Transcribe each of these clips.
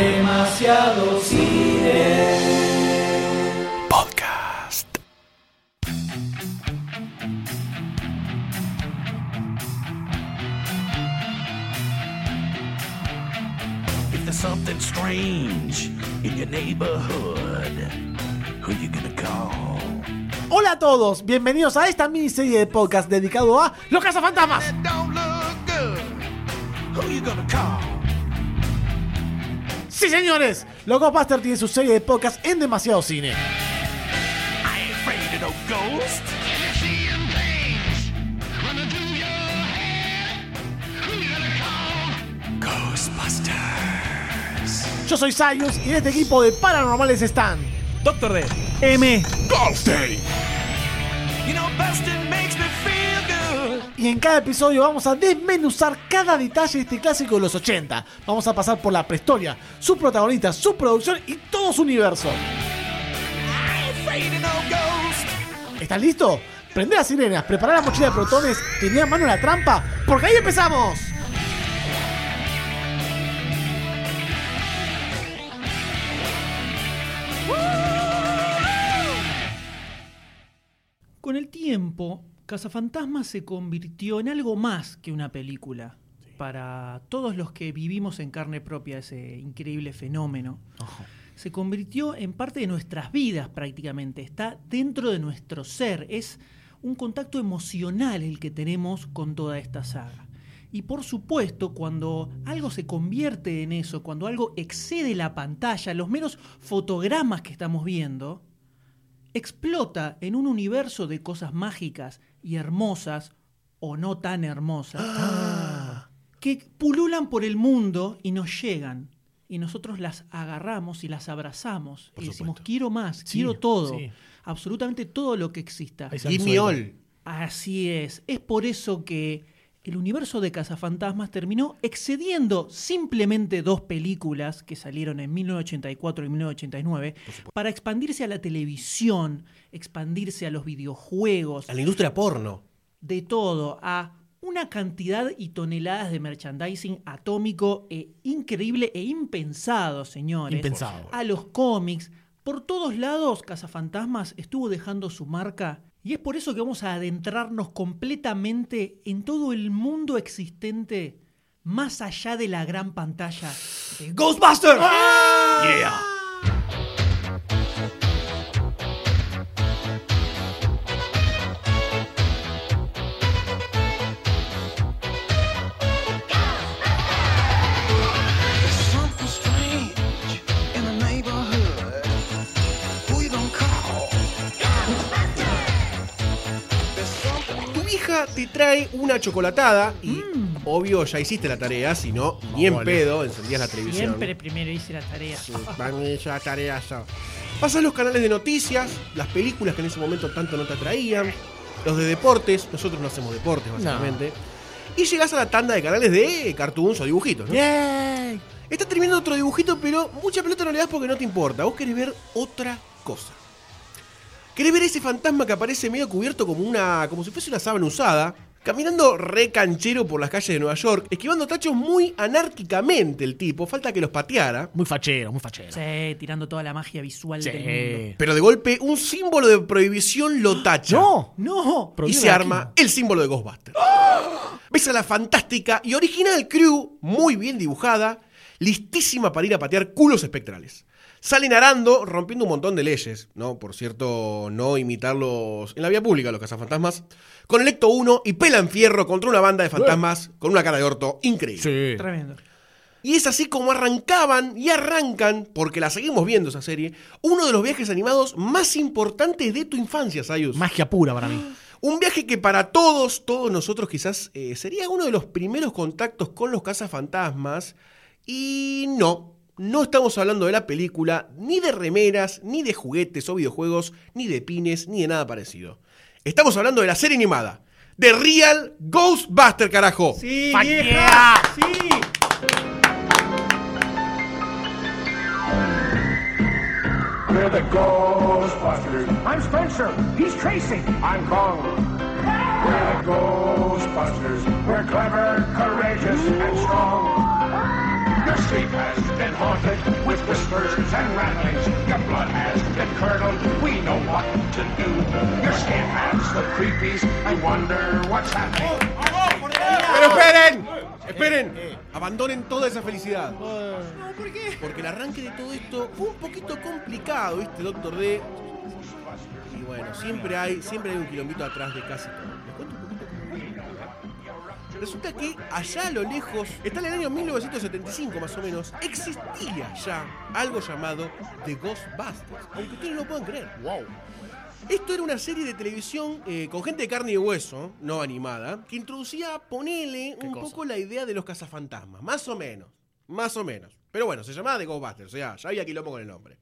Demasiado cine. Podcast. If there's something strange in your neighborhood, who you gonna call? Hola a todos, bienvenidos a esta miniserie de podcast dedicado a Los Cazafantasmas. Don't look good. Who you gonna call? Sí, señores, Los Ghostbusters tiene su serie de podcast en demasiado cine. Ghost. Yo soy Sayus y en este equipo de paranormales están. Doctor D. M. Day. Y en cada episodio vamos a desmenuzar cada detalle de este clásico de los 80. Vamos a pasar por la prehistoria, su protagonista, su producción y todo su universo. ¿Estás listo? Prende las sirenas, prepara la mochila de protones, tenía mano la trampa, porque ahí empezamos. Con el tiempo, Cazafantasmas se convirtió en algo más que una película. Para todos los que vivimos en carne propia ese increíble fenómeno, se convirtió en parte de nuestras vidas prácticamente. Está dentro de nuestro ser. Es un contacto emocional el que tenemos con toda esta saga. Y por supuesto, cuando algo se convierte en eso, cuando algo excede la pantalla, los meros fotogramas que estamos viendo, explota en un universo de cosas mágicas y hermosas, o no tan hermosas, que pululan por el mundo y nos llegan. Y nosotros las agarramos y las abrazamos. y decimos, quiero más, quiero todo. sí. Absolutamente todo lo que exista. Me all. Así es. Es por eso que el universo de Cazafantasmas terminó excediendo simplemente dos películas que salieron en 1984 y 1989 para expandirse a la televisión, expandirse a los videojuegos, A la industria porno. de todo, a una cantidad y toneladas de merchandising atómico e increíble e impensado, señores. Impensado. A los cómics. Por todos lados, Cazafantasmas estuvo dejando su marca. Y es por eso que vamos a adentrarnos completamente en todo el mundo existente más allá de la gran pantalla de Ghostbusters. Yeah. Te trae una chocolatada y, obvio, ya hiciste la tarea, si no, ni en pedo, encendías la televisión. Siempre primero hice la tarea. Van esa tarea ya. Pasas los canales de noticias, las películas que en ese momento tanto no te atraían, los de deportes, nosotros no hacemos deportes básicamente, y llegás a la tanda de canales de cartoons o dibujitos, ¿no? ¡Yay! Está terminando otro dibujito, pero mucha pelota no le das porque no te importa. Vos querés ver otra cosa. Querés ver ese fantasma que aparece medio cubierto como una. como si fuese una sábana usada. Caminando re canchero por las calles de Nueva York, esquivando tachos muy anárquicamente el tipo, falta que los pateara. Muy fachero, muy fachero. Sí, tirando toda la magia visual del mundo. Sí. Pero de golpe, un símbolo de prohibición lo tacha. ¡No! No, Y se arma el símbolo de Ghostbusters. Ves a la fantástica y original crew, muy bien dibujada, listísima para ir a patear culos espectrales. Salen arando, rompiendo un montón de leyes, ¿no? Por cierto, no imitarlos en la vía pública, los cazafantasmas. Con el Ecto 1 y pelan fierro contra una banda de fantasmas con una cara de orto increíble. Sí. Tremendo. Y es así como arrancaban y arrancan, porque la seguimos viendo esa serie, uno de los viajes animados más importantes de tu infancia, Sayus. Magia pura para mí. Un viaje que para todos, todos nosotros quizás eh, sería uno de los primeros contactos con los cazafantasmas. Y no, no estamos hablando de la película, ni de remeras, ni de juguetes o videojuegos, ni de pines, ni de nada parecido. Estamos hablando de la serie animada. The Real Ghostbuster, carajo. Sí, vieja. Sí. We're the Ghostbusters. I'm Spencer. He's Tracy. I'm Kong. We're the Ghostbusters. We're clever, courageous, and strong. Your sleep has has been haunted with whispers and rattlings. Your blood has been curdled. We know what to do. Your skin has the creepies. I wonder what's happening. ¡Pero esperen! ¡Esperen! Abandonen toda esa felicidad. No, ¿por qué? Porque el arranque de todo esto fue un poquito complicado, ¿viste, Doctor D? Y bueno, siempre hay, siempre hay un kilómetro atrás de casi todo. Resulta que allá a lo lejos, está en el año 1975 más o menos, existía ya algo llamado The Ghostbusters. Aunque ustedes no lo puedan creer. ¡Wow! Esto era una serie de televisión eh, con gente de carne y hueso, no animada, que introducía, ponele, un poco la idea de los cazafantasmas. Más o menos. Más o menos. Pero bueno, se llamaba The Ghostbusters, o sea, ya había quilombo con el nombre.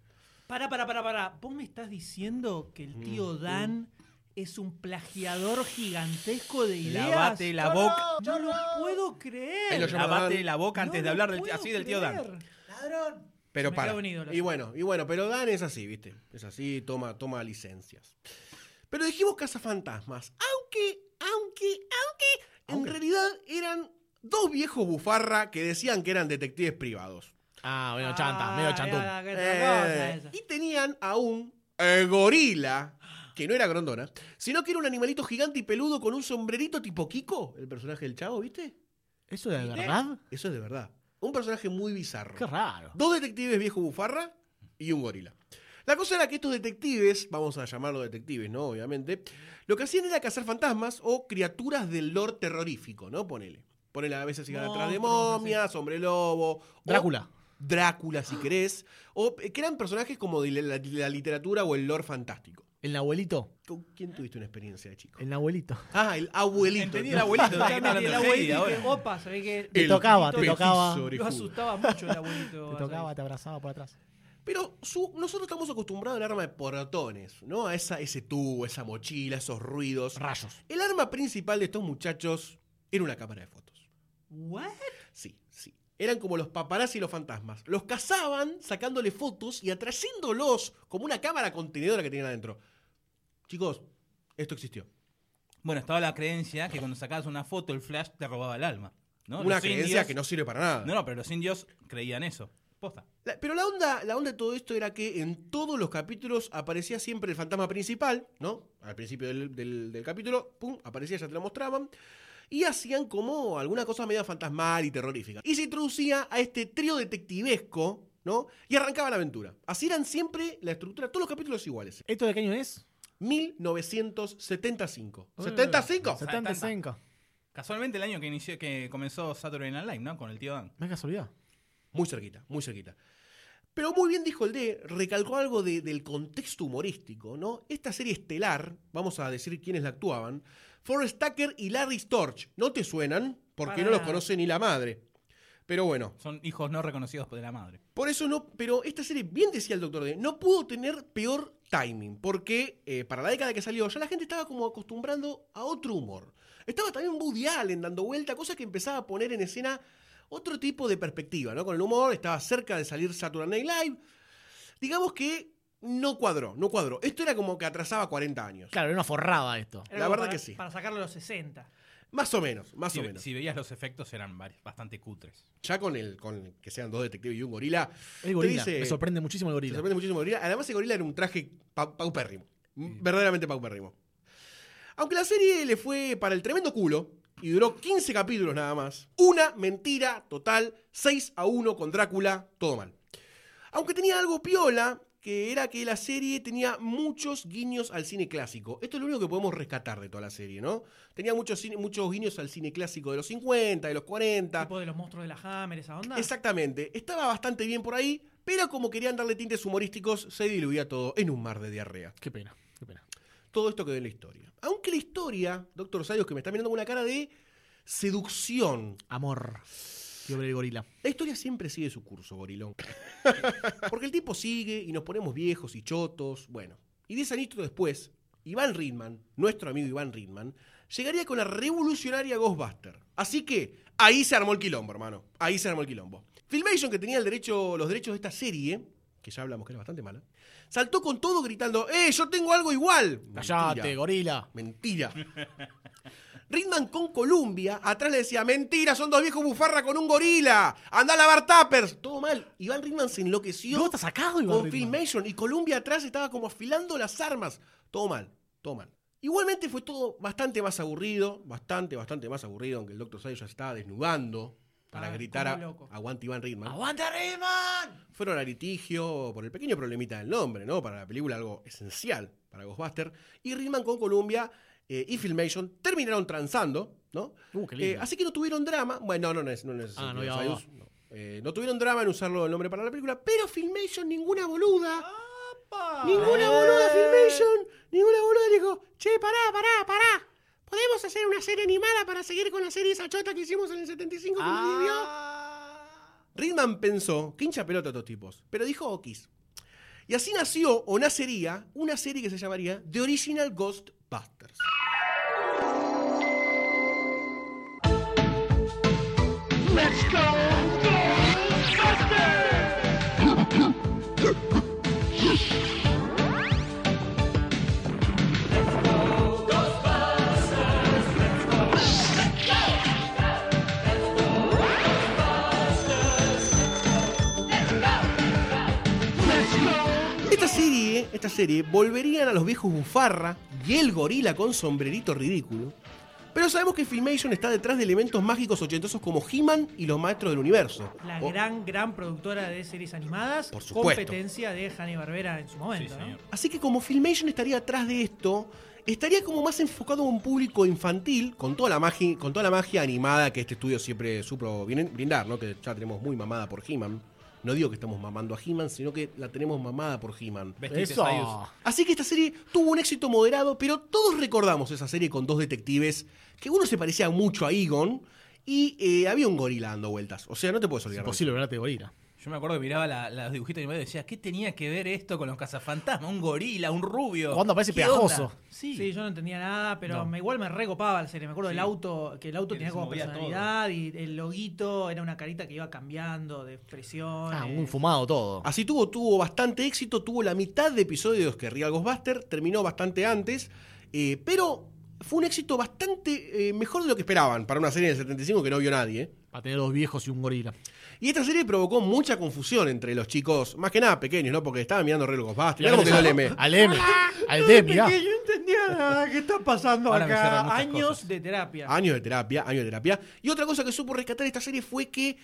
Pará, pará, pará, pará. ¿Vos me estás diciendo que el tío Mm, Dan es un plagiador gigantesco de ideas? Lavate la boca. No lo puedo creer. Ahí lo llamaban- Lavate la boca antes No de lo hablar del- puedo así del tío Dan. creer. Pero Me para. quedo un ídolo. Y bueno, y bueno, pero Dan es así, ¿viste? Es así, toma, toma licencias. Pero dijimos cazafantasmas. Aunque, aunque, aunque, en realidad eran dos viejos bufarra que decían que eran detectives privados. Ah, medio chanta, medio Ah, chantún. era que otra cosa Eh, esa. y tenían a un eh, gorila, que no era grondona, sino que era un animalito gigante y peludo con un sombrerito tipo Kiko, el personaje del chavo, ¿viste? ¿Eso es de verdad? Eso es de verdad. Un personaje muy bizarro. Qué raro. Dos detectives viejo bufarra y un gorila. La cosa era que estos detectives, vamos a llamarlos detectives, ¿no? Obviamente, lo que hacían era cazar fantasmas o criaturas del lore terrorífico, ¿no? Ponele. Ponele a veces iban atrás de momias, hombre lobo. Drácula. Drácula, si querés. O eh, que eran personajes como de la, de la literatura o el lore fantástico. El abuelito. ¿Con quién tuviste una experiencia de chico? El abuelito. Ah, el abuelito. Entendí el abuelito. El abuelito que, opa, ve que Te El tocaba, te tocaba. lo asustaba mucho el abuelito. Te tocaba, te abrazaba por atrás. Pero su- nosotros estamos acostumbrados al arma de portones, ¿no? A esa, ese tubo, esa mochila, esos ruidos. Rayos. El arma principal de estos muchachos era una cámara de fotos. ¿What? Eran como los paparazzi y los fantasmas. Los cazaban sacándole fotos y atrayéndolos como una cámara contenedora que tenían adentro. Chicos, esto existió. Bueno, estaba la creencia que cuando sacabas una foto el flash te robaba el alma. ¿no? una Los creencia indios- que no sirve para nada. No, no, pero los indios creían eso. Posta. La- pero la onda, la onda de todo esto era que en todos los capítulos aparecía siempre el fantasma principal, ¿no? Al principio del, del- del capítulo, pum, aparecía, ya te lo mostraban. Y hacían como alguna cosa medio fantasmal y terrorífica. Y se introducía a este trío detectivesco, ¿no? Y arrancaba la aventura. Así eran siempre la estructura, todos los capítulos iguales. ¿Esto de qué año es? 1975. ¿75? 75. Casualmente el año que inició, que comenzó Saturday Night Live, ¿no? Con el tío Dan. Me casualidad. Muy cerquita, muy cerquita. Pero muy bien dijo el D, recalcó algo de- del contexto humorístico, ¿no? Esta serie estelar, vamos a decir quiénes la actuaban, Forrest Tucker y Larry Storch. ¿No te suenan? Porque Para no los conoce ni la madre. Pero bueno, Son hijos no reconocidos de la madre. por eso no, pero esta serie, bien decía el doctor D, no pudo tener peor timing, porque eh, para la década que salió ya la gente estaba como acostumbrando a otro humor. Estaba también Woody Allen dando vuelta, cosa que empezaba a poner en escena otro tipo de perspectiva, ¿no? Con el humor, estaba cerca de salir Saturday Night Live. Digamos que no cuadró, no cuadró. Esto era como que atrasaba 40 años. Claro, era una forrada esto. Era La verdad para- que sí. Para sacarlo a los 60. Más o menos, más Si, o menos. si veías los efectos eran bastante cutres. Ya con el con que sean dos detectives y un gorila. El gorila. dice- Me sorprende muchísimo el gorila. sorprende muchísimo el gorila. Además, el gorila era un traje pau- paupérrimo. Verdaderamente paupérrimo. Aunque la serie le fue para el tremendo culo y duró 15 capítulos nada más. Una mentira total, 6 a 1 con Drácula, todo mal. Aunque tenía algo piola, que era que la serie tenía muchos guiños al cine clásico. Esto es lo único que podemos rescatar de toda la serie, ¿no? Tenía muchos, cine- muchos guiños al cine clásico de los 50, de los 40. Tipo de los monstruos de la Hammer, esa onda. Exactamente. Estaba bastante bien por ahí, pero como querían darle tintes humorísticos, se diluía todo en un mar de diarrea. Qué pena, qué pena. Todo esto quedó en la historia. Aunque la historia, doctor Sayos, que me está mirando con una cara de seducción. Amor. Fiebre del gorila. La historia siempre sigue su curso, gorilón. Porque el tipo sigue y nos ponemos viejos y chotos. Bueno, y 10 añitos después, Iván Ridman, nuestro amigo Iván Ridman, llegaría con la revolucionaria Ghostbuster. Así que ahí se armó el quilombo, hermano. Ahí se armó el quilombo. Filmation, que tenía el derecho, los derechos de esta serie, que ya hablamos que era bastante mala, saltó con todo gritando, ¡Eh, yo tengo algo igual! Mentira. gorila. Mentira. Ridman con Columbia, atrás le decía, mentira, son dos viejos bufarra con un gorila, anda a lavar tappers. Todo mal. Iván Ridman se enloqueció ¿Cómo está sacado, Iván con Ridman? Filmation y Columbia atrás estaba como afilando las armas. Todo mal, todo mal. Igualmente fue todo bastante más aburrido, bastante, bastante más aburrido, aunque el Dr. Sayus ya estaba desnudando para Ah, gritar a, aguante Iván Ridman. ¡Aguante, Rayman! Fueron a litigio por el pequeño problemita del nombre, ¿no? Para la película algo esencial para Ghostbuster. Y Ridman con Columbia eh, y Filmation terminaron transando, ¿no? Uh, qué lindo. Eh, así que no tuvieron drama. Bueno, no, no no Ah, no, sentido, ya Sayus, no. Eh, no tuvieron drama en usarlo el nombre para la película, pero Filmation, ninguna boluda. Ninguna boluda Filmation. Ninguna boluda dijo, che, pará, pará, pará. ¿Podemos hacer una serie animada para seguir con la serie esa chota que hicimos en el 75 que nadie vio? Ridman pensó que hincha pelota a estos tipos, pero dijo Okis. Y así nació o nacería una serie que se llamaría The Original Ghostbusters. Let's go, serie, esta serie volverían a los viejos bufarra y el gorila con sombrerito ridículo. Pero sabemos que Filmation está detrás de elementos mágicos ochentosos como He-Man y los maestros del universo. La O- gran, gran productora de series animadas. Por supuesto. Competencia de Hanny Barbera en su momento, Sí, ¿no? Así que como Filmation estaría atrás de esto, estaría como más enfocado a un público infantil, con toda la magia, con toda la magia animada que este estudio siempre supo brindar, ¿no? Que ya tenemos muy mamada por He-Man. No digo que estamos mamando a He-Man, sino que la tenemos mamada por He-Man. Eso. Así que esta serie tuvo un éxito moderado, pero todos recordamos esa serie con dos detectives que uno se parecía mucho a Egon y eh, había un gorila dando vueltas. O sea, no te puedes olvidar. de Imposible ver a gorila. Yo me acuerdo que miraba la- los dibujitos animados y decía, ¿qué tenía que ver esto con los cazafantasmas? Un gorila, un rubio. ¿Cuándo aparece ¿Qué pegajoso? Sí. Sí, yo no entendía nada, pero No. me, igual me recopaba la serie. Me acuerdo del auto, que el auto Que tenía como personalidad y el loguito era una carita que iba cambiando de expresión. Ah, muy fumado todo. Así tuvo, tuvo bastante éxito, tuvo la mitad de episodios que Real Ghostbuster, terminó bastante antes, eh, pero fue un éxito bastante eh, mejor de lo que esperaban para una serie del 75 que no vio nadie. ¿eh? Para tener dos viejos y un gorila. Y esta serie provocó mucha confusión entre los chicos, más que nada pequeños, ¿no? Porque estaban mirando Real Ghostbuster. Mirá cómo quedó el M. Al M. Al D, mirá. yo no entendía nada. ¿Qué está pasando Ahora me acá? muchas Años cosas. de terapia. Años de terapia, años de terapia. Y otra cosa que supo rescatar esta serie fue que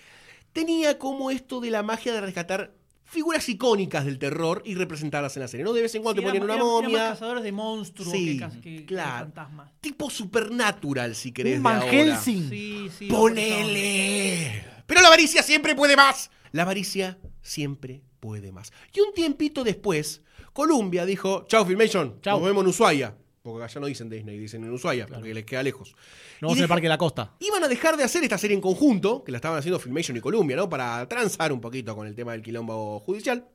tenía como esto de la magia de rescatar figuras icónicas del terror y representarlas en la serie. No de vez en cuando Sí, te ponían eran- una eran- eran momia. cazadores de monstruos Sí, que, cas- que- que claro. fantasmas. Tipo supernatural, si querés. Un de Van ahora. Helsing. Sí, sí. ¡Ponele! Pero la avaricia siempre puede más. La avaricia siempre puede más. Y un tiempito después, Columbia dijo, chao Filmation, Chau. nos vemos en Ushuaia. Porque allá no dicen Disney, dicen en Ushuaia, porque les queda lejos. No vamos en el Parque de la Costa. Iban a dejar de hacer esta serie en conjunto, que la estaban haciendo Filmation y Columbia, ¿no? Para transar un poquito con el tema del quilombo judicial.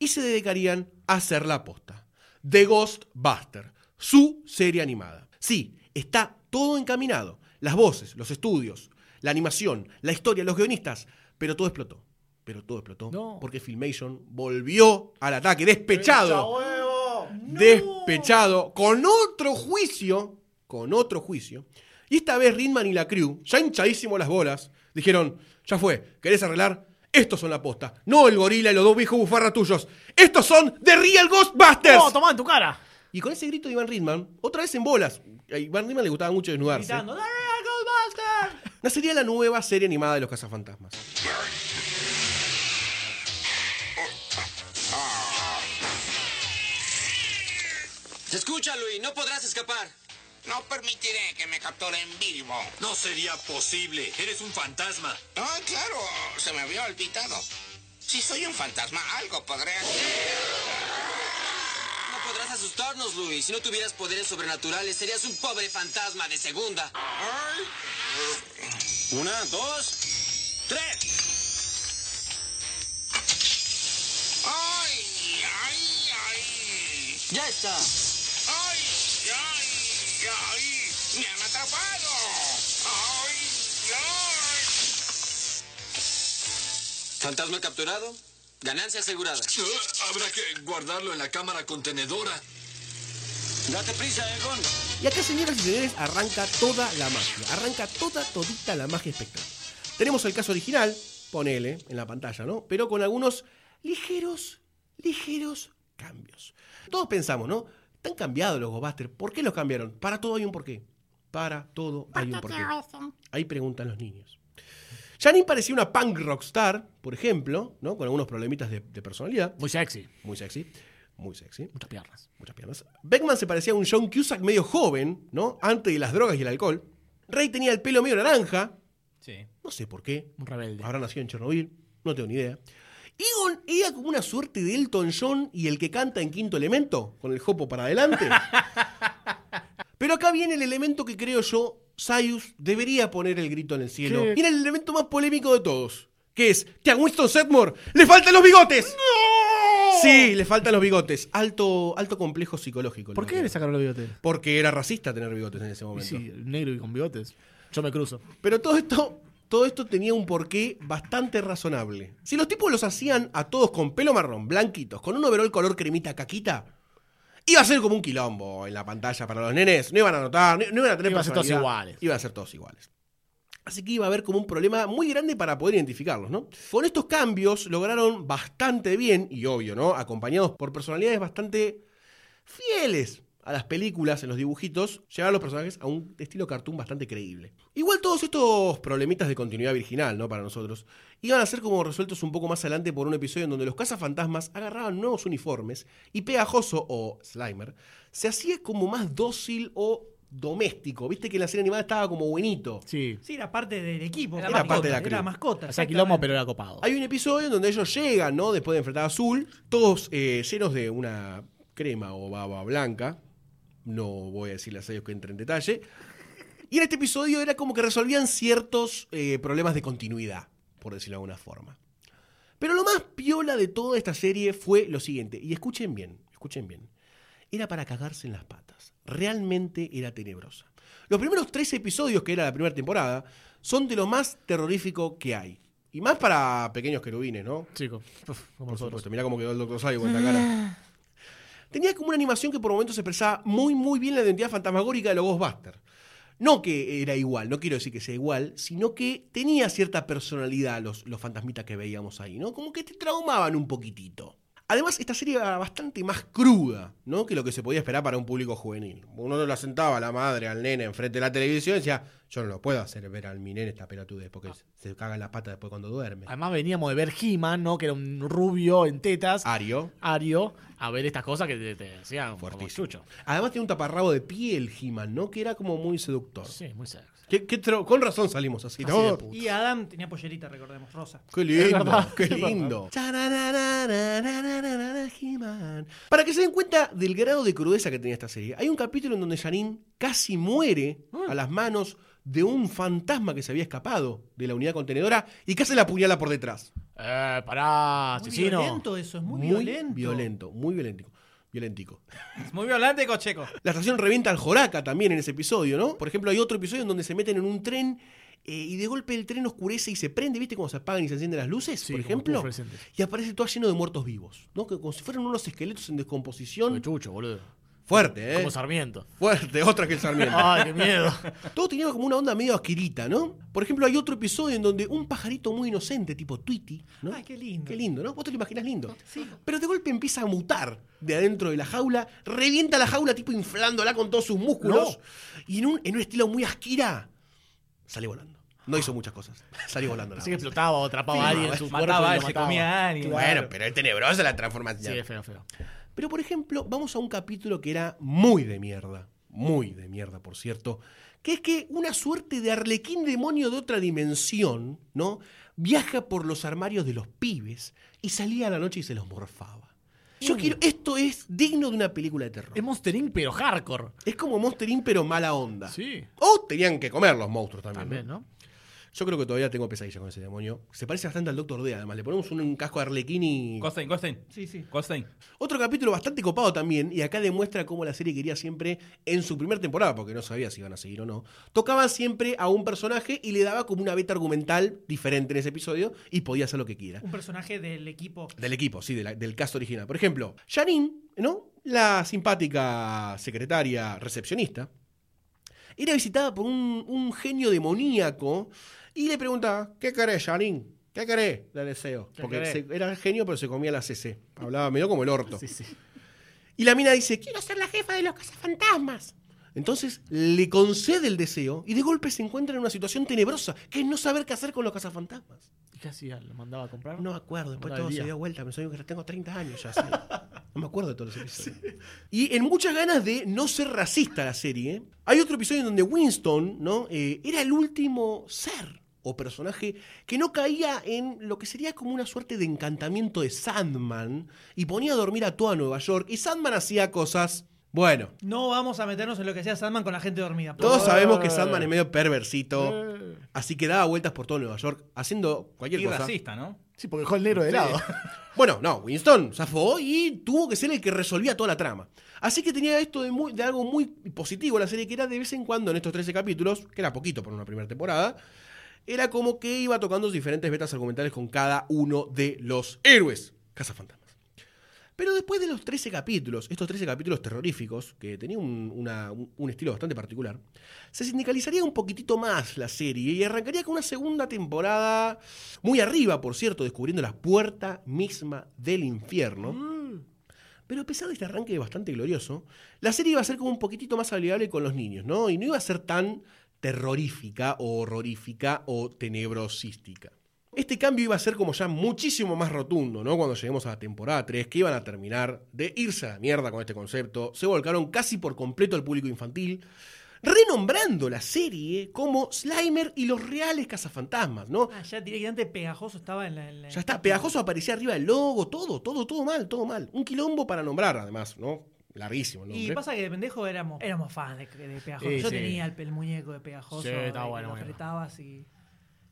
Y se dedicarían a hacer la posta. The Ghostbuster, su serie animada. Sí, está todo encaminado. Las voces, los estudios, la animación, la historia, los guionistas. Pero todo explotó. Pero todo explotó. No. Porque Filmation volvió al ataque, despechado despechado con otro juicio, con otro juicio. Y esta vez Ridman y la crew, ya hinchadísimo las bolas, dijeron, ya fue, ¿querés arreglar? Estos son la posta, no el gorila y los dos viejos bufarra tuyos. Estos son The Real Ghostbusters. ¡No, tomá en tu cara! Y con ese grito de Iván Ridman, otra vez en bolas, a Iván Ridman le gustaba mucho desnudarse, Gritando, "The Real Ghostbusters". Nacería la nueva serie animada de los cazafantasmas. Escucha, Luis, no podrás escapar. No permitiré que me capturen vivo. No sería posible. Eres un fantasma. Ah, claro, se me había olvidado. Si soy un fantasma, algo podré hacer. No podrás asustarnos, Luis. Si no tuvieras poderes sobrenaturales, serías un pobre fantasma de segunda. Ay, Una, dos, tres. ay, ay, ay. Ya está. Ay, ay, ay. Me han atrapado. Ay, ay. Fantasma capturado. Ganancia asegurada. Habrá que guardarlo en la cámara contenedora. Date prisa, Egon. Y acá, señoras y señores, arranca toda la magia. Arranca toda, todita la magia espectral. Tenemos el caso original, ponele en la pantalla, ¿no? Pero con algunos ligeros, ligeros cambios. Todos pensamos, ¿no? Están cambiados los Ghostbusters. ¿Por qué los cambiaron? Para todo hay un porqué. Para todo hay un porqué. Ahí preguntan los niños. Janine parecía una punk rockstar, por ejemplo, ¿no? Con algunos problemitas de, de personalidad. Muy sexy. Muy sexy. Muy sexy. Muchas piernas. Muchas piernas. Beckman se parecía a un John Cusack medio joven, ¿no? Antes de las drogas y el alcohol. Ray tenía el pelo medio naranja. Sí. No sé por qué. Un rebelde. Habrá nacido en Chernobyl. No tengo ni idea. Egon era como una suerte de Elton John y el que canta en quinto elemento, con el jopo para adelante. Pero acá viene el elemento que creo yo, Sayus debería poner el grito en el cielo. ¿Qué? Y era el elemento más polémico de todos. Que es que a Winston Sedmore le faltan los bigotes. Sí, le faltan los bigotes. Alto, alto complejo psicológico. ¿Por qué le sacaron los bigotes? Porque era racista tener bigotes en ese momento. sí, negro y con bigotes. Yo me cruzo. Pero todo esto, todo esto tenía un porqué bastante razonable. Si los tipos los hacían a todos con pelo marrón, blanquitos, con un overol color cremita caquita, iba a ser como un quilombo en la pantalla para los nenes. No iban a notar, no, no iban a tener Iban a ser todos iguales. Iban a ser todos iguales. Así que iba a haber como un problema muy grande para poder identificarlos, ¿no? Con estos cambios lograron bastante bien, y obvio, ¿no? Acompañados por personalidades bastante fieles a las películas, en los dibujitos, llevar a los personajes a un estilo cartoon bastante creíble. Igual todos estos problemitas de continuidad virginal, ¿no? Para nosotros, iban a ser como resueltos un poco más adelante por un episodio en donde los cazafantasmas agarraban nuevos uniformes y Pegajoso, o Slimer, se hacía como más dócil o doméstico. Viste que en la serie animada estaba como buenito. Sí. Sí, era parte del equipo. Era Era, parte de la era crew. mascota. O sea, quilombo, pero era copado. Hay un episodio en donde ellos llegan, ¿no? Después de enfrentar a Azul, todos eh, llenos de una crema o baba blanca. No voy a decirles a ellos que entre en detalle. Y en este episodio era como que resolvían ciertos eh, problemas de continuidad, por decirlo de alguna forma. Pero lo más piola de toda esta serie fue lo siguiente, y escuchen bien, escuchen bien. Era para cagarse en las patas. Realmente era tenebrosa. Los primeros tres episodios, que era la primera temporada, son de lo más terrorífico que hay. Y más para pequeños querubines, ¿no? Chico. Uf, como Por nosotros. supuesto, mirá cómo quedó el Dr. Saibo en la cara. Tenía como una animación que por momentos expresaba muy, muy bien la identidad fantasmagórica de los Ghostbusters. No que era igual, no quiero decir que sea igual, sino que tenía cierta personalidad los, los fantasmitas que veíamos ahí, ¿no? Como que te traumaban un poquitito. Además, esta serie era bastante más cruda, ¿no? Que lo que se podía esperar para un público juvenil. Uno no la sentaba la madre, al nene, enfrente de la televisión y decía, yo no lo puedo hacer ver al mi nene esta pelotudez, porque se caga en la pata después cuando duerme. Además veníamos de ver He-Man, ¿no? Que era un rubio en tetas. Ario. Ario. A ver estas cosas que te, te decían como Fuertísimo. chucho. Además tiene un taparrabo de piel, He-Man, ¿no? Que era como muy seductor. Sí, muy sexy. ¿Qué- qué tro- con razón salimos así, Así. Y Adam tenía pollerita, recordemos, rosa. Qué lindo, qué lindo. Para que se den cuenta del grado de crudeza que tenía esta serie, hay un capítulo en donde Janine casi muere a las manos de un fantasma que se había escapado de la unidad contenedora y casi la apuñala por detrás. Eh, pará, Muy asesino. violento eso, es muy, violento. violento, muy violentico. Violentico. Es muy violento, Cocheco. La estación revienta al Joraca también en ese episodio, ¿no? Por ejemplo, hay otro episodio en donde se meten en un tren eh, y de golpe el tren oscurece y se prende, ¿viste? Cuando se apagan y se encienden las luces, Sí, por ejemplo. Y aparece todo lleno de muertos vivos, ¿no? Que como si fueran unos esqueletos en descomposición. chucho, boludo. Fuerte, ¿eh? Como Sarmiento. Fuerte, otra que el Sarmiento. Ay, qué miedo. Todo tenía como una onda medio asquerita, ¿no? Por ejemplo, hay otro episodio en donde un pajarito muy inocente, tipo Tweety, ¿no? Ay, qué lindo. Qué lindo, ¿no? Vos te lo imaginas lindo. Sí. Pero de golpe empieza a mutar de adentro de la jaula, revienta la jaula, tipo inflándola con todos sus músculos. Y en un, en un estilo muy asquira, sale volando. No hizo muchas cosas. Salió volando. nada Así que explotaba o atrapaba a alguien en su. Mataba, se mataba. comía ánimo. Bueno, pero es tenebrosa la transformación. Sí, es feo, feo. Pero por ejemplo, vamos a un capítulo que era muy de mierda, muy de mierda, por cierto, que es que una suerte de arlequín demonio de otra dimensión, ¿no? Viaja por los armarios de los pibes y salía a la noche y se los morfaba. Yo quiero, esto es digno de una película de terror. Es Monster Inc., pero hardcore. Es como Monster Inc., pero mala onda. Sí. O tenían que comer los monstruos también. También, ¿no? Yo creo que todavía tengo pesadillas con ese demonio. Se parece bastante al Doctor D, además. Le ponemos un, un casco de arlequín y... Goldstein, Goldstein. Sí, sí. Goldstein. Otro capítulo bastante copado también, y acá demuestra cómo la serie quería siempre, en su primera temporada, porque no sabía si iban a seguir o no, tocaba siempre a un personaje y le daba como una beta argumental diferente en ese episodio y podía hacer lo que quiera. Un personaje del equipo. Del equipo, sí, de la- del cast original. Por ejemplo, Janine, ¿no? La simpática secretaria recepcionista, era visitada por un, un genio demoníaco y le pregunta, ¿qué querés, Janine? ¿Qué querés? Le deseo. ¿Qué Porque se- era genio, pero se comía la CC. Hablaba medio como el orto. Sí, sí. Y la mina dice, quiero ser la jefa de los cazafantasmas. Entonces le concede el deseo y de golpe se encuentra en una situación tenebrosa, que es no saber qué hacer con los cazafantasmas. ¿Y qué hacía? ¿Lo mandaba a comprar? No me acuerdo, después todo se dio vuelta, pensé que tengo 30 años ya. sí. No me acuerdo de todos los episodios. Y en muchas ganas de no ser racista la serie, hay otro episodio en donde Winston ¿no? Eh, era el último ser o personaje que no caía en lo que sería como una suerte de encantamiento de Sandman y ponía a dormir a toda Nueva York y Sandman hacía cosas, bueno, No vamos a meternos en lo que hacía Sandman con la gente dormida. por todos sabemos que Sandman es medio perversito, Eh. así que daba vueltas por todo Nueva York haciendo cualquier Y cosa. racista, ¿no? Sí, porque dejó el negro de lado. Bueno, no, Winston zafó y tuvo que ser el que resolvía toda la trama. Así que tenía esto de, muy- de algo muy positivo la serie, que era de vez en cuando en estos 13 capítulos, que era poquito por una primera temporada, era como que iba tocando diferentes vetas argumentales con cada uno de los héroes. Cazafantasmas. Pero después de los 13 capítulos, estos 13 capítulos terroríficos, que tenían un, una- un- un estilo bastante particular, se sindicalizaría un poquitito más la serie y arrancaría con una segunda temporada muy arriba, por cierto, descubriendo la puerta misma del infierno. Pero a pesar de este arranque bastante glorioso, la serie iba a ser como un poquitito más amigable con los niños, ¿no? Y no iba a ser tan terrorífica o horrorífica o tenebrosística. Este cambio iba a ser como ya muchísimo más rotundo, ¿no? Cuando lleguemos a la temporada 3, que iban a terminar de irse a la mierda con este concepto, se volcaron casi por completo al público infantil, renombrando la serie como Slimer y los reales cazafantasmas, ¿no? Ah, ya directamente pegajoso estaba en la. en la- Ya está, pegajoso aparecía arriba el logo, todo, todo, todo mal, todo mal. Un quilombo para nombrar, además, ¿no? Larguísimo Y pasa que de pendejo éramos, éramos fans de, de Pegajoso. Sí, Yo sí. tenía el, el muñeco de Pegajoso. Sí, y bueno, Lo bueno. apretabas y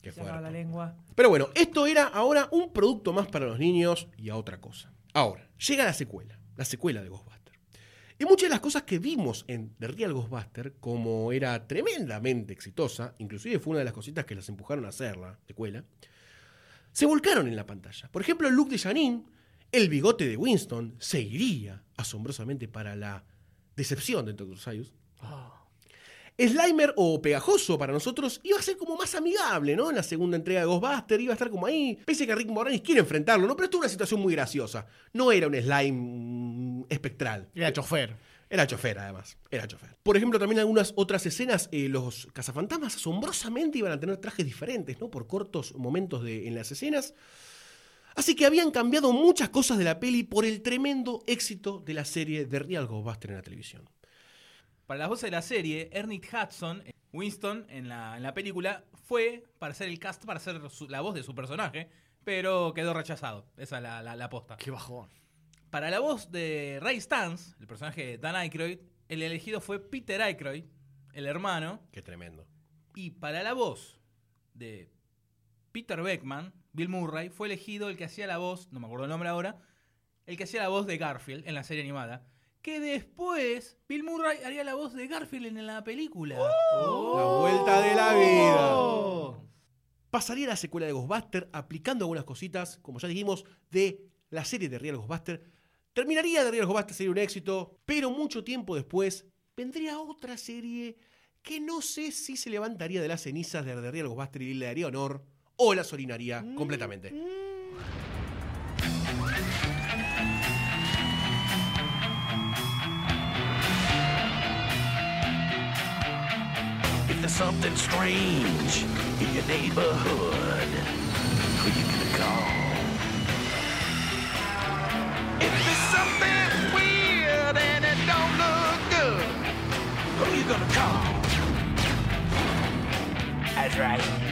Qué la lengua. Pero bueno, esto era ahora un producto más para los niños y a otra cosa. Ahora, llega la secuela, la secuela de Ghostbuster. Y muchas de las cosas que vimos en The Real Ghostbuster, como era tremendamente exitosa, inclusive fue una de las cositas que las empujaron a hacer la secuela, se volcaron en la pantalla. Por ejemplo, el look de Janine, el bigote de Winston, se iría asombrosamente para la decepción de Dr. Sayus. Slimer o Pegajoso para nosotros iba a ser como más amigable, ¿no? En la segunda entrega de Ghostbuster iba a estar como ahí. Pese a que Rick Moranis quiere enfrentarlo, ¿no? Pero esto es una situación muy graciosa. No era un slime mm, espectral. Era chofer. Era chofer, además. Era chofer. Por ejemplo, también algunas otras escenas, eh, los cazafantasmas asombrosamente iban a tener trajes diferentes, ¿no? Por cortos momentos de, en las escenas. Así que habían cambiado muchas cosas de la peli por el tremendo éxito de la serie de Real Ghostbuster en la televisión. Para las voces de la serie, Ernie Hudson, Winston, en la, en la película, fue para hacer el cast, para hacer su- la voz de su personaje, pero quedó rechazado. Esa es la, la, la posta. Qué bajón. Para la voz de Ray Stantz, el personaje de Dan Aykroyd, el elegido fue Peter Aykroyd, el hermano. Qué tremendo. Y para la voz de Peter Beckman, Bill Murray, fue elegido el que hacía la voz, no me acuerdo el nombre ahora, el que hacía la voz de Garfield en la serie animada. Que después Bill Murray haría la voz de Garfield en la película. Oh. La vuelta de la vida. Pasaría la secuela de Ghostbuster aplicando algunas cositas, como ya dijimos, de la serie de Real Ghostbuster. Terminaría de Real Ghostbuster, sería un éxito, pero mucho tiempo después vendría otra serie que no sé si se levantaría de las cenizas de The Real Ghostbuster y le daría honor o las orinaría completamente. If there's something strange in your neighborhood, who you gonna call? If there's something weird and it don't look good, who you gonna call? That's right.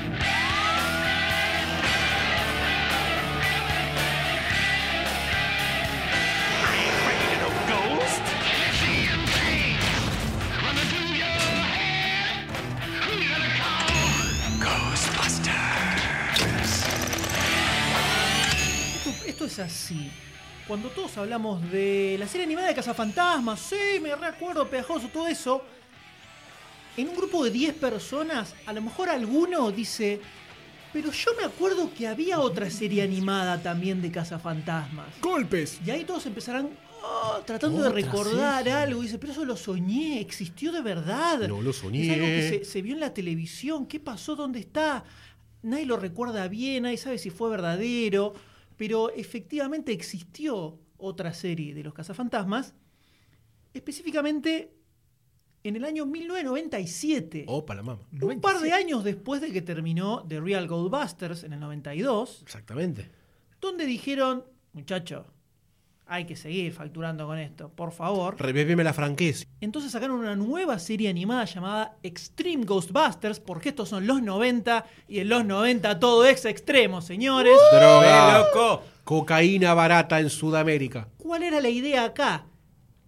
Esto, es así. Cuando todos hablamos de la serie animada de Cazafantasmas, sí, me recuerdo, pegajoso, todo eso. En un grupo de 10 personas, a lo mejor alguno dice, pero yo me acuerdo que había otra serie animada también de Cazafantasmas. Golpes. Y ahí todos empezarán, "Oh", tratando de recordar algo. Dice, pero eso lo soñé, existió de verdad. No lo Es algo que soñé. se, se vio en la televisión. ¿Qué pasó? ¿Dónde está? Nadie lo recuerda bien, nadie sabe si fue verdadero. Pero efectivamente existió otra serie de los cazafantasmas. Específicamente en el año 1997. Opa, la mama. Un par de años después de que terminó The Real Goldbusters en el 92, Exactamente. donde dijeron, muchacho, hay que seguir facturando con esto, por favor. Revíveme la franqueza. Entonces sacaron una nueva serie animada llamada Extreme Ghostbusters, porque estos son los 90 y en los 90 todo es extremo, señores. Droga. ¡Eh, loco! Cocaína barata en Sudamérica. ¿Cuál era la idea acá?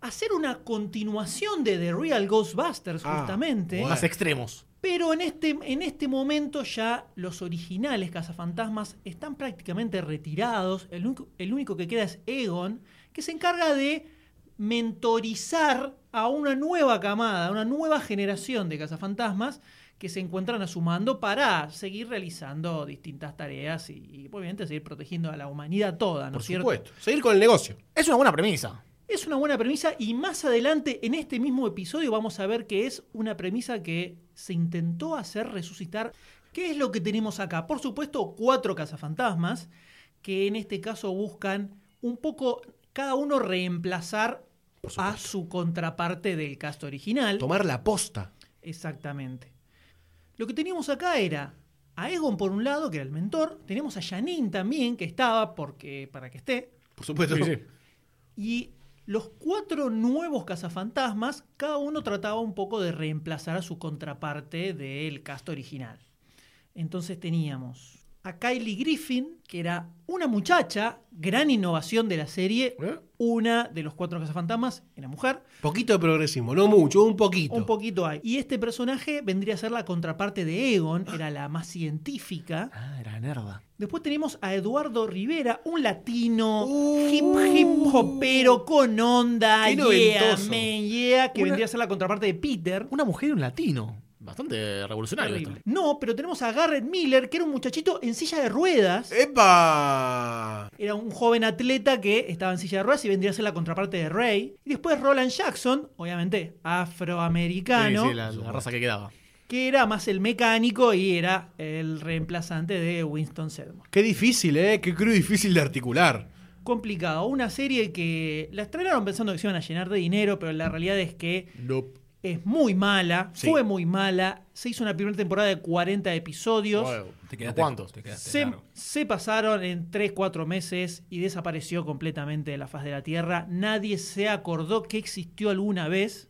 Hacer una continuación de The Real Ghostbusters, Ah, justamente. bueno. Más extremos. Pero en este, en este momento ya los originales cazafantasmas están prácticamente retirados. El, único- el único que queda es Egon, que se encarga de mentorizar a una nueva camada, a una nueva generación de cazafantasmas que se encuentran a su mando para seguir realizando distintas tareas y, y, obviamente seguir protegiendo a la humanidad toda, ¿no Por es cierto? supuesto. Seguir con el negocio. Es una buena premisa. Es una buena premisa y más adelante en este mismo episodio vamos a ver que es una premisa que se intentó hacer resucitar. ¿Qué es lo que tenemos acá? Por supuesto, cuatro cazafantasmas que en este caso buscan un poco cada uno reemplazar a su contraparte del cast original. Tomar la posta. Exactamente. Lo que teníamos acá era a Egon por un lado, que era el mentor, tenemos a Janine también, que estaba porque para que esté, Por supuesto. y los cuatro nuevos cazafantasmas, cada uno trataba un poco de reemplazar a su contraparte del cast original. Entonces teníamos a Kylie Griffin, que era una muchacha, gran innovación de la serie. ¿Eh? Una de los cuatro cazafantasmas era mujer. Poquito de progresismo, no mucho, un poquito. Un poquito hay. Y este personaje vendría a ser la contraparte de Egon, era la más científica. Ah, era nerda. Después tenemos a Eduardo Rivera, un latino Uh. hip hip hopero con onda, Qué yeah, man, yeah, que Una- vendría a ser la contraparte de Peter. Una mujer y un latino. Bastante revolucionario esto. No, pero tenemos a Garrett Miller, que era un muchachito en silla de ruedas. ¡Epa! Era un joven atleta que estaba en silla de ruedas y vendría a ser la contraparte de Ray. Y después Roland Jackson, obviamente afroamericano, Sí, sí, la, la raza que quedaba. que era más el mecánico y era el reemplazante de Winston Sedmore. Qué difícil, ¿eh? Qué crudo y difícil de articular. complicado. Una serie que la estrenaron pensando que se iban a llenar de dinero, pero la realidad es que Nope. Es muy mala, Sí. fue muy mala. Se hizo una primera temporada de 40 episodios. Te quedaste, ¿Cuántos? Te quedaste Se, pasaron en 3-4 meses y desapareció completamente de la faz de la Tierra. Nadie se acordó que existió alguna vez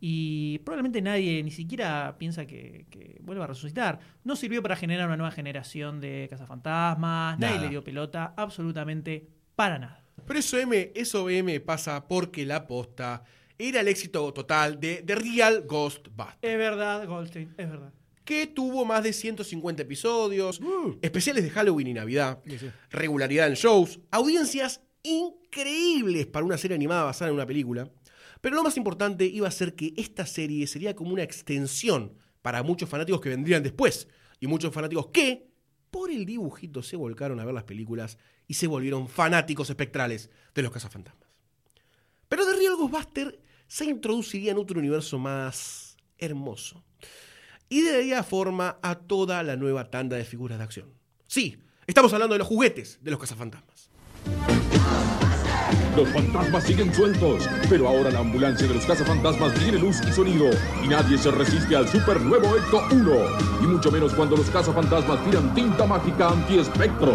y probablemente nadie ni siquiera piensa que, que vuelva a resucitar. No sirvió para generar una nueva generación de cazafantasmas, nadie Nada. le dio pelota, absolutamente para nada. Pero eso M, eso M pasa porque la posta era el éxito total de The Real Ghostbusters. Es verdad, Goldstein, es verdad. que tuvo más de 150 episodios, especiales de Halloween y Navidad, regularidad en shows, audiencias increíbles para una serie animada basada en una película. Pero lo más importante iba a ser que esta serie sería como una extensión para muchos fanáticos que vendrían después y muchos fanáticos que, por el dibujito, se volcaron a ver las películas y se volvieron fanáticos espectrales de los cazafantasmas. Pero The Real Ghostbuster se introduciría en otro universo más hermoso y daría forma a toda la nueva tanda de figuras de acción. Sí, estamos hablando de los juguetes de los cazafantasmas. Los fantasmas siguen sueltos, pero ahora la ambulancia de los cazafantasmas tiene luz y sonido, y nadie se resiste al super nuevo Ecto 1, y mucho menos cuando los cazafantasmas tiran tinta mágica anti-espectro.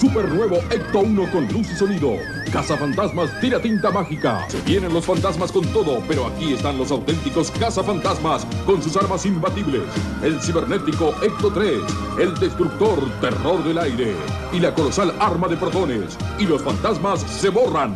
Super nuevo Ecto 1 con luz y sonido. Cazafantasmas tira tinta mágica. Se vienen los fantasmas con todo, pero aquí están los auténticos cazafantasmas con sus armas imbatibles. El cibernético Ecto 3, el destructor terror del aire y la colosal arma de protones. Y los fantasmas se borran.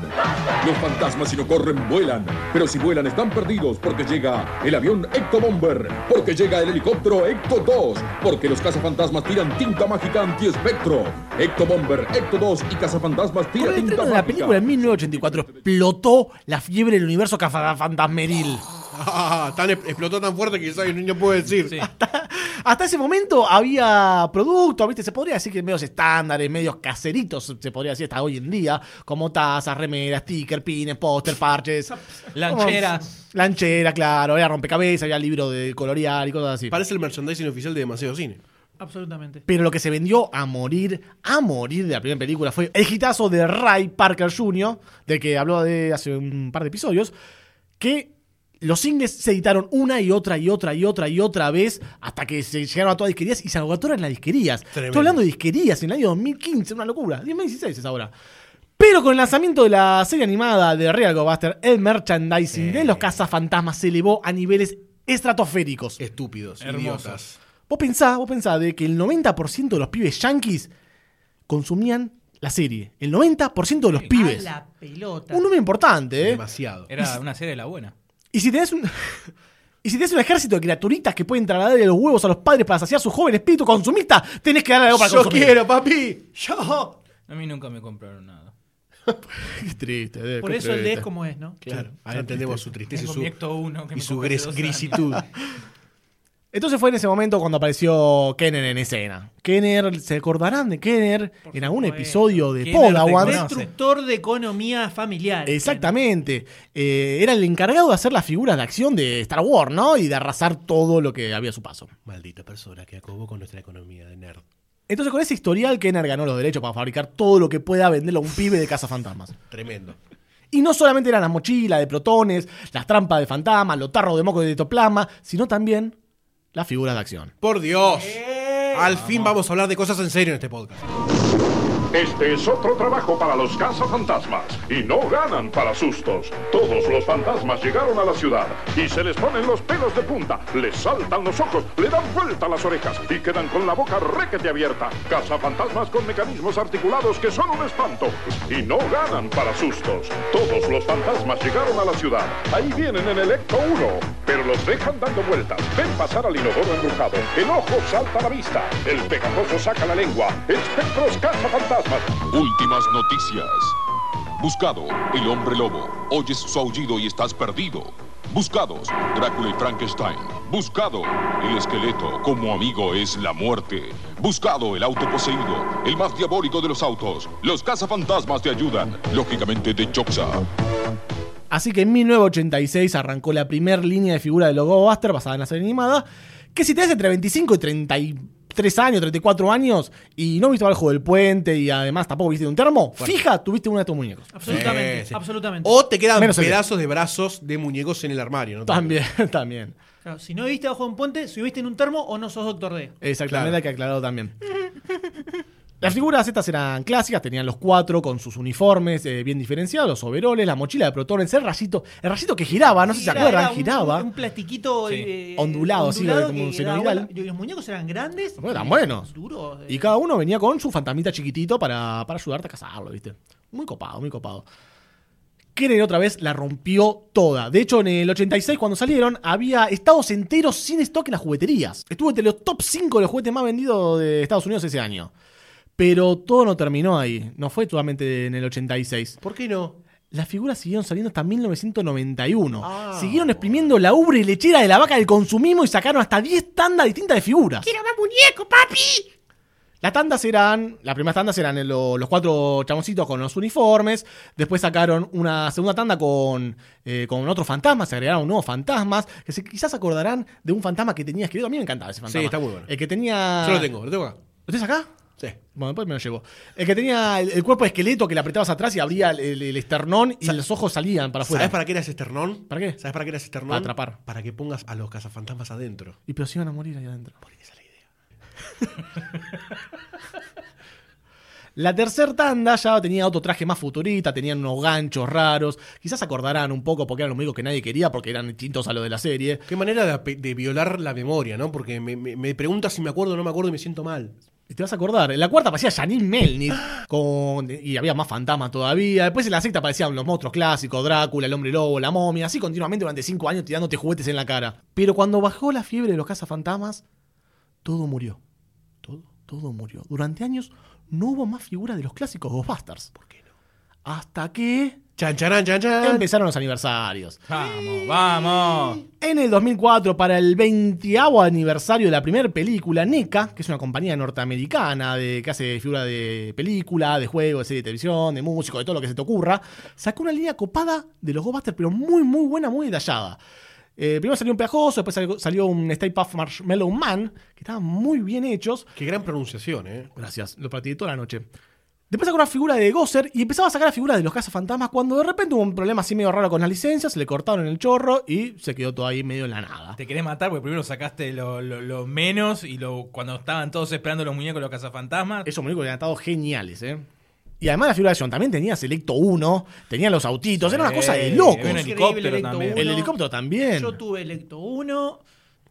Los fantasmas si no corren vuelan, pero si vuelan están perdidos porque llega el avión Ecto Bomber, porque llega el helicóptero Ecto 2, porque los cazafantasmas tiran tinta mágica anti-espectro. Ecto Bomber, Ecto 2 y cazafantasmas Con tira el tinta de la mágica. película en 1984 explotó la fiebre del universo cazafantasmeril. Ah, tan, explotó tan fuerte que quizás no puede decir. Sí. Hasta ese momento había productos, ¿viste? Se podría decir que medios estándares, medios caseritos, se podría decir hasta hoy en día, como tazas, remeras, stickers, pines, póster, parches. Lancheras. Lanchera, claro, había rompecabezas, había libro de colorear y cosas así. Parece el merchandising oficial de demasiado cine. Absolutamente. Pero lo que se vendió a morir, a morir de la primera película fue el hitazo de Ray Parker Jr., del que habló de hace un par de episodios, que los singles se editaron una y otra y otra y otra y otra vez hasta que se llegaron a todas las disquerías y se agotaron en las disquerías. Tremendo. Estoy hablando de disquerías en el año 2015, una locura. 2016 es ahora. Pero con el lanzamiento de la serie animada de Real Buster, el merchandising de los cazafantasmas se elevó a niveles estratosféricos. Estúpidos, Hermosos. idiotas. Vos pensá, vos pensá de que el 90% de los pibes yankees consumían la serie. El 90% de los pibes. La pelota. Un número importante, ¿eh? Demasiado. Era una serie de la buena. Y si tenés un. Y si tenés un ejército de criaturitas que pueden trasladarle los huevos a los padres para saciar su joven espíritu consumista, tenés que darle algo para Yo consumir. quiero, papi. Yo. A mí nunca me compraron nada. Qué triste, Dave, Por qué eso el D triste. es como es, ¿no? Claro, ahora entendemos su tristeza y su, mi Ecto 1 que y me su compré hace gris- dos grisitud. Entonces fue en ese momento cuando apareció Kenner en escena. Kenner, ¿se acordarán de Kenner en algún episodio de conoce. Destructor de economía familiar. Exactamente. Eh, era el encargado de hacer las figuras de acción de Star Wars, ¿no? Y de arrasar todo lo que había a su paso. Maldita persona que acabó con nuestra economía de nerd. Entonces, con ese historial, Kenner ganó los derechos para fabricar todo lo que pueda venderlo a un pibe de cazafantasmas. Tremendo. Y no solamente eran las mochilas de protones, las trampas de fantasmas, los tarros de moco de toplasma, sino también las figuras de acción. Por Dios. Al fin vamos a hablar de cosas en serio en este podcast. Este es otro trabajo para los cazafantasmas y no ganan para sustos. Todos los fantasmas llegaron a la ciudad y se les ponen los pelos de punta, les saltan los ojos, le dan vuelta las orejas y quedan con la boca requete abierta. Cazafantasmas con mecanismos articulados que son un espanto y no ganan para sustos. Todos los fantasmas llegaron a la ciudad. Ahí vienen en el Ecto 1, pero los dejan dando vueltas. Ven pasar al inodoro embrujado. El ojo salta a la vista. El pegajoso saca la lengua. Espectros cazafantasmas. Últimas noticias. Buscado, el hombre lobo. Oyes su aullido y estás perdido. Buscados, Drácula y Frankenstein. Buscado, el esqueleto como amigo es la muerte. Buscado, el auto poseído, el más diabólico de los autos. Los cazafantasmas te ayudan, lógicamente de Choxa. Así que en 1986 arrancó la primera línea de figura de Logo Buster basada en la serie animada, que si tenés entre 25 y 33 años, 34 años, y no viste abajo del puente y además tampoco viste un termo, fija, tuviste uno de estos muñecos. Absolutamente, Sí, sí. absolutamente. O te quedan Menos pedazos de brazos de muñecos en el armario, ¿no? También, también. Claro, si no viviste bajo un puente, si viviste en un termo o no sos Doctor D. Exactamente, Claro. hay que aclararlo también. Las figuras estas eran clásicas, tenían los cuatro con sus uniformes eh, bien diferenciados, los overoles, la mochila de protones, el rayito, el rayito que giraba, no sé si se acuerdan, un- giraba. Un, plastiquito Sí. eh, Ondulado, así, como un senoidal. Y los muñecos eran grandes. Bueno, eran buenos. Duros. eh. Y cada uno venía con su fantasmita chiquitito para, para ayudarte a cazarlo, ¿viste? Muy copado, muy copado. Kenner otra vez la rompió toda. De hecho, en el 86, cuando salieron, había estados enteros sin stock en las jugueterías. Estuvo entre los top 5 de los juguetes más vendidos de Estados Unidos ese año. Pero todo no terminó ahí. No fue solamente en el 86. ¿Por qué no? Las figuras siguieron saliendo hasta 1991. Siguieron exprimiendo la ubre y lechera de la vaca del consumismo y sacaron hasta 10 tandas distintas de figuras. ¡Quiero más muñeco, papi! Las tandas eran, las primeras tandas eran lo- los cuatro chamoncitos con los uniformes. Después sacaron una segunda tanda con, eh, con otros fantasmas, se agregaron nuevos fantasmas. Que se, quizás acordarán de un fantasma que tenía esqueleto. A mí me encantaba ese fantasma. Sí, está muy bueno. El que tenía. Yo lo tengo, lo tengo acá. ¿Lo tenés acá? Sí. Bueno, después me lo llevo. El que tenía el, el cuerpo de esqueleto que le apretabas atrás y abría el, el- el esternón y los ojos salían para afuera. ¿Sabes para qué era ese esternón? ¿Para qué? ¿Sabes para qué era ese esternón? Para atrapar. Para que pongas a los cazafantasmas adentro. Y pero se iban a morir ahí adentro. La tercera tanda ya tenía otro traje más futurista, tenían unos ganchos raros. Quizás acordarán un poco porque eran los únicos que nadie quería porque eran distintos a los de la serie. Qué manera de violar la memoria, ¿no? Porque me, me, me preguntas si me acuerdo o no me acuerdo y me siento mal. Te vas a acordar. En la cuarta aparecía Janine Melnitz con, y había más fantasmas todavía. Después en la sexta aparecían los monstruos clásicos, Drácula, el hombre lobo, la momia, así continuamente durante cinco años tirándote juguetes en la cara. Pero cuando bajó la fiebre de los cazafantasmas, todo murió. Todo, todo murió. Durante años no hubo más figuras de los clásicos Ghostbusters. ¿Por qué? Hasta que Chan, chan, chan. empezaron los aniversarios. Vamos, vamos. En el 2004, para el 20 aniversario de la primera película, NECA, que es una compañía norteamericana de, que hace figura de película, de juego, de serie de televisión, de músico, de todo lo que se te ocurra, sacó una línea copada de los Ghostbusters, pero muy, muy buena, muy detallada. Eh, primero salió un pegajoso, después salió, salió un Stay Puft Marshmallow Man, que estaban muy bien hechos. Qué gran pronunciación, ¿eh? Gracias, lo practiqué toda la noche. Después sacó una figura de Gosser y empezaba a sacar la figura de los cazafantasmas cuando de repente hubo un problema así medio raro con las licencias, le cortaron el chorro y se quedó todo ahí medio en la nada. Te querés matar porque primero sacaste lo, lo- lo menos y lo, cuando estaban todos esperando los muñecos los cazafantasmas. Esos muñecos eran atados geniales, ¿eh? Y además la figura de acción también tenía Selecto 1, tenía los autitos, era una cosa de locos. un Increíble, helicóptero también. El helicóptero también. Yo tuve Electo 1,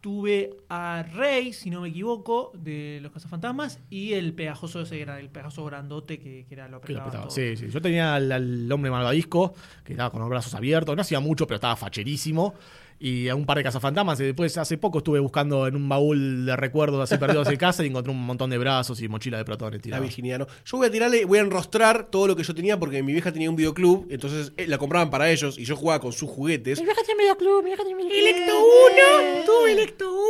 tuve a Rey, si no me equivoco, de los cazafantasmas, y el pegajoso ese era el pegajoso grandote que, que era lo apretaba todo. Sí, sí. Yo tenía al, al hombre malvavisco, que estaba con los brazos abiertos. No hacía mucho, pero estaba facherísimo. Y a un par de cazafantasmas. Y después, hace poco estuve buscando en un baúl de recuerdos así perdidos en casa y encontré un montón de brazos y mochila de protones La ¿no? Yo voy a tirarle, voy a enrostrar todo lo que yo tenía porque mi vieja tenía un videoclub, entonces eh, la compraban para ellos y yo jugaba con sus juguetes. Electo 1, tuve Electo 1,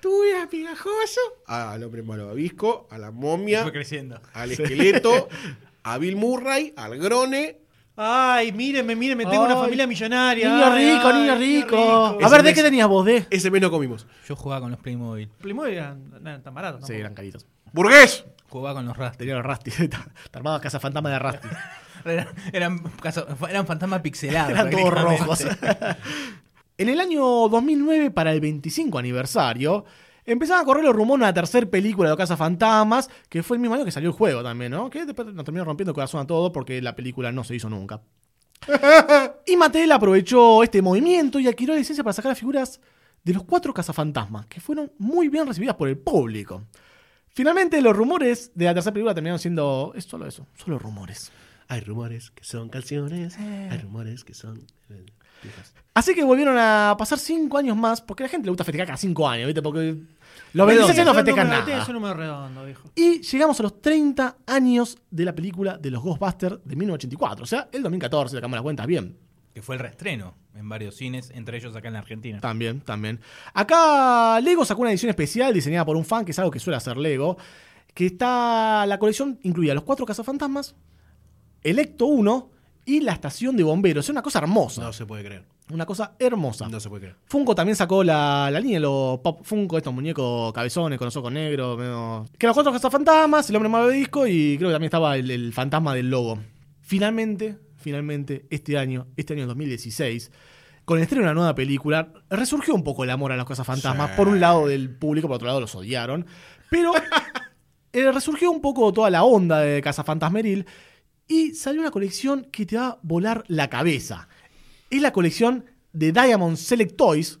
tuve a Pegajoso, al hombre malvavisco, a la momia, Fue creciendo. al esqueleto, a Bill Murray, al Grone. Ay, mírenme, mírenme, tengo una familia millonaria. Niño Ay, rico, niño rico. A Ese ver, ¿de mes- qué tenías vos, de? Ese mes no comimos. Yo jugaba con los Playmobil. Playmobil eran, no eran tan baratos. Sí, tampoco. eran caritos. ¡Burgués! Jugaba con los rastros. Tenía los Rusty. Te armabas cazafantasmas de Rusty. Eran, eran fantasmas pixelados. Eran todos prácticamente. rojos. en el año 2009, para el 25 aniversario, empezaban a correr los rumores de una tercera película de los Cazafantasmas, que fue el mismo año que salió el juego también, ¿no? Que después nos terminó rompiendo el corazón a todos porque la película no se hizo nunca. y Mattel aprovechó este movimiento y adquirió la licencia para sacar las figuras de los cuatro cazafantasmas, que fueron muy bien recibidas por el público. Finalmente, los rumores de la tercera película terminaron siendo. Es solo eso, solo rumores. Hay rumores que son canciones, hay rumores que son... Así que volvieron a pasar cinco años más, porque a la gente le gusta festejar cada cinco años, ¿viste? Porque los 26 años no festejan nada. Es un número redondo, viejo. Y llegamos a los 30 años de la película de los Ghostbusters de 1984. O sea, el 2014, sacamos las cuentas bien. Que fue el reestreno en varios cines, entre ellos acá en la Argentina. También, también. Acá Lego sacó una edición especial diseñada por un fan, que es algo que suele hacer Lego. Que está. La colección incluía los cuatro cazafantasmas, Electo 1 y la estación de bomberos. Es una cosa hermosa. No se puede creer. Una cosa hermosa. No se puede creer. Funko también sacó la, la línea de los Pop Funko, estos muñecos cabezones con los ojos negros. medio- Que los cuatro cazafantasmas, el hombre malvavisco y creo que también estaba el, el fantasma del logo. Finalmente, finalmente, este año, este año 2016, con el estreno de una nueva película, resurgió un poco el amor a los cazafantasmas. Por un lado del público, por otro lado los odiaron. Pero eh, resurgió un poco toda la onda de Cazafantasmeril y salió una colección que te va a volar la cabeza. Es la colección de Diamond Select Toys,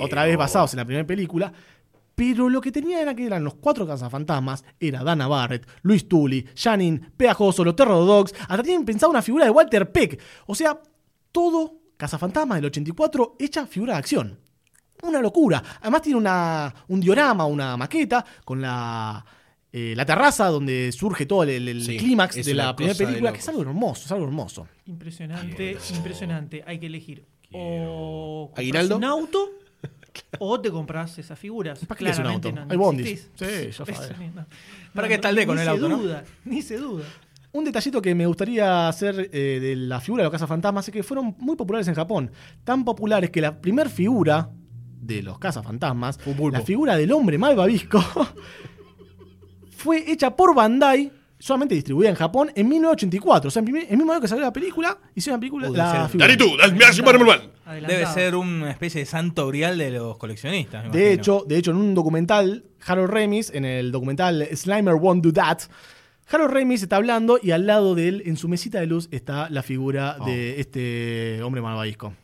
otra vez basados en la primera película. Pero lo que tenía era que eran los cuatro cazafantasmas, era Dana Barrett, Luis Tully, Janine, Pegajoso, los Terror Dogs, hasta tienen pensado una figura de Walter Peck. O sea, todo cazafantasmas del 84 hecha figura de acción. Una locura. Además tiene una, un diorama, una maqueta con la, eh, la terraza donde surge todo el, el- el Sí, clímax de la primera de película, que es algo hermoso, es algo hermoso. Impresionante, impresionante. Hay que elegir. O ¿Aguinaldo? un auto o te compras esas figuras. ¿Para qué es un Claramente auto? no, Hay bondis. Sí, ya sabes. no. ¿Para No, qué está el D ni con el se auto, no? duda, Ni se duda. Un detallito que me gustaría hacer eh, de la figura de los cazafantasmas es que fueron muy populares en Japón. Tan populares que la primer figura de los cazafantasmas, la figura del hombre malvavisco, fue hecha por Bandai, solamente distribuida en Japón, en 1984. O sea, en primer- el mismo año que salió la película, hicieron la película. Uy, la debe ser- figura. Dale tú, dale, me hace. Debe ser una especie de santo grial de los coleccionistas. De hecho, de hecho, en un documental, Harold Remis, en el documental Slimer Won't Do That, Harold Remis está hablando y al lado de él, en su mesita de luz, está la figura de este hombre malvavisco.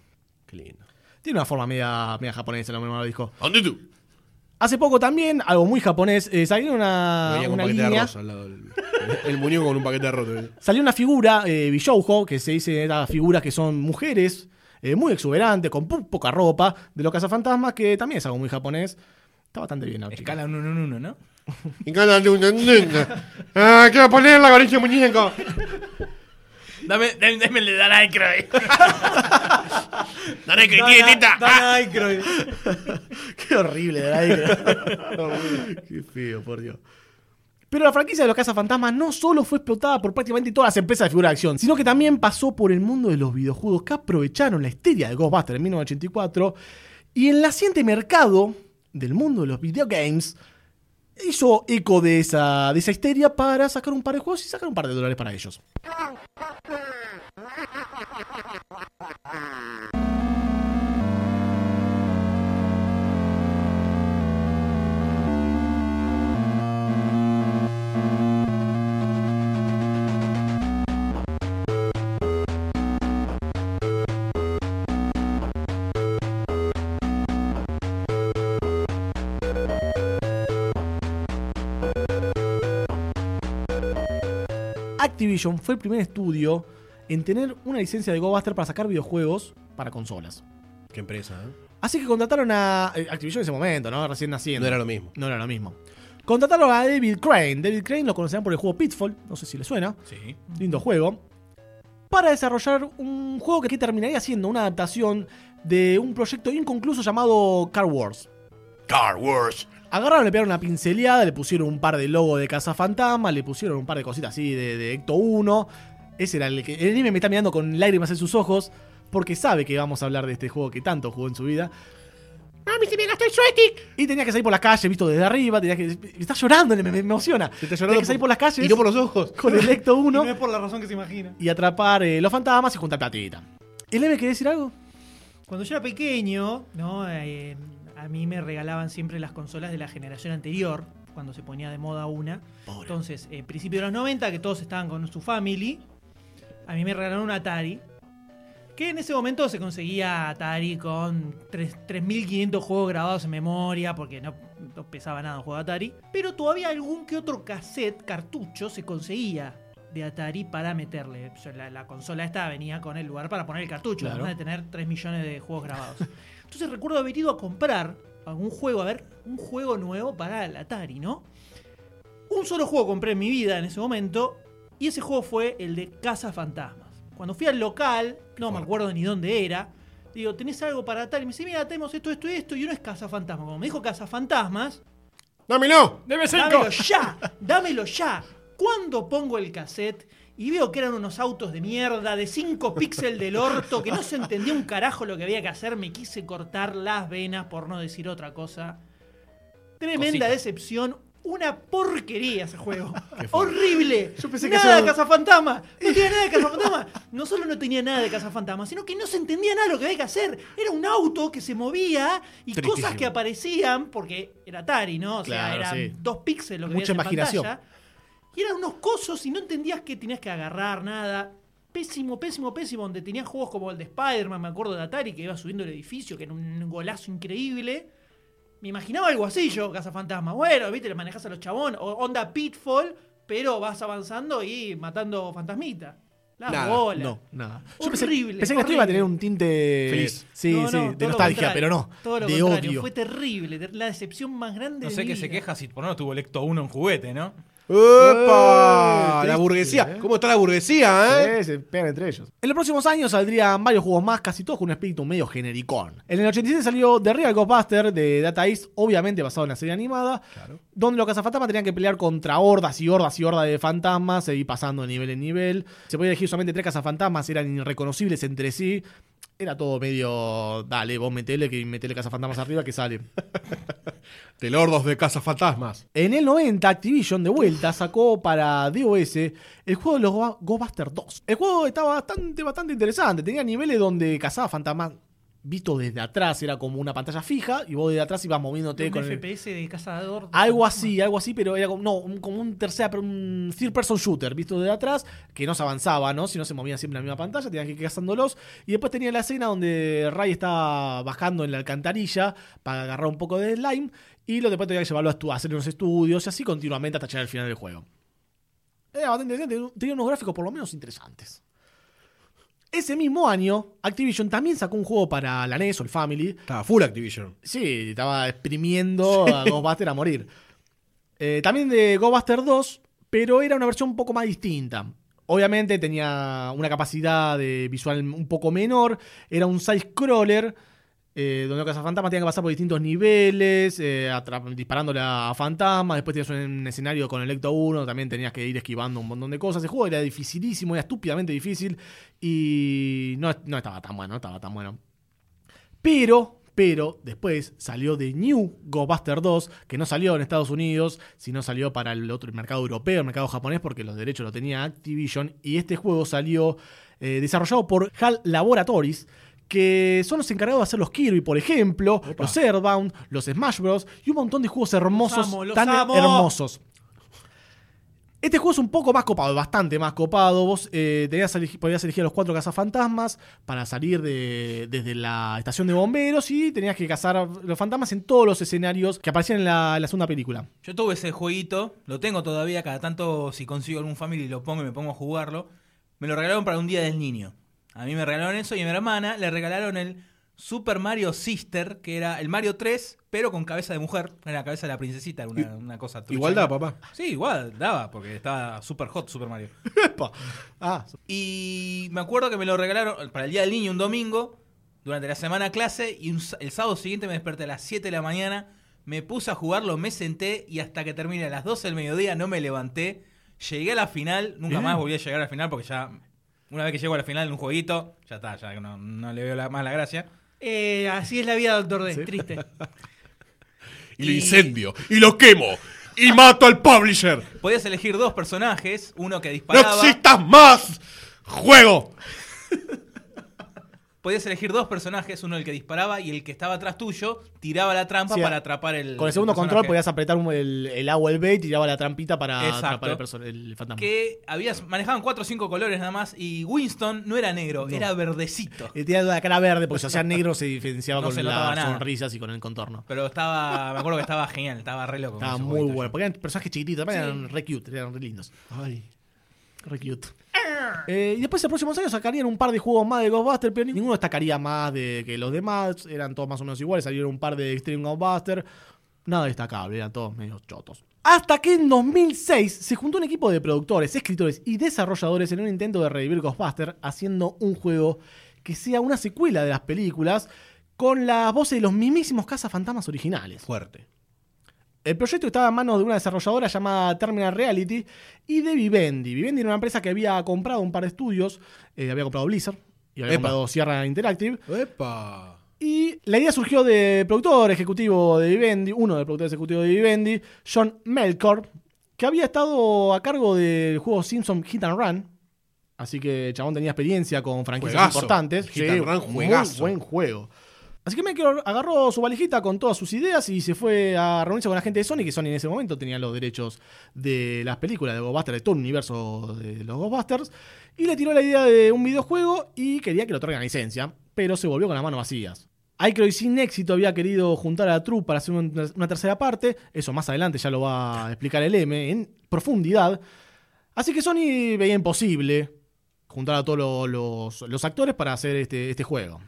Qué lindo. Tiene una forma media, media japonesa el hombre malvavisco. ¿Dónde tú? Hace poco también, algo muy japonés, eh, salió una, Venía con una un paquete de línea, arroz al lado del. El muñeco con un paquete de arroz. eh. salió una figura, eh, Bishoujo, que se dice estas figuras que son mujeres, eh, muy exuberantes, con poca ropa, de los cazafantasmas, que también es algo muy japonés. Está bastante bien, la chica. Escala 1 en 1, ¿no? Y cada uno- Ah, ¿qué va a poner la varilla muñeco? Dame, dame, dame el de Dan Aykroyd. Dale, que tiene teta. Dan Aykroyd. Qué horrible, ¿verdad? Qué feo, por Dios. Pero la franquicia de los cazafantasmas no solo fue explotada por prácticamente todas las empresas de figura de acción, sino que también pasó por el mundo de los videojuegos que aprovecharon la histeria de Ghostbusters en 1984 y el naciente mercado del mundo de los videogames hizo eco de esa, de esa histeria para sacar un par de juegos y sacar un par de dólares para ellos. Activision fue el primer estudio en tener una licencia de Ghostbusters para sacar videojuegos para consolas. Qué empresa, ¿eh? Así que contrataron a eh, Activision en ese momento, ¿no? Recién naciendo. No era lo mismo. No era lo mismo. Contrataron a David Crane. David Crane lo conocerán por el juego Pitfall, no sé si le suena. Sí. Lindo juego. Para desarrollar un juego que aquí terminaría siendo una adaptación de un proyecto inconcluso llamado Car Wars. Car Wars. Agarraron, le pegaron una pinceleada, le pusieron un par de logos de Casa Fantasma, le pusieron un par de cositas así de, de Ecto 1. Ese era el que. El anime me está mirando con lágrimas en sus ojos, porque sabe que vamos a hablar de este juego que tanto jugó en su vida. ¡Mami, se me gastó el joystick! Y tenía que salir por las calles, visto desde arriba. Tenía que, me está llorando, me, me emociona. está tenía llorando que salir por- las calles. y no por los ojos. Con el Ecto Y 1 no es por la razón que se imagina. y atrapar eh, los fantasmas y juntar platita. ¿El M quiere decir algo? Cuando yo era pequeño, ¿no? Eh, a mí me regalaban siempre las consolas de la generación anterior, cuando se ponía de moda una. Entonces, en principio de los 90, que todos estaban con su family, a mí me regalaron un Atari. Que en ese momento se conseguía Atari con tres- 3.500 juegos grabados en memoria, porque no, no pesaba nada un juego de Atari. Pero todavía algún que otro cassette, cartucho, se conseguía de Atari para meterle. La, la consola esta venía con el lugar para poner el cartucho, Claro. además de tener 3 millones de juegos grabados. Entonces recuerdo haber ido a comprar algún juego, a ver, un juego nuevo para el Atari, ¿no? Un solo juego compré en mi vida en ese momento, y ese juego fue el de Casa Fantasmas. Cuando fui al local, no me acuerdo ni dónde era, digo, ¿tenés algo para Atari? Y me dice, mira, tenemos esto, esto y esto, y uno es Casa Fantasmas. Como me dijo Casa Fantasmas, ¡Dámelo! Debe ser dámelo ya, dámelo ya. Cuando pongo el cassette y veo que eran unos autos de mierda de 5 píxeles del orto, que no se entendía un carajo lo que había que hacer, me quise cortar las venas por no decir otra cosa. Tremenda Cosita. decepción. Una porquería ese juego. Horrible. Yo pensé que nada eso- de Cazafantasma. No tenía nada de Cazafantasma. No solo no tenía nada de Cazafantasma, sino que no se entendía nada de lo que había que hacer. Era un auto que se movía y Tristísimo. cosas que aparecían, porque era Atari, ¿no? O sea, Claro, eran sí. dos píxeles lo que Mucha veías en imaginación. pantalla. Y eran unos cosos y no entendías que tenías que agarrar nada. Pésimo, pésimo, pésimo. Donde tenías juegos como el de Spider-Man, me acuerdo de Atari, que iba subiendo el edificio, que era un golazo increíble. Me imaginaba algo así yo, Fantasma. Bueno, viste, le manejas a los chabones. O onda Pitfall, pero vas avanzando y matando fantasmitas. La Nada, bola. No, nada. Yo pensé, Horrible, pensé que esto iba a tener un tinte. Feliz. Sí, No, sí, de nostalgia, pero no. Todo lo de contrario. odio. Fue terrible. ter- La decepción más grande No sé qué se queja si por no tuvo el Ecto 1 en juguete, ¿no? ¡Opa! Eh, la burguesía. eh. ¿Cómo está la burguesía, eh? Sí, se pegan entre ellos. En los próximos años saldrían varios juegos más, casi todos con un espíritu medio genericón. En el 87 salió The Real Ghostbuster de Data East, obviamente basado en la serie animada, donde los cazafantasmas tenían que pelear contra hordas y hordas y hordas de fantasmas, e ir pasando de nivel en nivel. Se podía elegir solamente tres cazafantasmas, eran irreconocibles entre sí. Era todo medio, dale, vos metele, que metele cazafantasmas arriba que sale. De lordos de Casa Fantasmas. En el 90, Activision de vuelta sacó para DOS el juego de los Ghostbusters 2. El juego estaba bastante, bastante interesante. Tenía niveles donde cazaba fantasmas visto desde atrás. Era como una pantalla fija y vos desde atrás ibas moviéndote Un con el... FPS de cazador. Algo así, algo así, pero era como, no, un- como un tercera, un third person shooter, visto desde atrás, que no se avanzaba, ¿no? Sino se movía siempre en la misma pantalla, tenías que ir cazándolos. Y después tenía la escena donde Ray está bajando en la alcantarilla para agarrar un poco de slime. Y lo después tenía que llevarlo a, a hacer unos estudios y así continuamente hasta llegar al final del juego. Era bastante interesante, tenía unos gráficos por lo menos interesantes. Ese mismo año, Activision también sacó un juego para la NES o el Family, Estaba full Activision. Sí, estaba exprimiendo a Ghostbuster a morir. Eh, también de Ghostbuster 2, pero era una versión un poco más distinta. Obviamente tenía una capacidad de visual un poco menor. Era un side-scroller. Eh, donde los cazafantasmas tenían que pasar por distintos niveles, eh, disparándole a fantasmas. Después tenías un escenario con el Ecto 1, también tenías que ir esquivando un montón de cosas. El juego era dificilísimo, era estúpidamente difícil. Y no, no estaba tan bueno, no estaba tan bueno. Pero, pero, después salió The New Ghostbuster 2, que no salió en Estados Unidos, sino salió para el otro mercado europeo, el mercado japonés, porque los derechos lo tenía Activision. Y este juego salió eh, desarrollado por HAL Laboratories, que son los encargados de hacer los Kirby, por ejemplo, los Airbound, los Smash Bros. y un montón de juegos hermosos, amo, los tan amo. hermosos. Este juego es un poco más copado, bastante más copado. Vos eh, tenías podías elegir a los cuatro cazafantasmas para salir de, desde la estación de bomberos y tenías que cazar a los fantasmas en todos los escenarios que aparecían en la, en la segunda película. Yo tuve ese jueguito, lo tengo todavía, cada tanto si consigo algún family lo pongo y me pongo a jugarlo. Me lo regalaron para un día del niño. A mí me regalaron eso y a mi hermana le regalaron el Super Mario Sister, que era el Mario 3, pero con cabeza de mujer. Era la cabeza de la princesita, era una, una cosa Igual trucha. da, papá. Sí, igual daba, porque estaba super hot Super Mario. Epa. Ah, Y me acuerdo que me lo regalaron para el Día del Niño un domingo, durante la semana clase, y un el sábado siguiente me desperté a las 7 de la mañana, me puse a jugarlo, me senté y hasta que termine a las 12 del mediodía no me levanté. Llegué a la final, nunca más volví a llegar a la final porque ya, una vez que llego a la final en un jueguito, ya está, ya no, no le veo la- más la gracia. Eh, así es la vida, Doctor D. Triste. Y lo incendio. Y lo quemo. Y mato al publisher. Podías elegir dos personajes, uno que ¡No disparaba. existas más! ¡Juego! Podías elegir dos personajes, uno el que disparaba y el que estaba atrás tuyo tiraba la trampa Sí, para atrapar el. con el segundo control podías apretar el, el A o el B y tiraba la trampita para Exacto. atrapar el, el fantasma. que habías manejaban cuatro o cinco colores nada más y Winston no era negro, era verdecito. Y tenía la cara verde porque si hacía negro se diferenciaba No con se las nada. sonrisas y con el contorno. Pero estaba, me acuerdo que estaba genial, estaba re loco. Estaba muy bueno. Porque eran personajes chiquititos, también Sí. eran re cute, eran re lindos. Ay. Re cute. Eh, y después, en los próximos años, sacarían un par de juegos más de Ghostbusters, pero ninguno destacaría más de que los demás. Eran todos más o menos iguales. Salieron un par de Extreme Ghostbusters. Nada destacable, eran todos medio chotos. Hasta que en 2006 se juntó un equipo de productores, escritores y desarrolladores en un intento de revivir Ghostbusters haciendo un juego que sea una secuela de las películas con las voces de los mismísimos cazafantasmas originales. Fuerte. El proyecto estaba en manos de una desarrolladora llamada Terminal Reality y de Vivendi. Vivendi era una empresa que había comprado un par de estudios, eh, había comprado Blizzard y había Epa. comprado Sierra Interactive. ¡Epa! Y la idea surgió del productor ejecutivo de Vivendi, uno de los productores ejecutivos de Vivendi, John Melkor, que había estado a cargo del juego Simpson Hit and Run. Así que el chabón tenía experiencia con franquicias Juegazo. importantes. Hit and Run, muy buen juego. Así que Melkor agarró su valijita con todas sus ideas y se fue a reunirse con la gente de Sony, que Sony en ese momento tenía los derechos de las películas de Ghostbusters, de todo el universo de los Ghostbusters, y le tiró la idea de un videojuego y quería que lo traigan licencia, pero se volvió con las manos vacías. Aykroyd sin éxito había querido juntar a la troupe para hacer una, tercera parte, eso más adelante ya lo va a explicar el M en profundidad, así que Sony veía imposible juntar a todos lo- los, los actores para hacer este, este juego.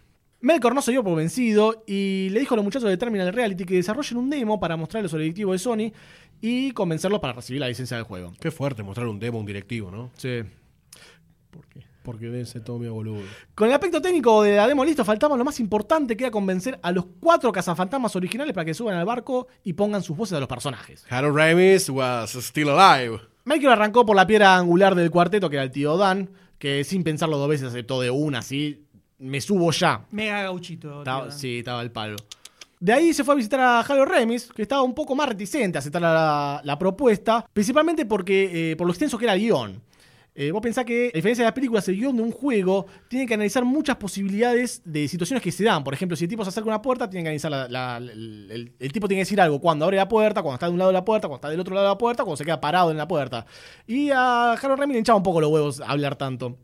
Melkor no se dio por vencido y le dijo a los muchachos de Terminal Reality que desarrollen un demo para mostrarle sobre el directivo de Sony y convencerlos para recibir la licencia del juego. Qué fuerte mostrar un demo a un directivo, ¿no? Sí. Porque debe ser todo medio boludo. Con el aspecto técnico de la demo listo, faltaba lo más importante que era convencer a los cuatro cazafantasmas originales para que suban al barco y pongan sus voces a los personajes. Harold Ramis was still alive. Melchior arrancó por la piedra angular del cuarteto, que era el tío Dan, que sin pensarlo dos veces aceptó de una, así, me subo ya. Mega gauchito. Estaba- sí, estaba el palo. De ahí se fue a visitar a Halo Remis, que estaba un poco más reticente a aceptar la, la propuesta, principalmente porque eh, por lo extenso que era el guion. Eh, vos pensás que, a diferencia de las películas, el guion de un juego tiene que analizar muchas posibilidades de situaciones que se dan. Por ejemplo, si el tipo se acerca a una puerta, tiene que analizar la- la- el, el- el tipo tiene que decir algo cuando abre la puerta, cuando está de un lado de la puerta, cuando está del otro lado de la puerta, cuando se queda parado en la puerta. Y a Halo Remis le hinchaba un poco los huevos hablar tanto.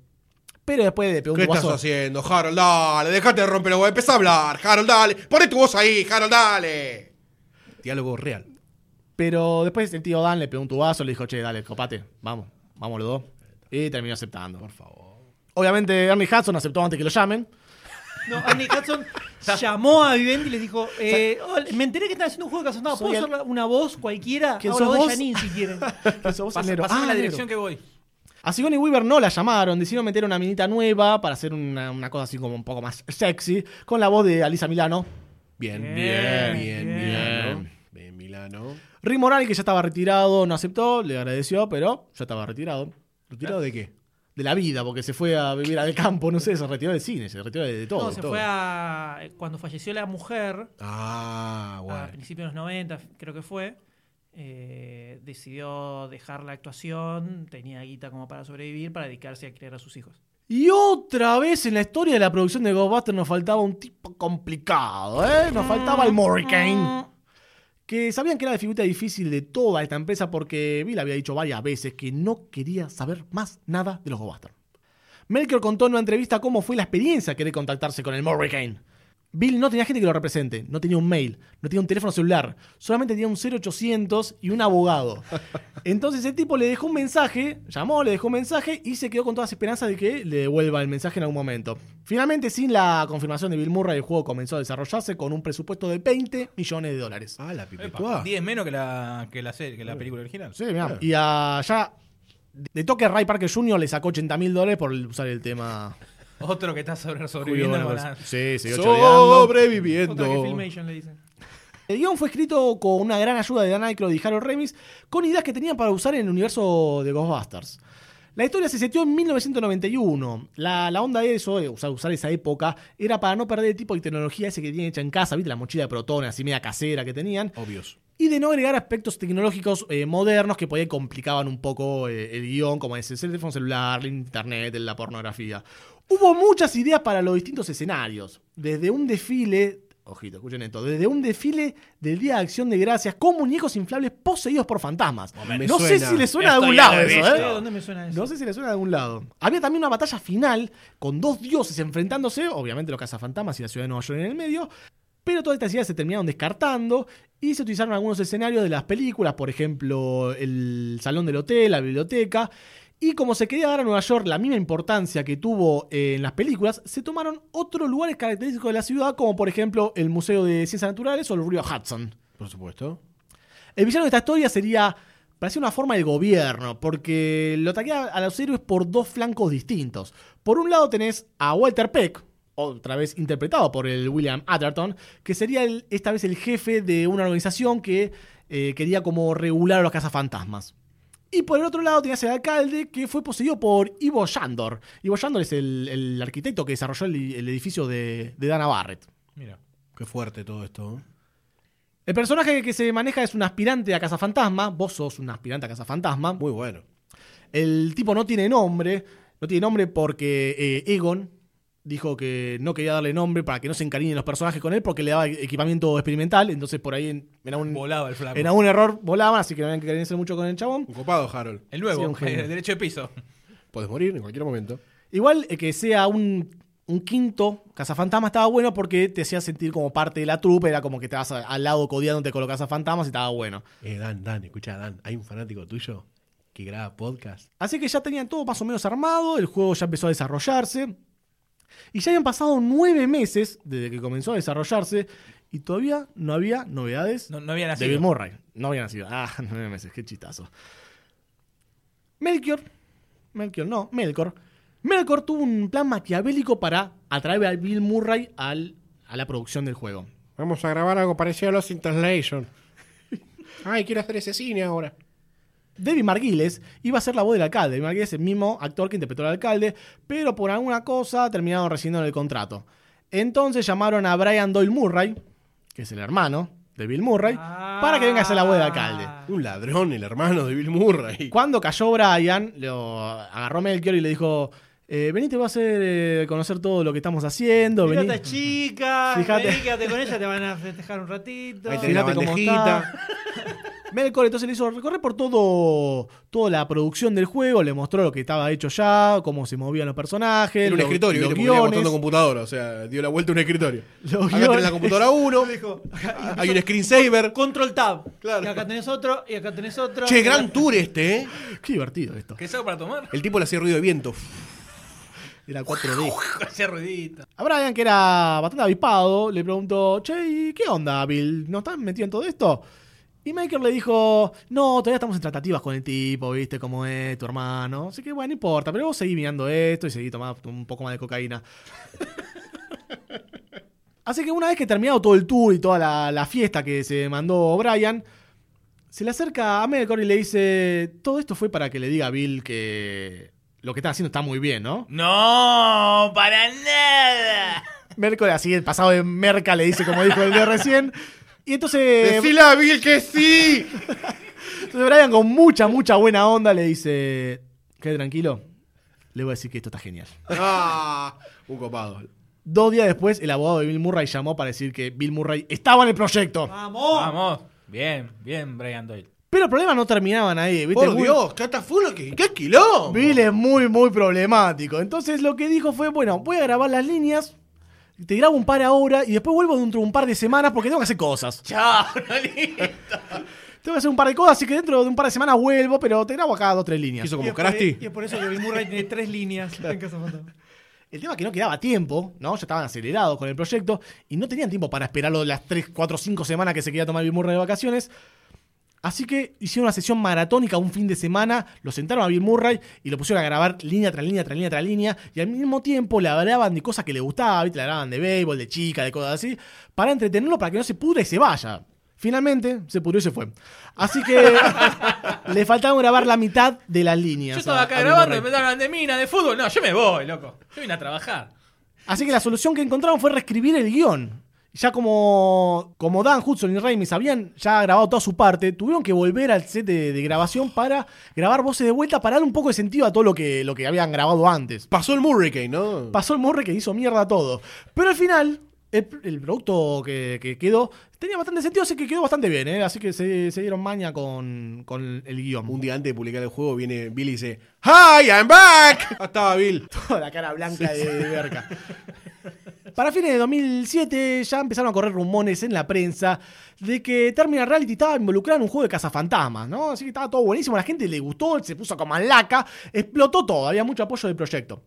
Pero después le pegó un ¿Qué estás haciendo, Harold? Dale, dejate de romper los huevos. Empezá a hablar, Harold, dale. Poné tu voz ahí, Harold, dale. Diálogo real. Pero después el tío Dan le pegó un tubazo, le dijo, che, dale, copate, vamos, vamos los dos. Y terminó aceptando. Por favor. Obviamente Ernie Hudson aceptó antes que lo llamen. No, Andy Hudson llamó a Vivendi y les dijo: eh, hola, Me enteré que están haciendo un juego de Casanova. ¿Puedo Soy hacer una voz cualquiera? ¿Quién Ahora sos vos? Janine si quieren. Que sos vos, Pas- el Ah, la dirección que voy. A Sigourney Weaver no la llamaron, decidieron meter una minita nueva para hacer una, una cosa así como un poco más sexy, con la voz de Alisa Milano. Bien, bien, Bien, bien, bien. Milano. Bien, Milano. Rick Moral, que ya estaba retirado, no aceptó, le agradeció, pero ya estaba retirado. ¿Retirado de qué? De la vida, porque se fue a vivir al campo, no sé, se retiró del cine, se retiró de, de todo. no, se todo. fue a. Cuando falleció la mujer, Ah, a bueno. principios de los 90, creo que fue, eh, decidió dejar la actuación, tenía guita como para sobrevivir, para dedicarse a criar a sus hijos. Y otra vez en la historia de la producción de Ghostbusters nos faltaba un tipo complicado, ¿eh? Nos faltaba el Morricane. Que sabían que era la dificultad difícil de toda esta empresa porque Bill había dicho varias veces que no quería saber más nada de los Ghostbusters. Melchior contó en una entrevista cómo fue la experiencia querer contactarse con el Morricane. Bill no tenía gente que lo represente, no tenía un mail, no tenía un teléfono celular, solamente tenía un 0800 y un abogado. Entonces el tipo le dejó un mensaje, llamó, le dejó un mensaje y se quedó con todas las esperanzas de que le devuelva el mensaje en algún momento. Finalmente, sin la confirmación de Bill Murray, el juego comenzó a desarrollarse con un presupuesto de 20 millones de dólares. Ah, la Epa, pipetuá. 10 menos que la, que la, serie, que la película original. Sí, mirá. Y allá, de toque Ray Parker Jr. le sacó 80 mil dólares por usar el tema. Otro que está sobre, sobreviviendo con la- Sí. Sobreviviendo. Otra que Filmation le dicen. El guion fue escrito con una gran ayuda de Dan Aykroyd y Harold Remis, con ideas que tenían para usar en el universo de Ghostbusters. La historia se setió en 1991. La, la onda de eso, de usar, usar esa época, era para no perder el tipo de tecnología ese que tienen hecha en casa, ¿viste? La mochila de protones, así media casera que tenían. Obvios. Y de no agregar aspectos tecnológicos eh, modernos que por ahí complicaban un poco eh, el guion, como es el teléfono celular, el internet, la pornografía. Hubo muchas ideas para los distintos escenarios. Desde un desfile, ojito, escuchen esto, desde un desfile del Día de Acción de Gracias con muñecos inflables poseídos por fantasmas. Me no sé si les suena de algún lado eso. ¿eh? ¿Dónde me suena eso? No sé si le suena de algún lado. Había también una batalla final con dos dioses enfrentándose, obviamente los cazafantasmas y la ciudad de Nueva York en el medio. Pero todas estas ideas se terminaron descartando y se utilizaron algunos escenarios de las películas, por ejemplo, el salón del hotel, la biblioteca. Y como se quería dar a Nueva York la misma importancia que tuvo eh, en las películas, se tomaron otros lugares característicos de la ciudad, como por ejemplo el Museo de Ciencias Naturales o el río Hudson. Por supuesto. El villano de esta historia sería. Parecía una forma de gobierno, porque lo ataquea a los héroes por dos flancos distintos. Por un lado tenés a Walter Peck, otra vez interpretado por el William Atherton, que sería el- esta vez el jefe de una organización que eh, quería como regular a los cazafantasmas. Y por el otro lado tenías el alcalde que fue poseído por Ivo Shandor. Ivo Shandor es el, el arquitecto que desarrolló el, el edificio de, de Dana Barrett. Mira. Qué fuerte todo esto. ¿eh? El personaje que se maneja es un aspirante a cazafantasma. Vos sos un aspirante a cazafantasma. Muy bueno. El tipo no tiene nombre. No tiene nombre porque eh, Egon dijo que no quería darle nombre para que no se encariñen los personajes con él porque le daba equipamiento experimental. Entonces por ahí en, en algún, Volaba el flaco. en algún error volaban, así que no habían que encariñarse mucho con el chabón. Un copado, Harold. El nuevo, Sí, eh, derecho de piso. Podés morir en cualquier momento. Igual eh, que sea un, un quinto cazafantasma estaba bueno porque te hacía sentir como parte de la trupe. Era como que estabas a- al lado codiándote con los cazafantasmas y estaba bueno. Eh, Dan, Dan, escucha, Dan. Hay un fanático tuyo que graba podcast. Así que ya tenían todo más o menos armado, el juego ya empezó a desarrollarse. Y ya habían pasado nueve meses desde que comenzó a desarrollarse y todavía no había novedades No, no había de nacido. Bill Murray. No había nacido. Ah, nueve meses, qué chistazo. Melchior, Melchior no, Melkor. Melkor tuvo un plan maquiavélico para atraer a Bill Murray al, a la producción del juego. Vamos a grabar algo parecido a Los Translation. Ay, quiero hacer ese cine ahora. David Marguiles iba a ser la voz del alcalde. David Marguiles es el mismo actor que interpretó al alcalde, pero por alguna cosa terminaron rescindiendo el contrato. Entonces llamaron a Brian Doyle Murray, que es el hermano de Bill Murray, para que venga a ser la voz del alcalde. Un ladrón, el hermano de Bill Murray. Cuando cayó Brian, lo agarró Melchior y le dijo: eh, Vení, te voy a hacer eh, conocer todo lo que estamos haciendo. Mira vení". esta chica, Fíjate. vení, quédate con ella, te van a festejar un ratito. Ahí tenés la Fíjate cómo bandejita. Melkor entonces le hizo recorrer por todo toda la producción del juego, le mostró lo que estaba hecho ya, cómo se movían los personajes, Era un los- escritorio, los guiones. mostrando computadora. O sea, dio la vuelta a un escritorio. Los Acá guiones. tenés la computadora 1. Hay un screensaver. Control Tab. Claro. Y acá tenés otro, y acá tenés otro. Che, gran tour este, ¿eh? Qué divertido esto. ¿Qué es algo para tomar? El tipo le hacía ruido de viento. Era 4D. Hacía ruidito. A Brian, que era bastante avispado, le preguntó, che, ¿y qué onda, Bill? ¿No estás metido en todo esto? Y Maker le dijo, no, todavía estamos en tratativas con el tipo, viste cómo es tu hermano. Así que bueno, no importa, pero vos seguí mirando esto y seguí tomando un poco más de cocaína. Así que una vez que terminado todo el tour y toda la, la fiesta que se mandó Brian, se le acerca a Melkor y le dice, todo esto fue para que le diga a Bill que lo que está haciendo está muy bien, ¿no? No, para nada. Melkor así, el pasado de Merca le dice como dijo el de recién. Y entonces... Decile a Bill que sí. Entonces Brian con mucha, mucha buena onda le dice, quede tranquilo, le voy a decir que esto está genial. Ah, un copado. Dos días después, el abogado de Bill Murray llamó para decir que Bill Murray estaba en el proyecto. Vamos. Bien, bien, Brian Doyle. Pero los problemas no terminaban ahí, ¿viste? Por Muy- Dios, ¿qué atafulo? ¿Qué, qué quilombo? Bill es muy, muy problemático. Entonces lo que dijo fue, bueno, voy a grabar las líneas, te grabo un par ahora y después vuelvo dentro de un par de semanas porque tengo que hacer cosas. Chao, listo. Tengo que hacer un par de cosas, así que dentro de un par de semanas vuelvo, pero te grabo acá dos o tres líneas. Hizo Y como es por- Krusty. Y es por eso que Bill Murray tiene tres líneas en Cazafantasmas. El tema es que no quedaba tiempo, ¿no? Ya estaban acelerados con el proyecto y no tenían tiempo para esperarlo las 3, 4, 5 semanas que se quería tomar Bill Murray de vacaciones. Así que hicieron una sesión maratónica un fin de semana, lo sentaron a Bill Murray y lo pusieron a grabar línea tras línea, tras línea, tras línea, y al mismo tiempo le hablaban de cosas que le gustaban, ¿viste? le hablaban de béisbol, de chica, de cosas así, para entretenerlo, para que no se pudra y se vaya. Finalmente, se pudrió y se fue. Así que le faltaba grabar la mitad de las líneas. Yo estaba a- acá a Bill grabando, empezaron de mina, de fútbol. No, yo me voy, loco. Yo vine a trabajar. Así que la solución que encontraron fue reescribir el guion. Ya como, como Dan Hudson y Ramis habían ya grabado toda su parte, tuvieron que volver al set de, de grabación para grabar voces de vuelta para darle un poco de sentido a todo lo que, lo que habían grabado antes. Pasó el Hurricane, ¿no? Pasó el Murray que hizo mierda todo. Pero al final, el, el producto que, que quedó tenía bastante sentido, así que quedó bastante bien, ¿eh? Así que se, se dieron maña con, con el guion. Un día antes de publicar el juego viene Bill y dice ¡Hi, I'm back! Estaba Bill. Toda la cara blanca de, de verga. Para fines de 2007 ya empezaron a correr rumores en la prensa de que Terminal Reality estaba involucrada en un juego de cazafantasmas, ¿no? Así que estaba todo buenísimo, la gente le gustó, se puso como laca, explotó todo, había mucho apoyo del proyecto.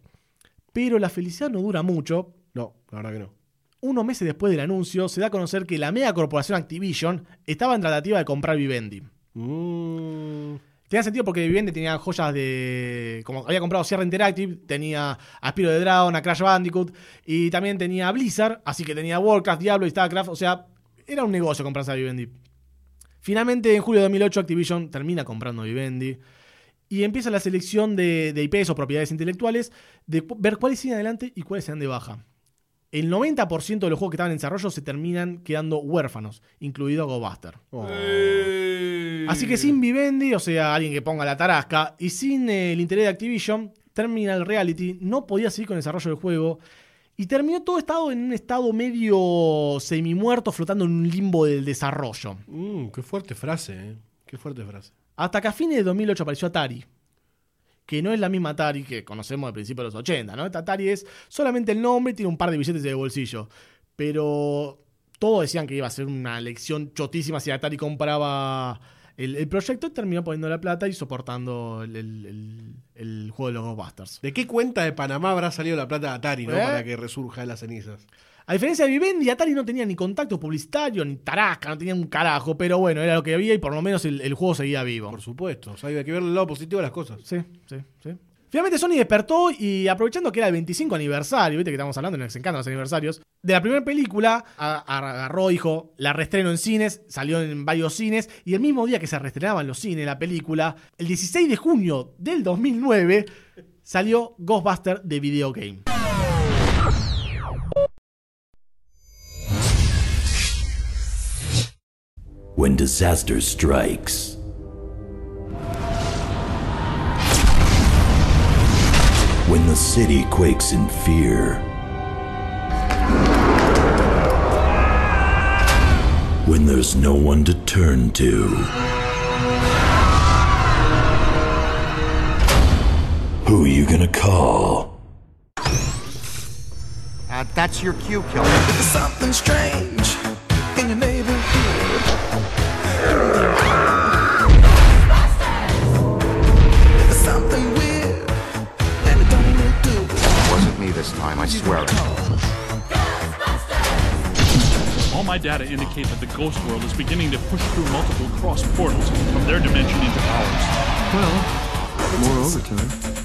Pero la felicidad no dura mucho. No, la verdad que no. Unos meses después del anuncio, se da a conocer que la mega corporación Activision estaba en tratativa de comprar Vivendi. Mm, Tenía sentido porque Vivendi tenía joyas de. Como había comprado Sierra Interactive, tenía a Spiro de Dragon, a Crash Bandicoot, y también tenía Blizzard, así que tenía Warcraft, Diablo y StarCraft. O sea, era un negocio comprarse a Vivendi. Finalmente, en julio de 2008, Activision termina comprando Vivendi y empieza la selección de, de IPs o propiedades intelectuales de ver cuáles siguen adelante y cuáles se dan de baja. El 90% de los juegos que estaban en desarrollo se terminan quedando huérfanos, incluido GoBuster. oh. Así que sin Vivendi, o sea, alguien que ponga la tarasca, y sin eh, el interés de Activision, Terminal Reality no podía seguir con el desarrollo del juego. Y terminó todo estado en un estado medio semi-muerto, flotando en un limbo del desarrollo. Mm, qué fuerte frase, ¿eh? Qué fuerte frase. Hasta que a fines de 2008 apareció Atari. Que no es la misma Atari que conocemos al principio de los 80, ¿no? Esta Atari es solamente el nombre y tiene un par de billetes de bolsillo. Pero todos decían que iba a ser una lección chotísima si Atari compraba el, el proyecto terminó poniendo la plata y soportando el, el- el- juego de los Ghostbusters. ¿De qué cuenta de Panamá habrá salido la plata de Atari, no? ¿Eh? Para que resurja de las cenizas. A diferencia de Vivendi, Atari no tenía ni contacto publicitario, ni tarasca, no tenía un carajo, pero bueno, era lo que había y por lo menos el, el juego seguía vivo. Por supuesto. O sea, hay que ver el lado positivo de las cosas. Sí, sí, sí. Finalmente Sony despertó y aprovechando que era el 25 aniversario, viste que estamos hablando, nos encantan los aniversarios, de la primera película, agarró, dijo, la reestreno en cines, salió en varios cines, y el mismo día que se reestrenaba en los cines la película, el 16 de junio del 2009, salió Ghostbuster de Video Game. When disaster strikes, when the city quakes in fear, when there's no one to turn to, who are you gonna call? Uh, that's your cue, killer. Something strange this time, I swear it. All my data data indicate that the ghost world is beginning to push through multiple cross portals from their dimension into ours. Well, more overtime.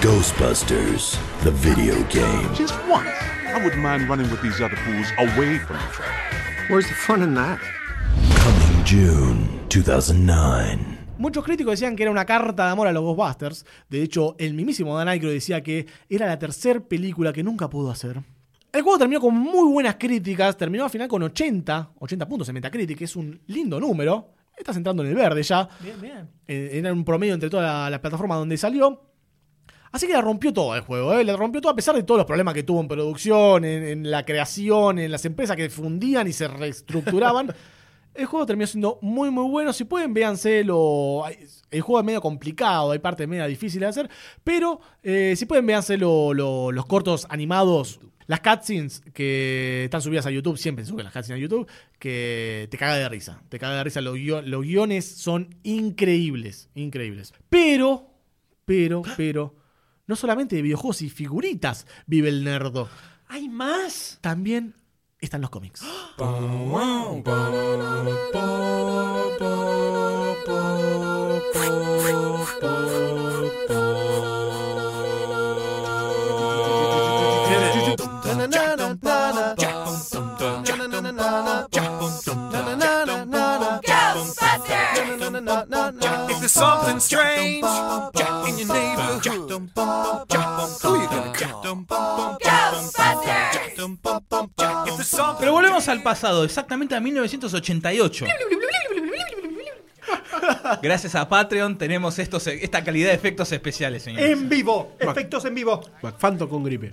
Ghostbusters, the video game. Just once. I wouldn't mind running with these other fools away from the track. Where's the fun in that? Coming June 2009. Muchos críticos decían que era una carta de amor a los Ghostbusters. De hecho, el mismísimo Dan Aykroyd decía que era la tercera película que nunca pudo hacer. El juego terminó con muy buenas críticas, terminó al final con 80, 80 puntos en Metacritic, que es un lindo número. Estás entrando en el verde ya. Bien, bien. Eh, era un promedio entre todas las la plataformas donde salió. Así que la rompió todo el juego, ¿eh? la rompió todo a pesar de todos los problemas que tuvo en producción, en, en la creación, en las empresas que fundían y se reestructuraban. el juego terminó siendo muy muy bueno. Si pueden, véanselo. El juego es medio complicado, hay partes medio difíciles de hacer, pero eh, si pueden, véanselo lo- los cortos animados. Las cutscenes que están subidas a YouTube, siempre suben las cutscenes a YouTube, que te caga de risa. Te caga de risa. Los, guio- los guiones son increíbles, increíbles. Pero, pero, pero, no solamente de videojuegos y figuritas vive el nerdo. ¿Hay más? También están los cómics. If there's something strange in your neighborhood, who you gonna call? If there's something Pero volvemos al pasado, exactamente a 1988. Gracias a Patreon tenemos estos, esta calidad de efectos especiales, señores. En vivo, efectos en vivo. McFanto con gripe.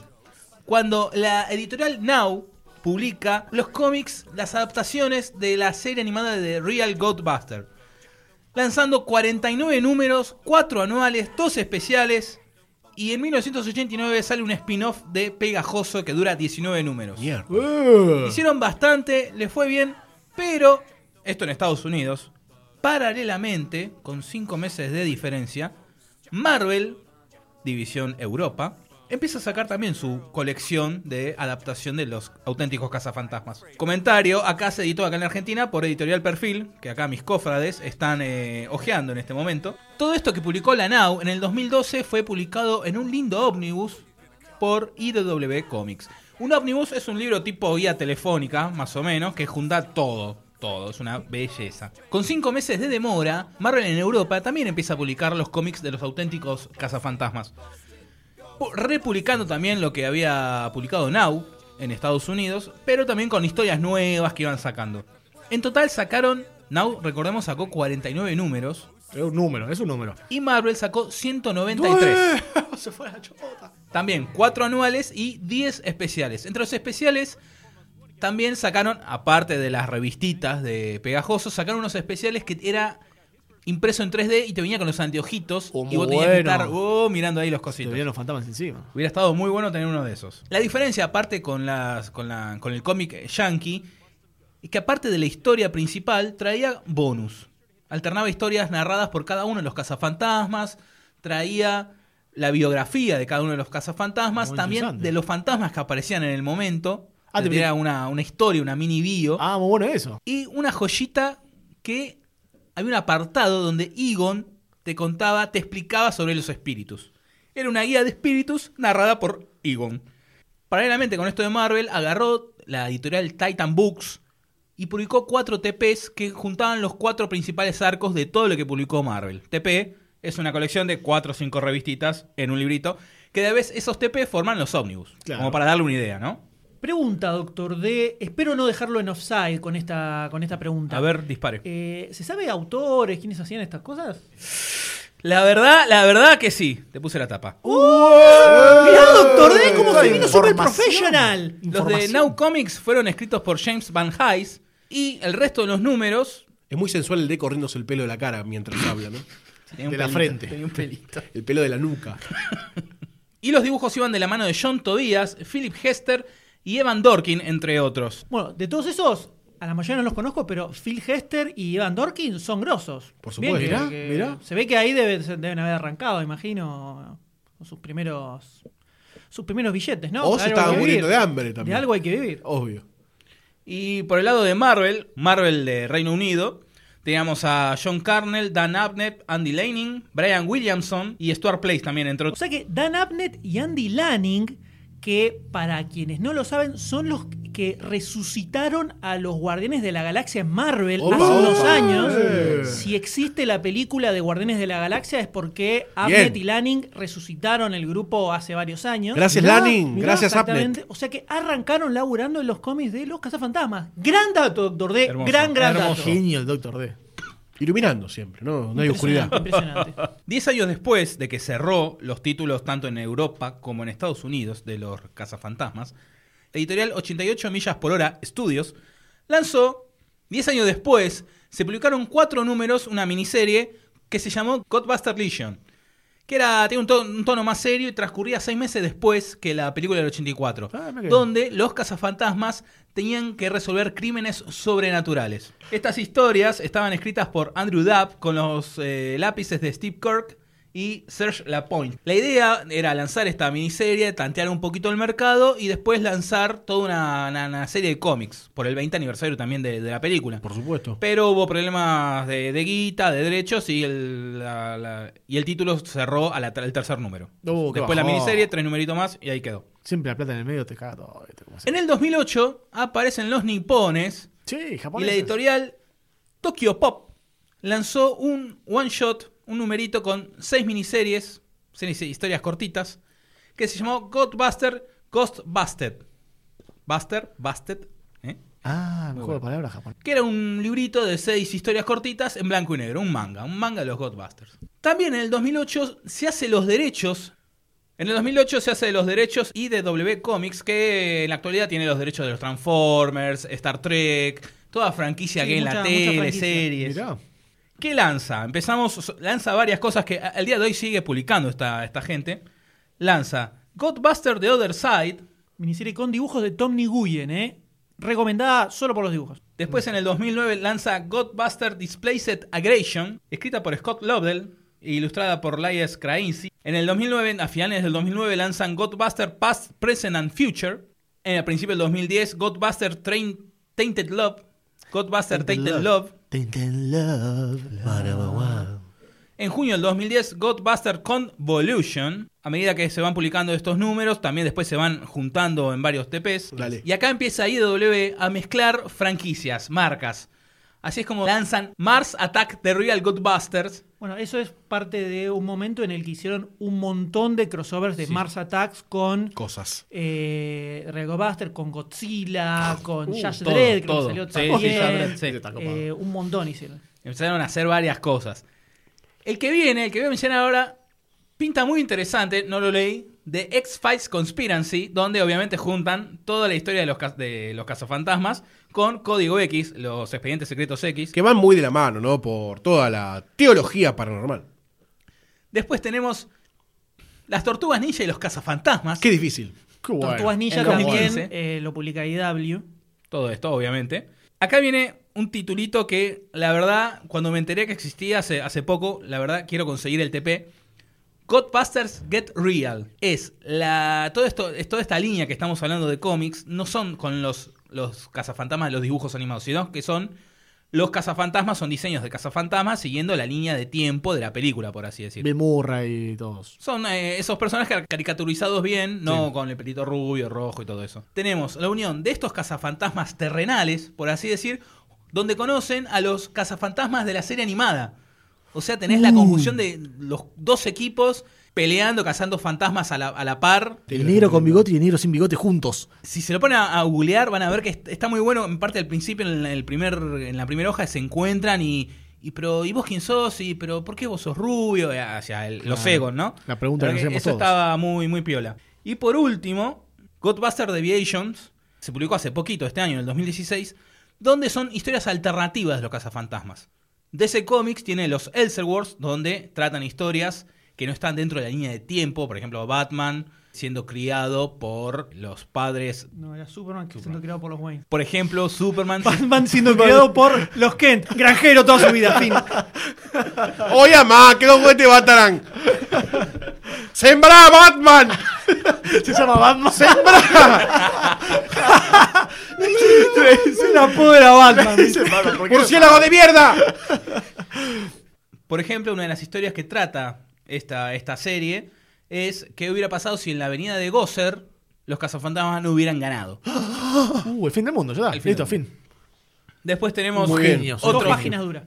Cuando la editorial Now publica los cómics, las adaptaciones de la serie animada de Real Ghostbuster, lanzando 49 números, 4 anuales, 2 especiales, y en 1989 sale un spin-off de Pegajoso que dura 19 números. Hicieron bastante, les fue bien, pero esto en Estados Unidos, paralelamente, con 5 meses de diferencia, Marvel, División Europa, empieza a sacar también su colección de adaptación de los auténticos cazafantasmas. Comentario, acá se editó acá en la Argentina por Editorial Perfil, que acá mis cofrades están eh, ojeando en este momento. Todo esto que publicó la Now en el 2012 fue publicado en un lindo ómnibus por IDW Comics. Un ómnibus es un libro tipo guía telefónica, más o menos, que junta todo. Todo, es una belleza. Con cinco meses de demora, Marvel en Europa también empieza a publicar los cómics de los auténticos cazafantasmas. Pu- Republicando también lo que había publicado Now en Estados Unidos, pero también con historias nuevas que iban sacando. En total sacaron, Now, recordemos, sacó 49 números. Es un número, es un número. Y Marvel sacó 193. Se fue la chota. También 4 anuales y 10 especiales. Entre los especiales también sacaron, aparte de las revistitas de Pegajoso, sacaron unos especiales que era impreso en 3D y te venía con los anteojitos y vos tenías que bueno. estar oh, mirando ahí los cositos. Te venían los fantasmas encima. Hubiera estado muy bueno tener uno de esos. La diferencia, aparte con, las, con, la, con el cómic yankee, es que aparte de la historia principal, traía bonus. Alternaba historias narradas por cada uno de los cazafantasmas, traía la biografía de cada uno de los cazafantasmas, Muy también de los fantasmas que aparecían en el momento. Ah, te- una historia, una mini bio. Ah, muy bueno eso. Y una joyita que había un apartado donde Egon te contaba, te explicaba sobre los espíritus. Era una guía de espíritus narrada por Egon. Paralelamente con esto de Marvel, agarró la editorial Titan Books y publicó cuatro TPs que juntaban los cuatro principales arcos de todo lo que publicó Marvel. TP es una colección de cuatro o cinco revistitas en un librito, que de vez esos TP forman los ómnibus. Claro. Como para darle una idea, ¿no? Pregunta, doctor D. Espero no dejarlo en offside con esta, con esta pregunta. A ver, dispare. Eh, ¿Se sabe autores, quiénes hacían estas cosas? La verdad, la verdad que sí. Te puse la tapa. Mirá, doctor D, cómo se vino super professional. Los de Now Comics fueron escritos por James Van Hise y el resto de los números. Es muy sensual el de corriéndose el pelo de la cara mientras habla, ¿no? Tenía un de la pelito, frente. tenía un pelito. El pelo de la nuca. Y los dibujos iban de la mano de John Tobias, Philip Hester y Evan Dorkin, entre otros. Bueno, de todos esos, a la mayoría no los conozco, pero Phil Hester y Evan Dorkin son grosos. Por Bien supuesto. que- Mirá, que- mirá. Se ve que ahí debe- deben haber arrancado, imagino, con sus primeros sus primeros billetes, ¿no? O De se que muriendo de hambre también. De algo hay que vivir. Obvio. Y por el lado de Marvel, Marvel de Reino Unido, teníamos a John Carnell, Dan Abnett, Andy Lanning, Brian Williamson y Stuart Place también, entre O otros. sea que Dan Abnett y Andy Lanning, que para quienes no lo saben, son los que resucitaron a los Guardianes de la Galaxia en Marvel Opa, hace unos opa. años. Eh. Si existe la película de Guardianes de la Galaxia es porque Abnett Bien. y Lanning resucitaron el grupo hace varios años. Gracias, Lanning. Gracias. Abnett. O sea que arrancaron laburando en los cómics de los Cazafantasmas. Gran dato, Doctor D. Hermoso. Gran, gran Hermoso. dato. Genio el Doctor D. Iluminando siempre, ¿no? No hay oscuridad. Impresionante. Diez años después de que cerró los títulos tanto en Europa como en Estados Unidos de los cazafantasmas, la editorial 88 millas por hora Studios lanzó, 10 años después, se publicaron cuatro números, una miniserie que se llamó Godbuster Legion, que era, tenía un tono, un tono más serio y transcurría seis meses después que la película del 84, Ah, donde los cazafantasmas tenían que resolver crímenes sobrenaturales. Estas historias estaban escritas por Andrew Dabb con los eh, lápices de Steve Kirk y Serge Lapointe. La idea era lanzar esta miniserie, tantear un poquito el mercado y después lanzar toda una, una- una serie de cómics por el 20 aniversario también de, de la película. Por supuesto. Pero hubo problemas de, de guita, de derechos y el, la- la- y el título cerró al tercer número. Uh, qué Después la miniserie, tres numeritos más y ahí quedó. Siempre la plata en el medio te caga todo. En el 2008 aparecen los nipones Sí, y la editorial Tokyo Pop lanzó un one shot, un numerito con seis miniseries, series- historias cortitas, que se llamó Godbuster Ghost Busted. Buster, Busted, ¿eh? Ah, me Muy juego de bueno. palabras japonés. que era un librito de seis historias cortitas en blanco y negro, un manga, un manga de los Godbusters. También en el 2008 se hace los derechos. En el 2008 se hace de los derechos y de W Comics, que en la actualidad tiene los derechos de los Transformers, Star Trek, toda franquicia Sí, que hay en la tele, series. Mirá. ¿Qué lanza? Empezamos, lanza varias cosas que al día de hoy sigue publicando esta, esta gente. Lanza Godbuster The Other Side, Miniserie con dibujos de Tom Nguyen, ¿eh? Recomendada solo por los dibujos. Después en el 2009 lanza Godbuster Displaced Aggression, escrita por Scott Lobdell e ilustrada por Elias Krasinski. En el 2009, a finales del 2009 lanzan Godbuster Past, Present and Future. En el principio del 2010 Godbuster Train- Tainted Love, Godbuster Tainted Tainted, Love. Love. Love. En junio del 2010 Godbuster Convolution. A medida que se van publicando estos números, también después se van juntando en varios TPs. Dale. Y acá empieza IDW a mezclar franquicias, marcas. Así es como lanzan Mars Attack The Real Godbusters. Bueno, eso es parte de un momento en el que hicieron un montón de crossovers de Sí. Mars Attacks con Cosas. eh, Real Buster, con Godzilla, con Uh, todo, Dredd, que todo. salió Sí, también. sí, sí. Eh, un montón hicieron. Empezaron a hacer varias cosas. El que viene, el que voy a mencionar ahora, pinta muy interesante, no lo leí, de X-Files Conspiracy, donde obviamente juntan toda la historia de los, de los cazafantasmas con Código X, los expedientes secretos X. Que van muy de la mano, ¿no? Por toda la teología paranormal. Después tenemos las Tortugas Ninja y los cazafantasmas. Qué difícil. Qué bueno. Tortugas Ninja En también 2015. eh, lo publica IW. Todo esto, obviamente. Acá viene un titulito que, la verdad, cuando me enteré que existía hace, hace poco, la verdad, quiero conseguir el TP. Godbusters Get Real. Es la. Todo esto, es toda esta línea que estamos hablando de cómics. No son con los, los cazafantasmas de los dibujos animados, sino que son. Los cazafantasmas son diseños de cazafantasmas siguiendo la línea de tiempo de la película, por así decirlo. Bill Murray y todos. Son eh, esos personajes caricaturizados bien, no con el pelito rubio, rojo y todo eso. Tenemos la unión de estos cazafantasmas terrenales, por así decir, donde conocen a los cazafantasmas de la serie animada. O sea, tenés la conjunción de los dos equipos peleando, cazando fantasmas a la, a la par. El negro con bigote y el negro sin bigote juntos. Si se lo ponen a, a googlear, van a ver que est- está muy bueno. En parte al principio, en, el primer, en la primera hoja, se encuentran y. Y pero, ¿y vos quién sos? Y pero, ¿por qué vos sos rubio? Eh, Hacia el- los Claro. egos, ¿no? La pregunta que verdad nos hacemos Eso todos. estaba muy, muy piola. Y por último, Godbuster Deviations se publicó hace poquito, este año, en el 2016, donde son historias alternativas de los cazafantasmas. DC Comics tiene los Elseworlds, donde tratan historias que no están dentro de la línea de tiempo. Por ejemplo, Batman siendo criado por los padres. No, era Superman siendo criado por los Wayne. Por ejemplo, Superman. Batman siendo criado por los Kent. Granjero toda su vida, fin. Oye, más, que los juguetes batarán. ¡Sembra, Batman! Se llama Batman. ¡Sembra! Se la era Batman. ¡Murciélago de mierda! Por ejemplo, una de las historias que trata esta, esta serie es qué hubiera pasado si en la avenida de Gosser los cazafantasmas no hubieran ganado. Uh, el fin del mundo, ya está. El fin Listo, fin. Después tenemos Muy bien. Genios. otro Dos páginas duras.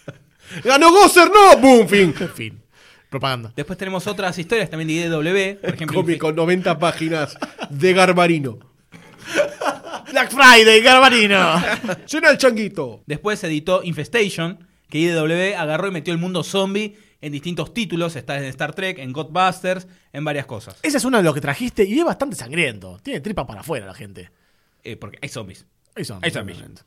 ¡Ganó Gosser, no! ¡Boom, fin! Fin. Propaganda. Después tenemos otras historias también de IDW. Por ejemplo, Cómic con 90 páginas de Garbarino. Black Friday, Garbarino. ¡Llena el changuito! Después editó Infestation, que IDW agarró y metió el mundo zombie en distintos títulos. Está en Star Trek, en Godbusters, en varias cosas. Ese es uno de los que trajiste y es bastante sangriento. Tiene tripa para afuera la gente. Eh, porque hay zombies. Hay zombies.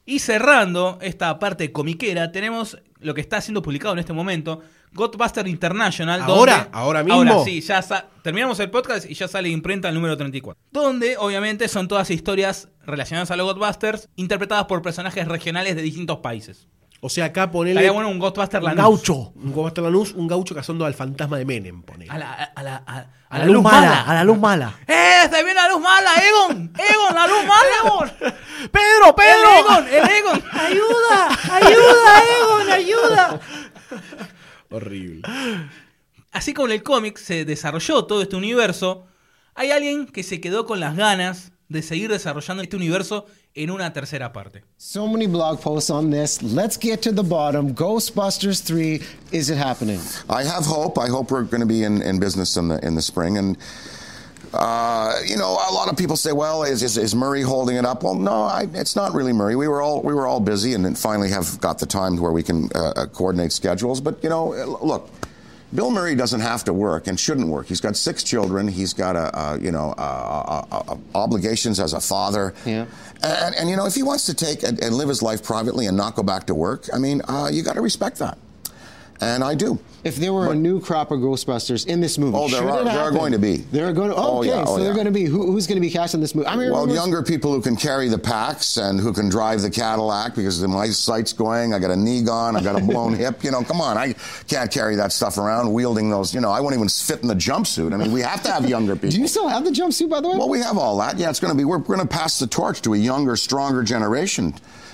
Y cerrando esta parte comiquera, tenemos lo que está siendo publicado en este momento, Godbuster International. ¿Ahora? donde- ¿Ahora mismo? Ahora sí, ya terminamos el podcast y ya sale imprenta el número 34. Donde, obviamente, son todas historias relacionadas a los Godbusters, interpretadas por personajes regionales de distintos países. O sea, acá ponele. Estaría bueno un Ghostbuster un Lanús. gaucho. Un Ghostbuster Lanús, un gaucho cazando al fantasma de Menem, ponele. A la, a la, a, A la luz mala, a la luz mala. ¡Eh! ¡Se viene la luz mala! ¡Egon! ¡Egon! ¡La luz mala! ¡Pedro, ¡El Pedro! Egon! ¡El Egon! ¡Ayuda! ¡Ayuda, Egon! ¡Ayuda! Horrible. Así como en el cómic se desarrolló todo este universo, hay alguien que se quedó con las ganas de seguir desarrollando este universo en una tercera parte. So many blog posts on this. Let's get to the bottom. Ghostbusters 3, is it happening? I have hope. I hope we're going to be in, in business in the in the spring. And uh, you know, a lot of people say, "Well, is, is, is Murray holding it up?" Well, no, I, it's not really Murray. We were all we were all busy, and then finally have got the time where we can uh, uh, coordinate schedules. But you know, look. Bill Murray doesn't have to work and shouldn't work. He's got six children. He's got a, a you know a, a, obligations as a father. Yeah. And, and you know, if he wants to take and, and live his life privately and not go back to work, I mean, uh, you got to respect that. And I do. If there were a new crop of Ghostbusters in this movie, Oh, there are- there are going to be. There are going to. Oh, Okay, yeah, oh, so they're going to be. Who, who's going to be cast in this movie? I mean, well, younger people who can carry the packs and who can drive the Cadillac because my sight's going. I got a knee gone. I got a blown hip. You know, come on. I can't carry that stuff around wielding those. You know, I won't even fit in the jumpsuit. I mean, we have to have younger people. Do you still have the jumpsuit, by the way? Well, we have all that. Yeah, it's going to be. We're going to pass the torch to a younger, stronger generation,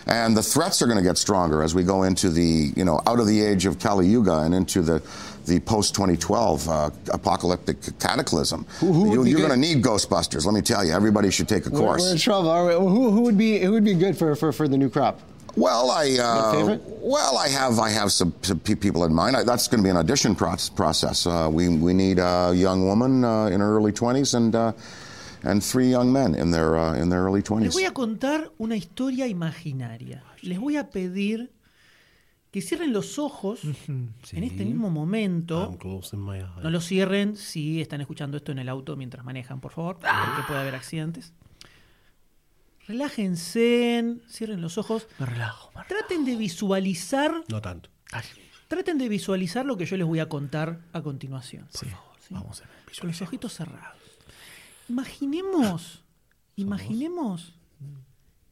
and the threats are going to get stronger as we go into the, you know, out of the age of Kali Yuga and into the, the post 2012 uh, apocalyptic cataclysm. who would you, you're going to need Ghostbusters. Let me tell you. Everybody should take a We're, course. we're in trouble. All right. Well, who, who would be who would be good for, for, for the new crop? Well, I uh, well, I have I have some, some people in mind. I, that's going to be an audition proc- process. Uh, we we need a young woman uh, in her early 20s and uh, and three young men in their uh, in their early Les 20s. voy a contar una historia imaginaria. Les voy a pedir que cierren los ojos en este mismo momento. No lo cierren si están escuchando esto en el auto mientras manejan, por favor, porque puede haber accidentes. Relájense, cierren los ojos. Me relajo. Traten de visualizar, No tanto. traten de visualizar lo que yo les voy a contar a continuación. por Sí, favor, ¿sí? Vamos a ver. Con los ojitos cerrados. Imaginemos, imaginemos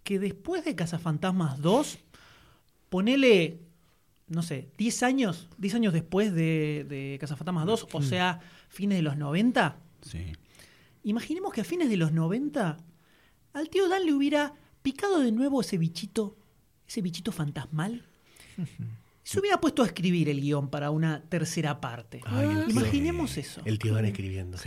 que después de Cazafantasmas 2, ponele, no sé, 10 años, 10 años después de, de Cazafantasmas 2, o sea, fines de los 90, Sí. imaginemos que a fines de los 90 al tío Dan le hubiera picado de nuevo ese bichito, ese bichito fantasmal. Se hubiera puesto a escribir el guion para una tercera parte. Ay, el tío- Imaginemos eso. El tío Dan escribiendo.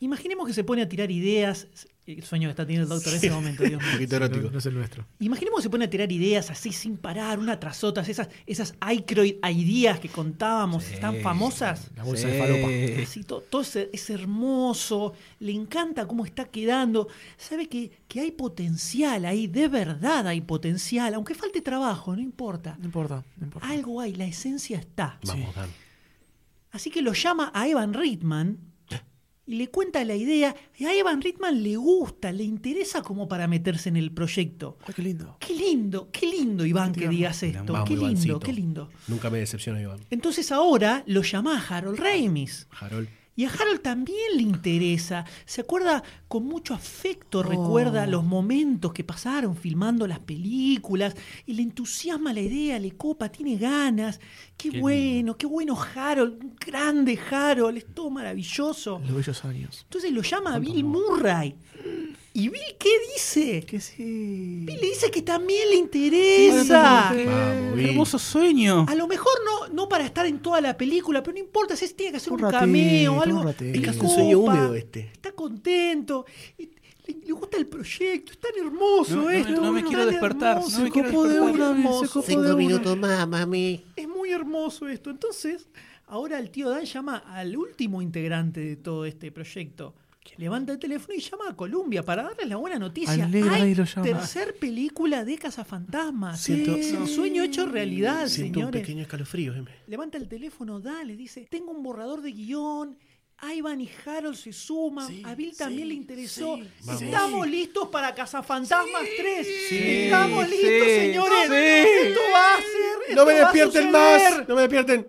Imaginemos que se pone a tirar ideas. El sueño que está teniendo el doctor en ese momento, Dios mío. Un poquito erótico. No es el nuestro. Imaginemos que se pone a tirar ideas así sin parar, una tras otra, esas, esas Icroid ideas que contábamos, tan famosas. La bolsa de falopa. Así, to- todo, es hermoso, le encanta cómo está quedando. Sabe que, que hay potencial ahí, de verdad hay potencial, aunque falte trabajo, no importa. No importa, no importa. Algo hay, la esencia está. Vamos, Dan. Así que lo llama a Evan Reitman y le cuenta la idea. Y a Evan Reitman le gusta, le interesa como para meterse en el proyecto. qué lindo. Qué lindo, qué lindo, Iván, que digas esto. Vamos, Qué lindo, Ivancito. qué lindo. Nunca me decepciona, Iván. Entonces ahora lo llama a Harold Ramis. Harold. Y a Harold también le interesa. Se acuerda con mucho afecto, recuerda los momentos que pasaron filmando las películas y le entusiasma la idea, le copa, tiene ganas. Qué, Qué bueno, qué bueno Harold, un grande Harold, es todo maravilloso. Los bellos años. Entonces lo llama a Bill Murray. ¿Y Bill qué dice? Que sí. Bill le dice que también le interesa. Vamos, Bill. Hermoso sueño. A lo mejor no, no para estar en toda la película, pero no importa si tiene que hacer un, ratito, cameo, algo. ratito. le Es un sueño húmedo este. Está contento. Le, le gusta el proyecto, es tan hermoso No, no, esto. no me quiero despertar, hermoso, no me quiero copó de despertar. una, Hermoso. se copó Cinco de una. minutos más, mami. Es muy hermoso esto. Entonces, ahora el tío Dan llama al último integrante de todo este proyecto. Levanta el teléfono y llama a Columbia para darles la buena noticia. Al negro Hay lo llama. tercer película de Cazafantasmas. Siento- Es sueño hecho realidad, Siento un señores. pequeño escalofrío, M. Levanta el teléfono, da, le dice, tengo un borrador de guion. Ivan y Harold se suman. a Bill también le interesó. Estamos listos para Cazafantasmas 3. Sí, Estamos sí, listos, señores. sí. Esto va a ser. No me despierten más. No me despierten.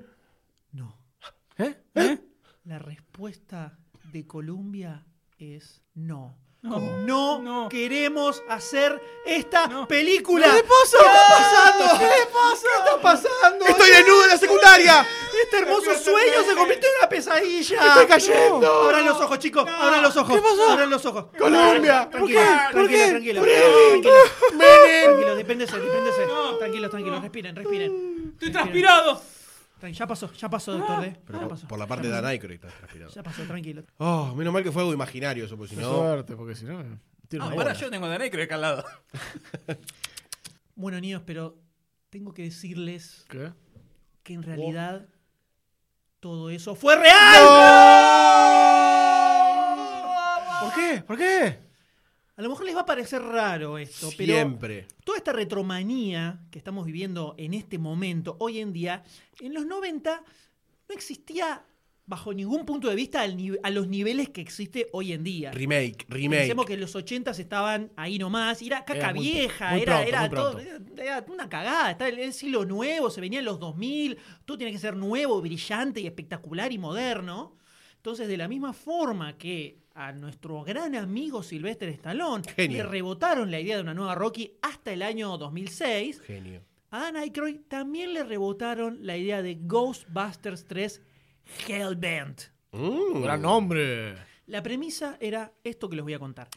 ¿Eh? La respuesta de Columbia es no. No, No, queremos hacer esta película. ¿Qué pasa? ¿Qué está pasando? ¿Qué pasa? ¿Qué está pasando? ¡Estoy desnudo en la secundaria! Este hermoso sueño se convirtió en una pesadilla. ¡Estoy cayendo! No. Abran los ojos, chicos. Abran los ojos. ¿Qué pasó? Abran los ojos. Colombia. ¿Por Tranquilo, qué? tranquilo, ¿Por qué? tranquilo. Tranquilo, depéndese, depéndese. Tranquilos, tranquilos. Respiren, respiren. Estoy transpirado. Ya pasó, ya pasó, doctor D. Pero Ya por, pasó. por la parte Ya de. Danaico está transpirado. Ya pasó, tranquilo. Oh, menos mal que fue algo imaginario eso, porque si no. suerte, porque si no. tiro Ah, yo tengo creo acá al lado. Bueno, niños, pero tengo que decirles ¿Qué? que en realidad todo eso fue real. ¿Por qué? ¿Por qué? A lo mejor les va a parecer raro esto, pero Siempre. toda esta retromanía que estamos viviendo en este momento, hoy en día, en los 90 no existía bajo ningún punto de vista al a los niveles que existe hoy en día. Remake, remake. Pensemos que los 80 estaban ahí nomás, y era caca Era muy- vieja, muy era, pronto, era todo- era una cagada, estaba el, el siglo nuevo, se venían los 2000, todo tiene que ser nuevo, brillante y espectacular y moderno. Entonces, de la misma forma que a nuestro gran amigo Sylvester Stallone Genio. le rebotaron la idea de una nueva Rocky hasta el año 2006, Genio. a Dan Aykroyd también le rebotaron la idea de Ghostbusters 3 Hellbent. Mm. Gran nombre. La premisa era esto que les voy a contar.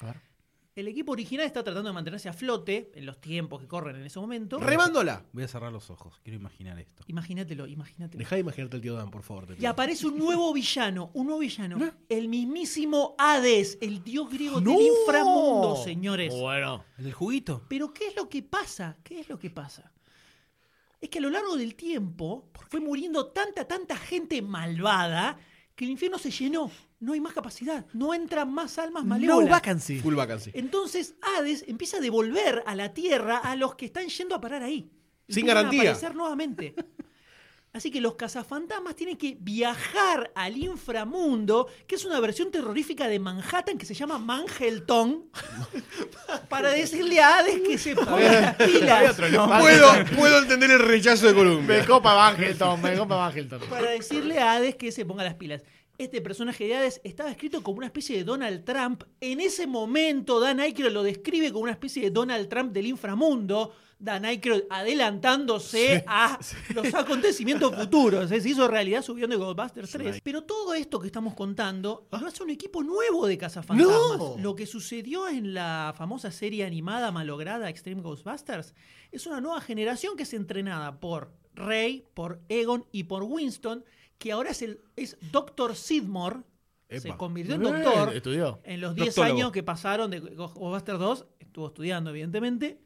El equipo original está tratando de mantenerse a flote en los tiempos que corren en ese momento. Remándola. Voy a cerrar los ojos, quiero imaginar esto. Imagínatelo, imagínatelo. Deja de imaginarte el tío Dan, por favor. te Y aparece un nuevo villano, un nuevo villano. El mismísimo Hades, el dios griego ¡No! del inframundo, señores. Bueno. ¿El del juguito? Pero ¿qué es lo que pasa? ¿Qué es lo que pasa? Es que a lo largo del tiempo fue muriendo tanta, tanta gente malvada que el infierno se llenó. No hay más capacidad. No entran más almas No malévolas. vacancy. Full vacancy. Entonces Hades empieza a devolver a la Tierra a los que están yendo a parar ahí. Sin Empiezan garantía. A aparecer nuevamente. Así que los cazafantasmas tienen que viajar al inframundo, que es una versión terrorífica de Manhattan que se llama Manhelton, para decirle a Hades que se ponga las pilas. Puedo, puedo entender el rechazo de Colombia. Me copa Bangelton, me copa Bangelton. para decirle a Hades que se ponga las pilas. Este personaje de Hades estaba escrito como una especie de Donald Trump. En ese momento, Dan Aykroyd lo describe como una especie de Donald Trump del inframundo. Dan Aykroyd adelantándose a los acontecimientos futuros. ¿eh? Se hizo realidad su guion de Ghostbusters 3. Pero todo esto que estamos contando lo hace un equipo nuevo de cazafantasmas. No. Lo que sucedió en la famosa serie animada malograda Extreme Ghostbusters es una nueva generación que es entrenada por Ray, por Egon y por Winston, que ahora es, el, es Dr. Sidmore. Se Epa. convirtió en Eh, doctor. estudió. En los 10 Doctólogo. años que pasaron de Ghostbusters 2, estuvo estudiando, evidentemente.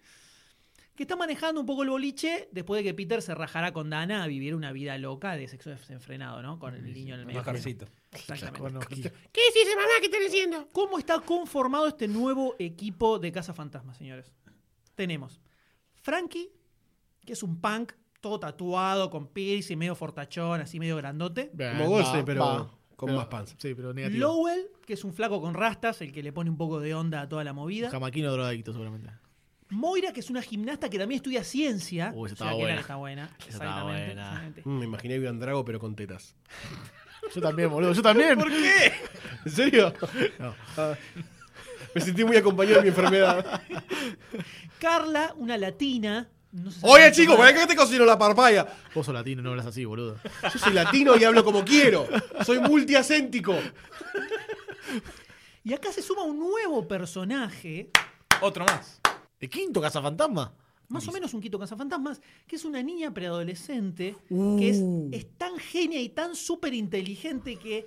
Que está manejando un poco el boliche después de que Peter se rajara con Dana a vivir una vida loca de sexo desenfrenado, ¿no? Con el niño en el medio. Bajarcito. Exactamente. ¿Qué dice mamá? ¿Qué están haciendo? ¿Cómo está conformado este nuevo equipo de Casa Fantasma, señores? Tenemos Frankie, que es un punk todo tatuado, con piercing, medio fortachón, así medio grandote. Bien, Como pero. va. Con Pero- más panza. Sí, pero negativo. Lowell, que es un flaco con rastas, el que le pone un poco de onda a toda la movida. Jamaquino drogadicto, seguramente. Moira, que es una gimnasta que también estudia ciencia. Uh, esa O sea, estaba que era buena. que está buena. Esa Exactamente, buena. exactamente. Mm, me imaginé Iván Drago, pero con tetas. Yo también, boludo. Yo también. ¿Por qué? ¿En serio? No. Ah, me sentí muy acompañado de mi enfermedad. Carla, una latina. No se sabe Oye, más. ¿para qué te cocino la parpaya? Vos sos latino, no hablas así, boludo. Yo soy latino y hablo como quiero. Soy multiacéntico. Y acá se suma un nuevo personaje, Otro más. ¿El quinto cazafantasma? más o menos un Quito Cazafantasmas, que es una niña preadolescente Uh. que es, es tan genia y tan súper inteligente que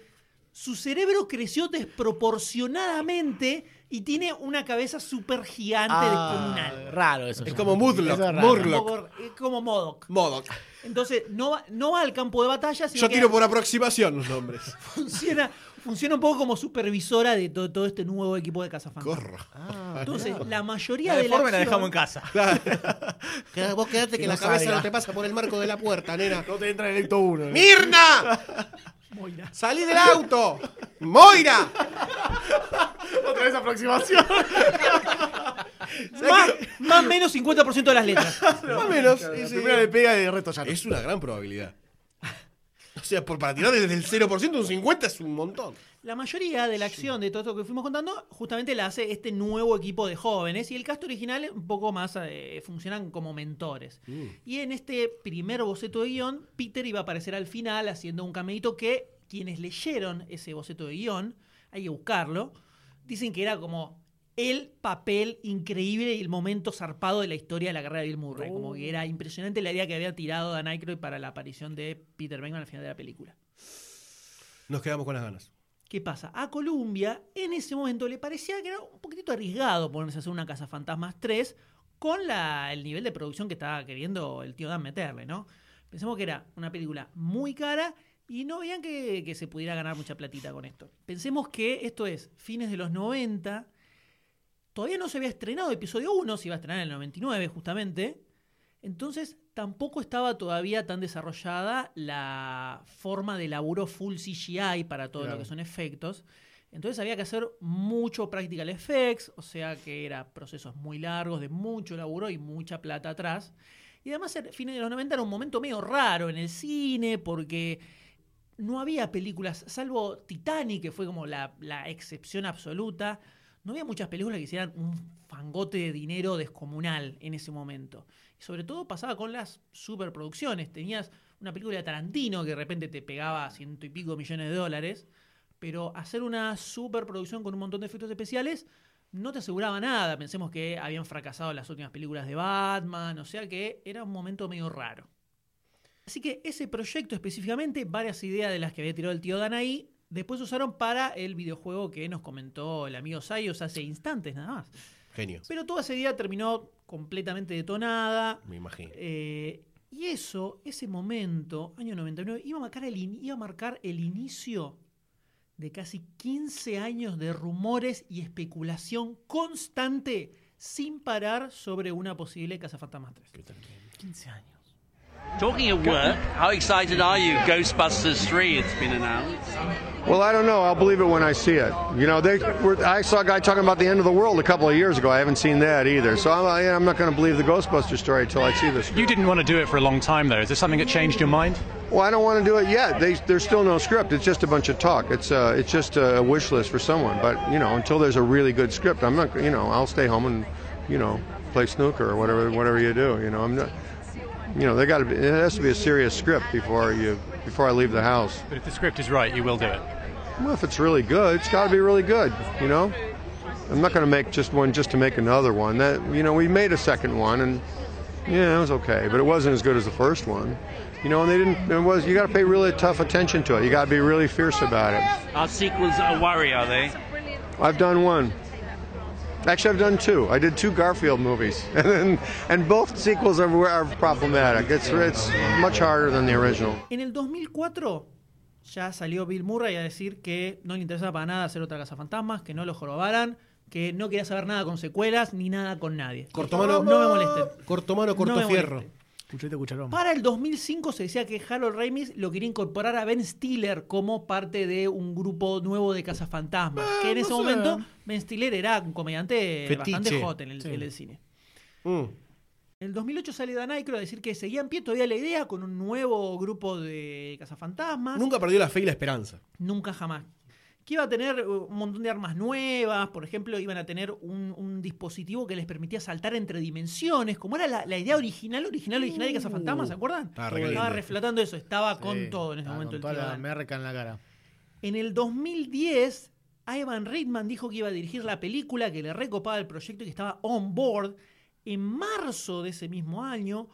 su cerebro creció desproporcionadamente y tiene una cabeza súper gigante Ah, descomunal. Raro eso. Es como es. Murloc. Como, es como Modoc. Modoc. Entonces, no va, no va al campo de batalla, sino Yo que tiro por aproximación los nombres. funciona, funciona un poco como supervisora de todo, todo este nuevo equipo de Cazafantasmas. Corro. Entonces, la mayoría La de la deforme la acción- dejamos en casa. Vos quedate que Que la cabeza salga. no te pasa por el marco de la puerta, nena. No te entra en el electo uno. ¿no? ¡Mirna! Moira. ¡Salí del auto! ¡Moira! Otra vez aproximación. Más, más o menos 50% de las letras. Más o menos. La Es, primera le pega y el resto ya no. es una gran probabilidad. O sea, por, para tirar desde el 0% un 50 es un montón. La mayoría de la acción de todo esto que fuimos contando, justamente la hace este nuevo equipo de jóvenes. Y el cast original, un poco más, eh, funcionan como mentores. Y en este primer boceto de guion, Peter iba a aparecer al final haciendo un cameito que quienes leyeron ese boceto de guion, hay que buscarlo, dicen que era como el papel increíble y el momento zarpado de la historia de la carrera de Bill Murray. Como que era impresionante la idea que había tirado Dan Aykroyd para la aparición de Peter Venkman al final de la película. Nos quedamos con las ganas. ¿Qué pasa? A Columbia en ese momento le parecía que era un poquitito arriesgado ponerse a hacer una Casa Fantasmas 3 con la- el nivel de producción que estaba queriendo el tío Dan meterle, ¿no? Pensemos que era una película muy cara y no veían que, que se pudiera ganar mucha platita con esto. Pensemos que esto es fines de los 90, todavía no se había estrenado episodio 1, se iba a estrenar en el 99 justamente, entonces tampoco estaba todavía tan desarrollada la forma de laburo full CGI para todo Claro. lo que son efectos. Entonces había que hacer mucho practical effects, o sea que eran procesos muy largos, de mucho laburo y mucha plata atrás. Y además, a fines de los 90 era un momento medio raro en el cine, porque no había películas, salvo Titanic, que fue como la, la excepción absoluta, no había muchas películas que hicieran un fangote de dinero descomunal en ese momento. Y sobre todo pasaba con las superproducciones. Tenías una película de Tarantino que de repente te pegaba ciento y pico millones de dólares, pero hacer una superproducción con un montón de efectos especiales no te aseguraba nada. Pensemos que habían fracasado las últimas películas de Batman, o sea que era un momento medio raro. Así que ese proyecto específicamente, varias ideas de las que había tirado el tío Dan ahí, después usaron para el videojuego que nos comentó el amigo Sayos hace instantes nada más. Genio. Pero toda esa idea terminó completamente detonada. Me imagino. Eh, y eso, ese momento, año 99, iba a, marcar el in- iba a marcar el inicio de casi 15 años de rumores y especulación constante sin parar sobre una posible Casa Fantasmas 3. 15 años. Talking of work, how excited are you? Ghostbusters 3, it's been announced. Well, I don't know. I'll believe it when I see it. You know, they were, I saw a guy talking about the end of the world a couple of years ago. I haven't seen that either. So I'm, I- I'm not going to believe the Ghostbuster story until I see this. You didn't want to do it for a long time, though. Is there something that changed your mind? Well, I don't want to do it yet. They, there's still no script. It's just a bunch of talk. It's uh, it's just a wish list for someone. But you know, until there's a really good script, I'm not. You know, I'll stay home and you know play snooker or whatever whatever you do. You know, I'm not. You know, they got to be. It has to be a serious script before you before I leave the house. But if the script is right, you will do it. Well, if it's really good, it's got to be really good. You know, I'm not going to make just one just to make another one. That you know, we made a second one, and yeah, it was okay, but it wasn't as good as the first one. You know, and they didn't. It was you got to pay really tough attention to it. You got to be really fierce about it. Are sequels a worry, are they? I've done one. Actually, I've done two. I did two Garfield movies, and and both sequels are, are problematic. It's it's much harder than the original. En el 2004 ya salió Bill Murray a decir que no le interesaba para nada hacer otra Casa Fantasmas, que no lo jorobaran, que no quería saber nada con secuelas ni nada con nadie. Cortomano, no me molesten. Cortomano, No me Cucharita, cucharón. Para el 2005 se decía que Harold Ramis lo quería incorporar a Ben Stiller como parte de un grupo nuevo de cazafantasmas. que en ese sé. momento Ben Stiller era un comediante Fetiche. bastante hot en el, Sí. en el cine. Mm. En el 2008 sale Dan Aykroyd a decir que seguía en pie todavía la idea con un nuevo grupo de cazafantasmas. Nunca perdió la fe y la esperanza. Nunca jamás. Que iba a tener uh, un montón de armas nuevas, por ejemplo, iban a tener un, un dispositivo que les permitía saltar entre dimensiones, como era la, la idea original, original, original de Cazafantasmas, ¿se acuerdan? Estaba re Estaba caliente. reflotando eso, estaba con todo en ese estaba momento con el toda tío la merca en la cara. En el 2010, Ivan Reitman dijo que iba a dirigir la película, que le recopaba el proyecto y que estaba on board. En marzo de ese mismo año,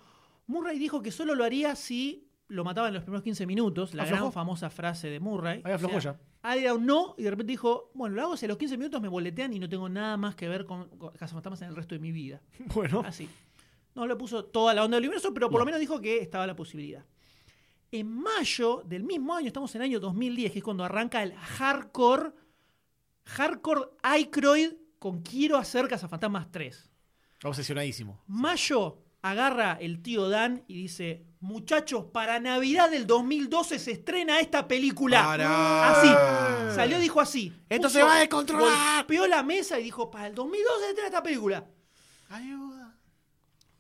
Murray dijo que solo lo haría si lo mataban en los primeros 15 minutos, la Aflojó. gran famosa frase de Murray. Ahí aflojó O sea, ya. Un no y de repente dijo, bueno, lo hago si a los 15 minutos me boletean y no tengo nada más que ver con, con Cazafantasmas en el resto de mi vida. Bueno. Así. No le puso toda la onda del universo, pero por lo menos dijo que estaba la posibilidad. En mayo del mismo año, estamos en el año 2010, que es cuando arranca el hardcore, hardcore Aykroyd con Quiero hacer Cazafantasmas 3. Obsesionadísimo. Mayo agarra el tío Dan y dice, muchachos, para Navidad del 2012 se estrena esta película. Pará. Así. Salió y dijo así. Esto Puso- se va a descontrolar. Golpeó la mesa y dijo, para el 2012 se estrena esta película. Ayuda.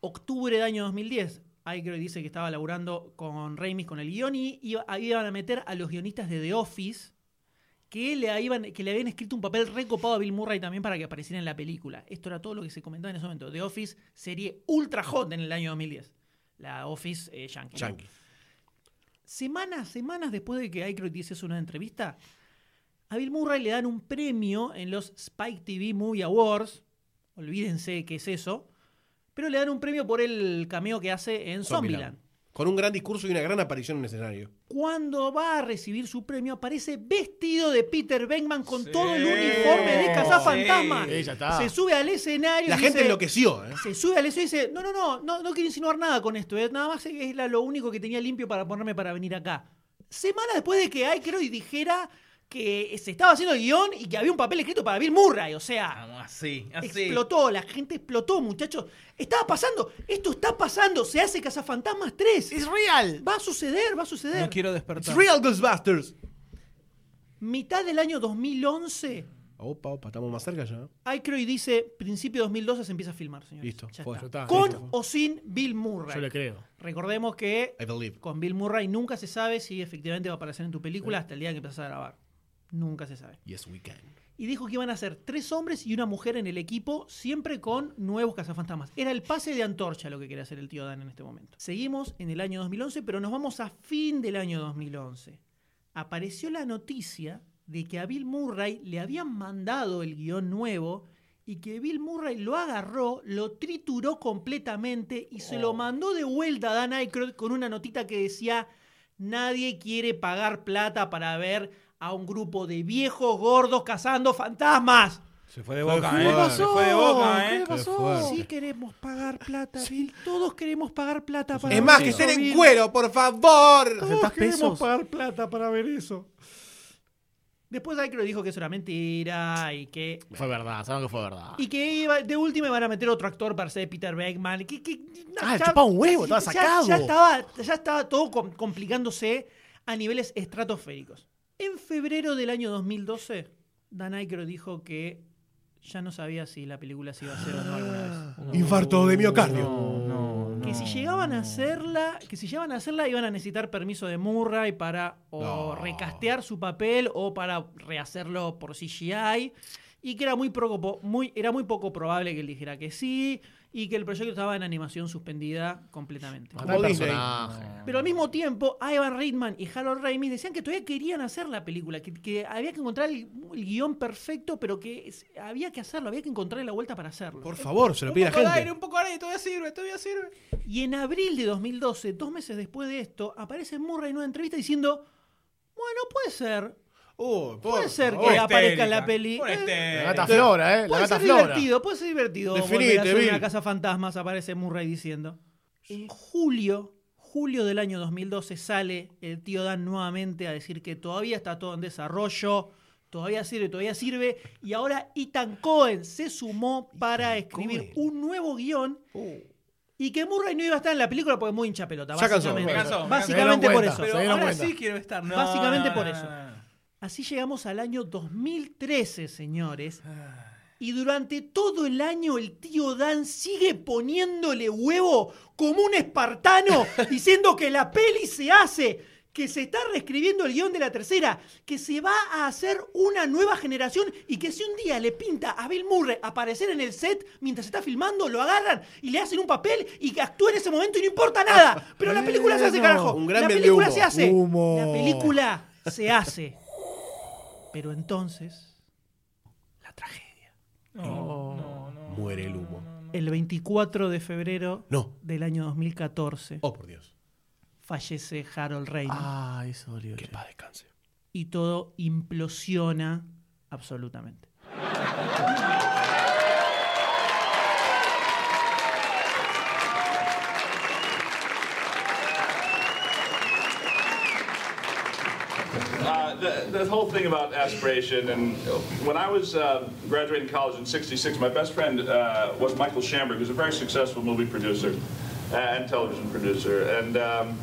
Octubre del año 2010. Aykroyd dice que estaba laburando con Ramis con el guion y iba- iban a meter a los guionistas de The Office que le, iban, que le habían escrito un papel recopado a Bill Murray también para que apareciera en la película. Esto era todo lo que se comentaba en ese momento. The Office, serie ultra hot en el año 2010. La Office eh, Yankee. Semanas, semanas después de que Aykroyd hiciese una entrevista, a Bill Murray le dan un premio en los Spike TV Movie Awards. Olvídense qué es eso. Pero le dan un premio por el cameo que hace en Zombieland. Con un gran discurso y una gran aparición en el escenario. Cuando va a recibir su premio, aparece vestido de Peter Venkman con todo el uniforme de cazafantasmas. Sí. Se sube al escenario. La y gente dice- enloqueció, ¿eh? Se sube al escenario y dice: No, no, no, no, no quiero insinuar nada con esto. eh, Nada más es lo único que tenía limpio para ponerme para venir acá. Semanas después de que Aykroyd dijera que se estaba haciendo el guion y que había un papel escrito para Bill Murray. O sea, Vamos, así, así. explotó, la gente explotó, muchachos. Estaba pasando, esto está pasando, se hace Cazafantasmas 3. Es real. Va a suceder, va a suceder. No quiero It's despertar. real Ghostbusters. Mitad del año 2011, Opa, opa, estamos más cerca ya. Aykroyd dice, principio de 2012 se empieza a filmar, señores. Listo, Ya fue. está. Ya está, Con listo. o sin Bill Murray. Yo le creo. Recordemos que I believe. con Bill Murray nunca se sabe si efectivamente va a aparecer en tu película hasta el día que empiezas a grabar. Nunca se sabe. Yes, we can. Y dijo que iban a ser tres hombres y una mujer en el equipo, siempre con nuevos cazafantasmas. Era el pase de antorcha lo que quería hacer el tío Dan en este momento. Seguimos en el año 2011, pero nos vamos a fin del año 2011. Apareció la noticia de que a Bill Murray le habían mandado el guion nuevo y que Bill Murray lo agarró, lo trituró completamente y se lo mandó de vuelta a Dan Aykroyd con una notita que decía nadie quiere pagar plata para ver a un grupo de viejos gordos cazando fantasmas. Se fue de Fue boca. ¿eh? ¿Qué pasó? Se fue de boca, ¿Qué ¿eh? le pasó? Sí queremos pagar plata, Bill. Todos queremos pagar plata para Es ver más, que estén en cuero, por favor. Todos ¿Aceptás queremos pesos? pagar plata para ver eso. Después Aykroyd dijo que eso era mentira y que Fue verdad, saben que fue verdad. y que iba- de última iban a meter otro actor para ser Peter Beckman. Que, que- Ah, chupaba un huevo, estaba ya- sacado. Ya, estaba, ya estaba todo com- complicándose a niveles estratosféricos. En febrero del año 2012, Dan Aykroyd dijo que ya no sabía si la película se iba a hacer o no alguna vez. Infarto de miocardio. No, Que si llegaban a hacerla, que si llegaban a hacerla iban a necesitar permiso de Murray para o No. recastear su papel o para rehacerlo por CGI y que era muy, poco- muy, era muy poco probable que él dijera que sí y que el proyecto estaba en animación suspendida completamente. Como personaje. Pero al mismo tiempo, Ivan Reitman y Harold Ramis decían que todavía querían hacer la película, que, que había que encontrar el, el guion perfecto, pero que es- había que hacerlo, había que encontrarle la vuelta para hacerlo. Por favor, se lo pide la poco de aire, gente. un poco de aire, todavía sirve, todavía sirve. Y en abril de 2012, dos meses después de esto, aparece Murray en una entrevista diciendo, bueno, puede ser, Oh, por puede ser que aparezca en la peli. Eh. La gata Flora, ¿eh? La puede gata ser Flora. divertido, puede ser divertido. Definite, volver a hacer Bill. una casa fantasmas, aparece Murray diciendo. En julio, julio del año 2012, sale el tío Dan nuevamente a decir que todavía está todo en desarrollo, todavía sirve, todavía sirve. Y ahora Ethan Cohen se sumó para escribir Cohen. un nuevo guion Y que Murray no iba a estar en la película porque es muy hincha pelota. Cansó. Básicamente, Me cansó, me cansó. Básicamente por cuenta, eso. Pero ahora cuenta. sí quiero estar. No, Básicamente no, por no, eso. Así llegamos al año 2013, señores. Y durante todo el año el tío Dan sigue poniéndole huevo como un espartano, diciendo que la peli se hace, que se está reescribiendo el guion de la tercera, que se va a hacer una nueva generación y que si un día le pinta a Bill Murray aparecer en el set mientras está filmando, lo agarran y le hacen un papel y que actúe en ese momento y no importa nada. Pero la película se hace, carajo. un gran la película se hace. Humo. La película se hace. Pero entonces, la tragedia. Muere el humo. El 24 de febrero No. del año 2014 Oh, por Dios. fallece Harold Ramis Ah, eso dolió. Que paz descanse. y todo implosiona absolutamente. Uh, the, the whole thing about aspiration, and when I was uh, graduating college in '66, my best friend uh, was Michael Schamberg, who's a very successful movie producer and television producer. And um,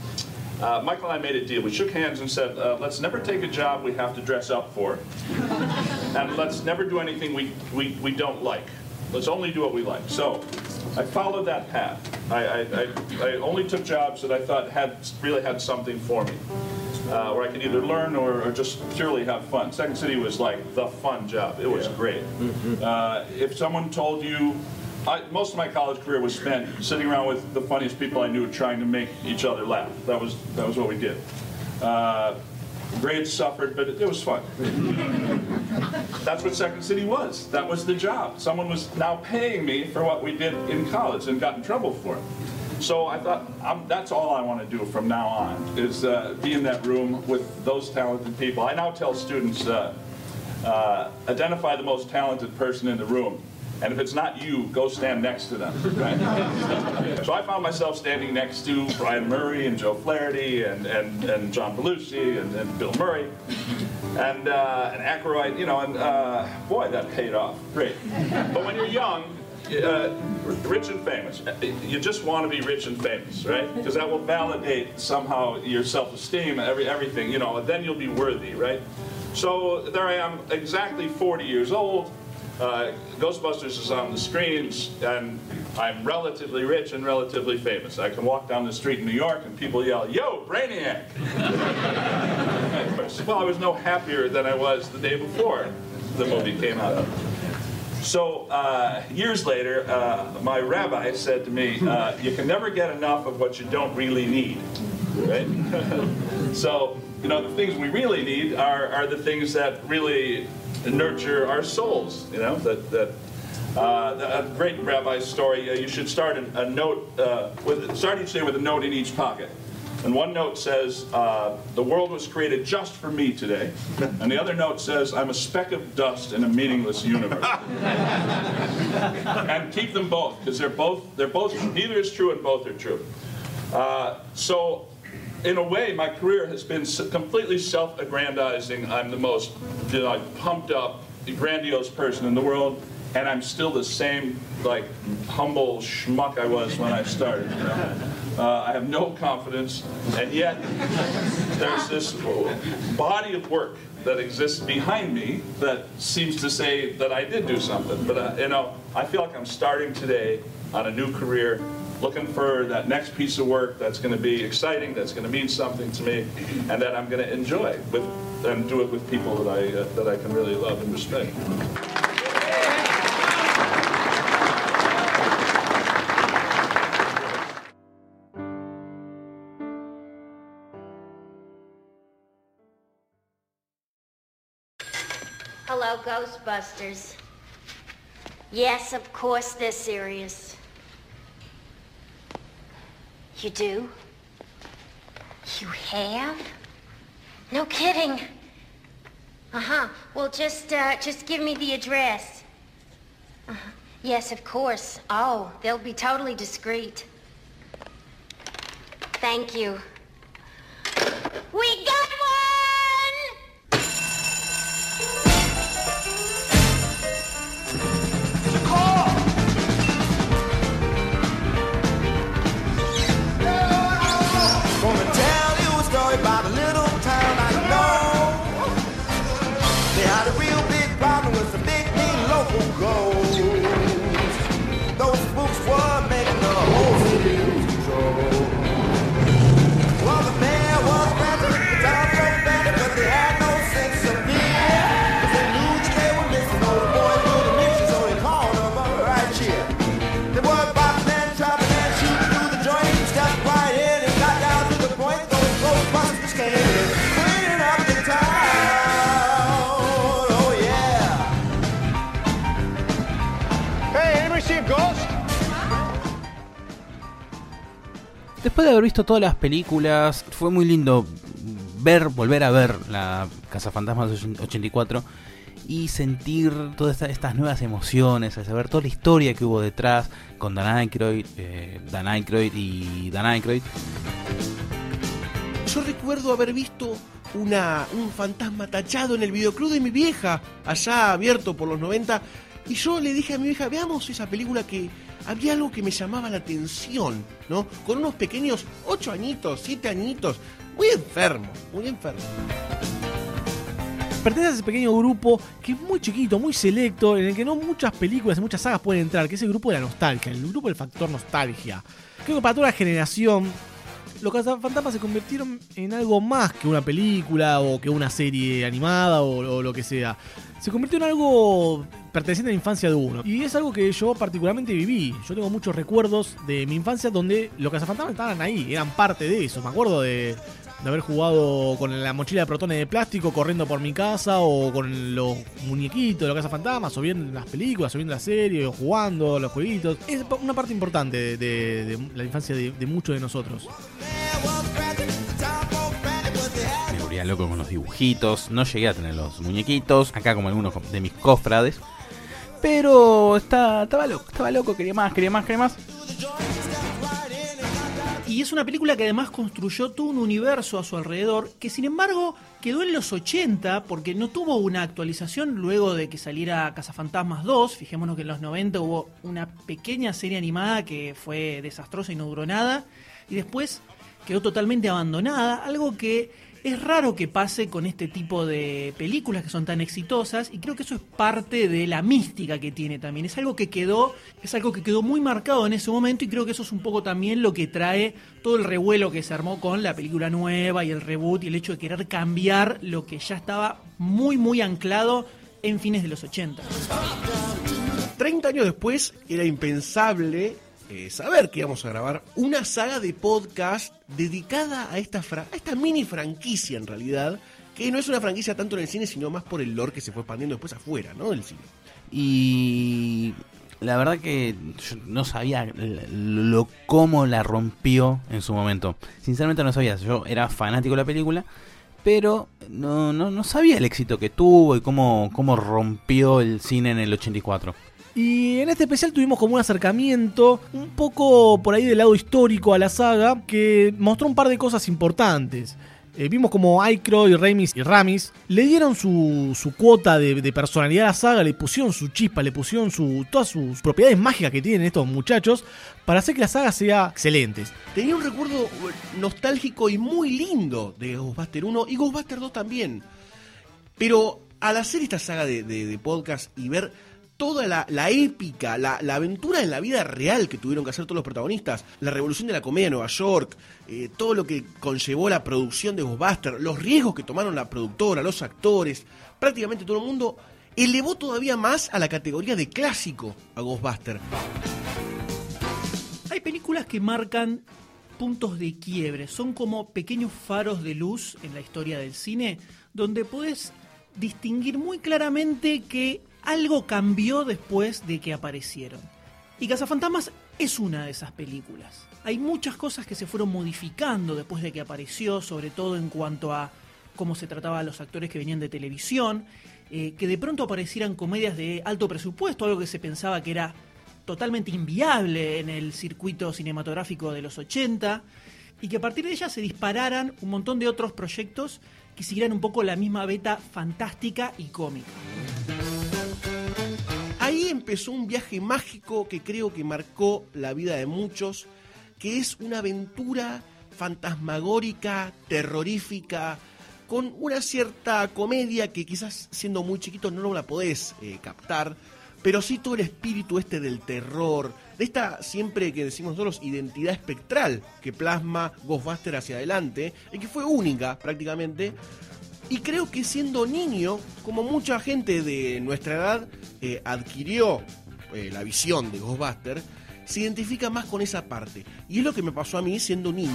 uh, Michael and I made a deal. We shook hands and said, uh, "Let's never take a job we have to dress up for, and let's never do anything we, we, we don't like. Let's only do what we like." So. I followed that path. I, I, I, I only took jobs that I thought had really had something for me uh, where I could either learn or, or just purely have fun. Second City was like the fun job. It was great. Uh, if someone told you, I, most of my college career was spent sitting around with the funniest people I knew, trying to make each other laugh. That was that was what we did. Uh, grades suffered, but it, it was fun. That's what Second City was. That was the job. Someone was now paying me for what we did in college and got in trouble for it. So I thought um, that's all I want to do from now on is uh, be in that room with those talented people. I now tell students uh, uh, identify the most talented person in the room. And if it's not you, go stand next to them. Right? so I found myself standing next to Brian Murray and Joe Flaherty and, and, and John Belushi and, and Bill Murray and, uh, and Aykroyd, you know, and uh, boy, that paid off. Great. But when you're young, uh, rich and famous, you just want to be rich and famous, right? Because that will validate somehow your self-esteem, every, everything, you know, and then you'll be worthy, right? So there I am, exactly 40 years old. Uh, Ghostbusters is on the screens, and I'm relatively rich and relatively famous. I can walk down the street in New York and people yell, Yo, Brainiac! well, I was no happier than I was the day before the movie came out. So, uh, years later, uh, my rabbi said to me, uh, You can never get enough of what you don't really need. Right? so, you know, the things we really need are, are the things that really nurture our souls, you know, that, that uh, a great rabbi's story. Uh, you should start a, a note uh, with start each day with a note in each pocket. And one note says, uh, "The world was created just for me today," and the other note says, "I'm a speck of dust in a meaningless universe." and keep them both because they're both they're both neither is true and both are true. Uh, so. In a way, my career has been completely self-aggrandizing. I'm the most, you know, pumped up, grandiose person in the world, and I'm still the same, like, humble schmuck I was when I started. You know? Uh, I have no confidence, and yet there's this body of work that exists behind me that seems to say that I did do something. But uh, you know, I feel like I'm starting today on a new career, looking for that next piece of work that's going to be exciting, that's going to mean something to me, and that I'm going to enjoy with and do it with people that I uh, that I can really love and respect. Hello, Ghostbusters. Yes, of course they're serious. You do? You have? No kidding. Uh-huh. Well, just, uh, just give me the address. Uh-huh. Yes, of course. Oh, they'll be totally discreet. Thank you. We got después de haber visto todas las películas, fue muy lindo ver, volver a ver la Casa Fantasmas 84 y sentir todas esta- estas nuevas emociones, saber toda la historia que hubo detrás con Dan Aykroyd, eh, Dan Aykroyd y Dan Aykroyd. Yo recuerdo haber visto una, un fantasma tachado en el videoclub de mi vieja, allá abierto por los 90, y yo le dije a mi vieja, veamos esa película que había algo que me llamaba la atención, ¿no? Con unos pequeños 8 añitos, 7 añitos, muy enfermo, muy enfermo. Pertenece a ese pequeño grupo que es muy chiquito, muy selecto, en el que no muchas películas y muchas sagas pueden entrar, que es el grupo de la nostalgia, el grupo del factor nostalgia. Creo que para toda la generación, los cazafantasmas se convirtieron en algo más que una película o que una serie animada o, lo que sea. Se convirtió en algo perteneciente a la infancia de uno. Y es algo que yo particularmente viví. Yo tengo muchos recuerdos de mi infancia donde los cazafantasmas estaban ahí, eran parte de eso. Me acuerdo de, de haber jugado con la mochila de protones de plástico corriendo por mi casa o con los muñequitos de los cazafantasmas o viendo las películas o viendo la serie o jugando los jueguitos. Es una parte importante de, la infancia de, muchos de nosotros. Loco con los dibujitos, no llegué a tener los muñequitos, acá como algunos de mis cofrades. Pero está, estaba loco, estaba loco, quería más, quería más, quería más. Y es una película que además construyó todo un universo a su alrededor, que sin embargo quedó en los 80 porque no tuvo una actualización luego de que saliera Cazafantasmas 2. Fijémonos que en los 90 hubo una pequeña serie animada que fue desastrosa y no duró nada. Y después quedó totalmente abandonada, algo que es raro que pase con este tipo de películas que son tan exitosas y creo que eso es parte de la mística que tiene también. Es algo que quedó, es algo que quedó muy marcado en ese momento y creo que eso es un poco también lo que trae todo el revuelo que se armó con la película nueva y el reboot y el hecho de querer cambiar lo que ya estaba muy muy anclado en fines de los 80. 30 años después era impensable eh, saber que íbamos a grabar una saga de podcast dedicada a esta, fra- a esta mini franquicia en realidad, que no es una franquicia tanto en el cine, sino más por el lore que se fue expandiendo después afuera, ¿no? Del cine. Y la verdad que yo no sabía lo cómo la rompió en su momento. Sinceramente no sabía, yo era fanático de la película, pero no, no, no sabía el éxito que tuvo y cómo, cómo rompió el cine en el 84. Y en este especial tuvimos como un acercamiento un poco por ahí del lado histórico a la saga que mostró un par de cosas importantes. Eh, vimos como Aykroyd, Ramis y Ramis le dieron su, su cuota de, personalidad a la saga, le pusieron su chispa, le pusieron todas sus propiedades mágicas que tienen estos muchachos para hacer que la saga sea excelente. Tenía un recuerdo eh, nostálgico y muy lindo de Ghostbuster 1 y Ghostbuster 2 también. Pero al hacer esta saga de podcast y ver toda la, épica, la, aventura en la vida real que tuvieron que hacer todos los protagonistas, la revolución de la comedia en Nueva York, eh, todo lo que conllevó la producción de Ghostbuster, los riesgos que tomaron la productora, los actores, prácticamente todo el mundo, elevó todavía más a la categoría de clásico a Ghostbuster. Hay películas que marcan puntos de quiebre, son como pequeños faros de luz en la historia del cine, donde puedes distinguir muy claramente que algo cambió después de que aparecieron. Y Cazafantasmas es una de esas películas. Hay muchas cosas que se fueron modificando después de que apareció, sobre todo en cuanto a cómo se trataba a los actores que venían de televisión, eh, que de pronto aparecieran comedias de alto presupuesto, algo que se pensaba que era totalmente inviable en el circuito cinematográfico de los 80 y que a partir de ella se dispararan un montón de otros proyectos que siguieran un poco la misma beta fantástica y cómica. Empezó un viaje mágico que creo que marcó la vida de muchos, que es una aventura fantasmagórica, terrorífica, con una cierta comedia que quizás siendo muy chiquito no la podés eh, captar, pero sí todo el espíritu este del terror, de esta siempre que decimos nosotros identidad espectral que plasma Ghostbuster hacia adelante, y que fue única prácticamente, y creo que siendo niño, como mucha gente de nuestra edad eh, adquirió eh, la visión de Ghostbuster, se identifica más con esa parte. Y es lo que me pasó a mí siendo niño.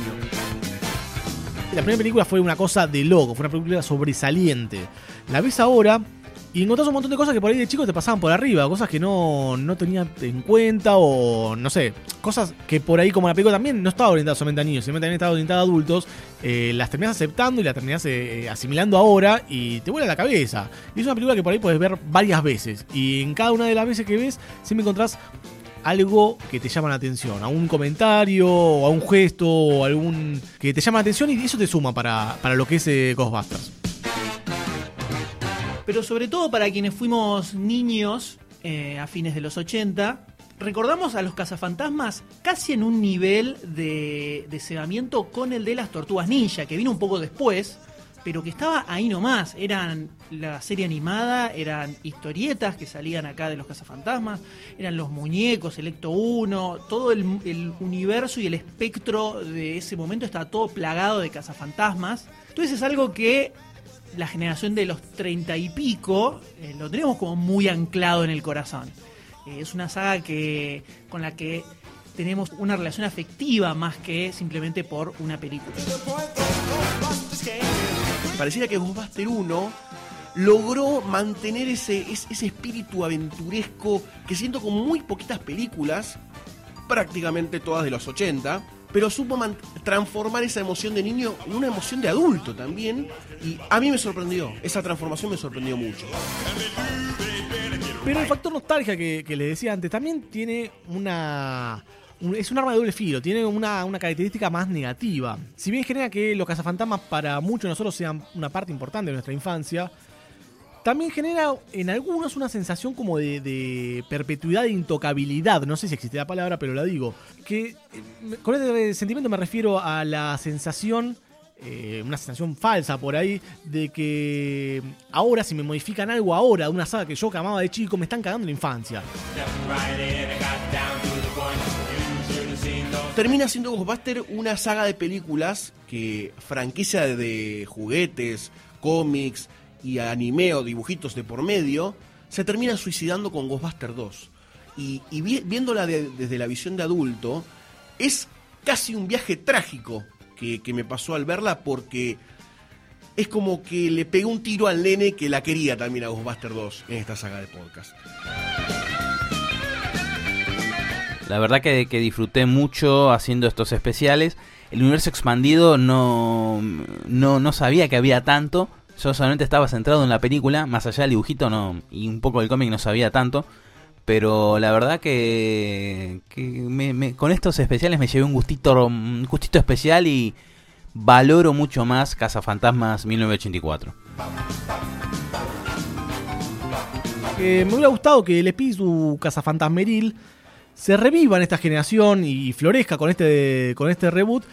La primera película fue una cosa de loco, fue una película sobresaliente. La ves ahora Y encontrás un montón de cosas que por ahí de chicos te pasaban por arriba, cosas que no, no tenías en cuenta o no sé, cosas que por ahí como la película también no estaba orientada solamente a niños, sino también estaba orientada a adultos, eh, las terminás aceptando y las terminás eh, asimilando ahora y te vuela la cabeza. Y es una película que por ahí puedes ver varias veces y en cada una de las veces que ves siempre encontrás algo que te llama la atención, a un comentario o a un gesto o algún que te llama la atención y eso te suma para, para lo que es eh, Ghostbusters. Pero sobre todo para quienes fuimos niños eh, a fines de los 80, recordamos a los cazafantasmas casi en un nivel de, de cebamiento con el de las tortugas ninja, que vino un poco después, pero que estaba ahí nomás. Eran la serie animada, eran historietas que salían acá de los cazafantasmas, eran los muñecos, el Ecto 1, todo el, el universo y el espectro de ese momento estaba todo plagado de cazafantasmas. Entonces es algo que la generación de los treinta y pico eh, lo tenemos como muy anclado en el corazón. Eh, es una saga que con la que tenemos una relación afectiva más que simplemente por una película. Pareciera que Ghostbuster 1 logró mantener ese, es- ese espíritu aventuresco que siento con muy poquitas películas, prácticamente todas de los 80, pero supo transformar esa emoción de niño en una emoción de adulto también. Y a mí me sorprendió, esa transformación me sorprendió mucho. Pero el factor nostalgia que, que les decía antes también tiene una. un- es un arma de doble filo, tiene una, una característica más negativa. Si bien genera que los cazafantasmas para muchos de nosotros sean una parte importante de nuestra infancia, también genera en algunos una sensación como de, perpetuidad de intocabilidad. No sé si existe la palabra, pero la digo. Que eh, con este sentimiento me refiero a la sensación, eh, una sensación falsa por ahí, de que ahora, si me modifican algo ahora de una saga que yo amaba de chico, me están cagando la infancia. Termina siendo Ghostbuster una saga de películas que franquicia de juguetes, cómics y anime o dibujitos de por medio, se termina suicidando con Ghostbuster 2. Y, y vi- viéndola de- desde la visión de adulto, es casi un viaje trágico que, que me pasó al verla porque es como que le pegó un tiro al nene que la quería también a Ghostbuster 2 en esta saga de podcast. La verdad que, que disfruté mucho haciendo estos especiales. El universo expandido no, no, no sabía que había tanto. Yo solamente estaba centrado en la película, más allá del dibujito no, y un poco del cómic no sabía tanto. Pero la verdad que, que me- con estos especiales me llevé un gustito, un gustito especial y valoro mucho más Cazafantasmas 1984. Eh, me hubiera gustado que el espíritu cazafantasmeril se reviva en esta generación y florezca con este, con este reboot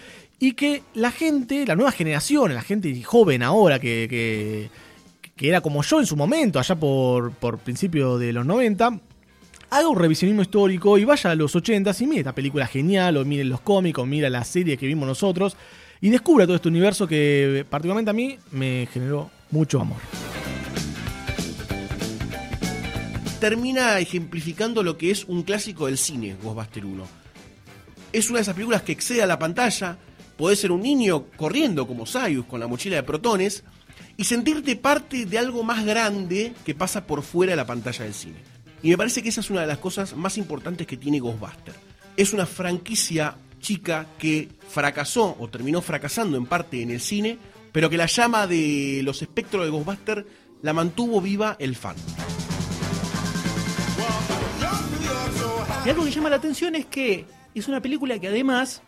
y que la gente, la nueva generación, la gente joven ahora que, que, era como yo en su momento, allá por, por principio de los 90, haga un revisionismo histórico y vaya a los 80 y mire esta película genial, o mire los cómics, o mira la serie que vimos nosotros, y descubra todo este universo que particularmente a mí me generó mucho amor. termina ejemplificando lo que es un clásico del cine, Ghostbuster 1. Es una de esas películas que excede a la pantalla, podés ser un niño corriendo como Sayus con la mochila de protones y sentirte parte de algo más grande que pasa por fuera de la pantalla del cine. Y me parece que esa es una de las cosas más importantes que tiene Ghostbuster. Es una franquicia chica que fracasó o terminó fracasando en parte en el cine, pero que la llama de los espectros de Ghostbuster la mantuvo viva el fan. Y algo que llama la atención es que es una película que además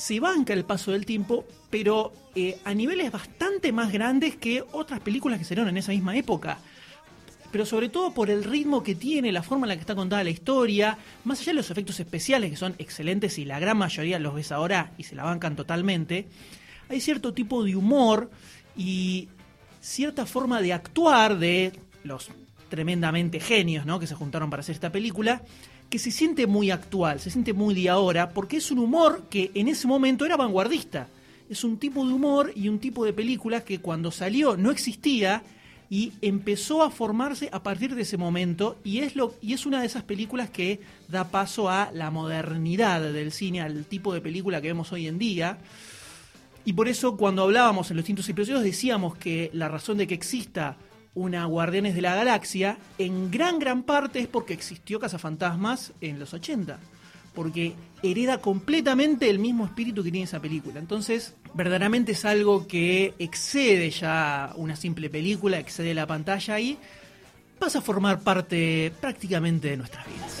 se banca el paso del tiempo, pero eh, a niveles bastante más grandes que otras películas que salieron en esa misma época. Pero sobre todo por el ritmo que tiene, la forma en la que está contada la historia, más allá de los efectos especiales que son excelentes y la gran mayoría los ves ahora y se la bancan totalmente, hay cierto tipo de humor y cierta forma de actuar de los tremendamente genios ¿no? que se juntaron para hacer esta película, que se siente muy actual, se siente muy de ahora, porque es un humor que en ese momento era vanguardista. Es un tipo de humor y un tipo de película que cuando salió no existía y empezó a formarse a partir de ese momento y es lo y es una de esas películas que da paso a la modernidad del cine, al tipo de película que vemos hoy en día. Y por eso cuando hablábamos en los distintos episodios decíamos que la razón de que exista una Guardianes de la Galaxia, en gran, gran parte es porque existió Cazafantasmas en los 80. Porque hereda completamente el mismo espíritu que tiene esa película. Entonces, verdaderamente es algo que excede ya una simple película, excede la pantalla y pasa a formar parte prácticamente de nuestras vidas.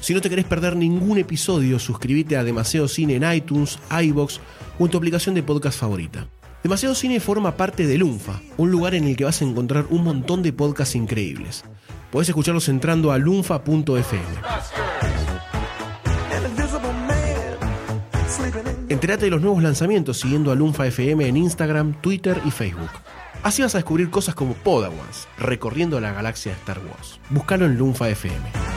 Si no te querés perder ningún episodio, suscríbete a Demasiado Cine en iTunes, iBox o en tu aplicación de podcast favorita. Demasiado Cine forma parte de Lunfa, un lugar en el que vas a encontrar un montón de podcasts increíbles. Podés escucharlos entrando a lunfa.fm. Entérate de los nuevos lanzamientos siguiendo a Lunfa FM en Instagram, Twitter y Facebook. Así vas a descubrir cosas como Podawans, recorriendo la galaxia de Star Wars. Búscalo en Lunfa FM.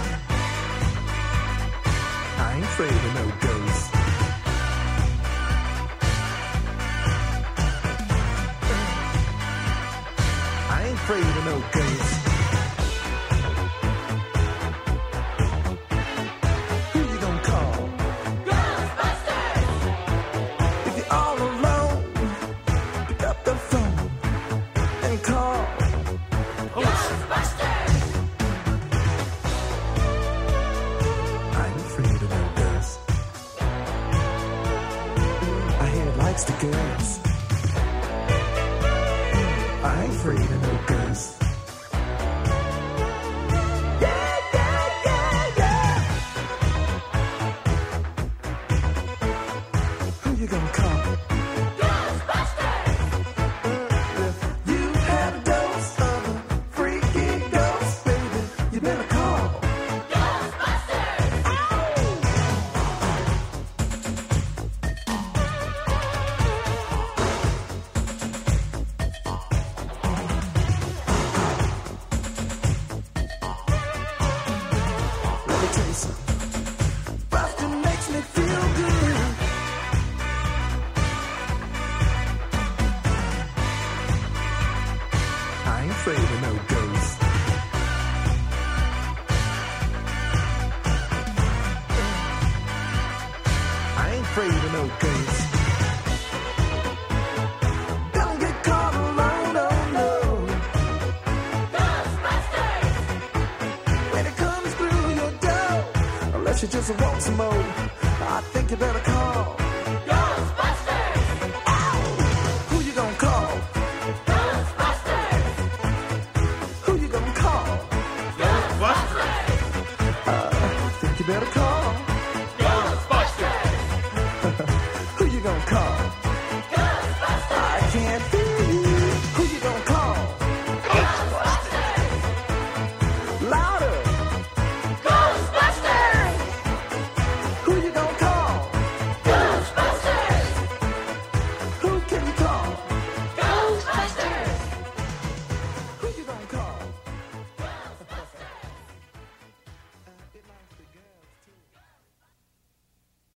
mode.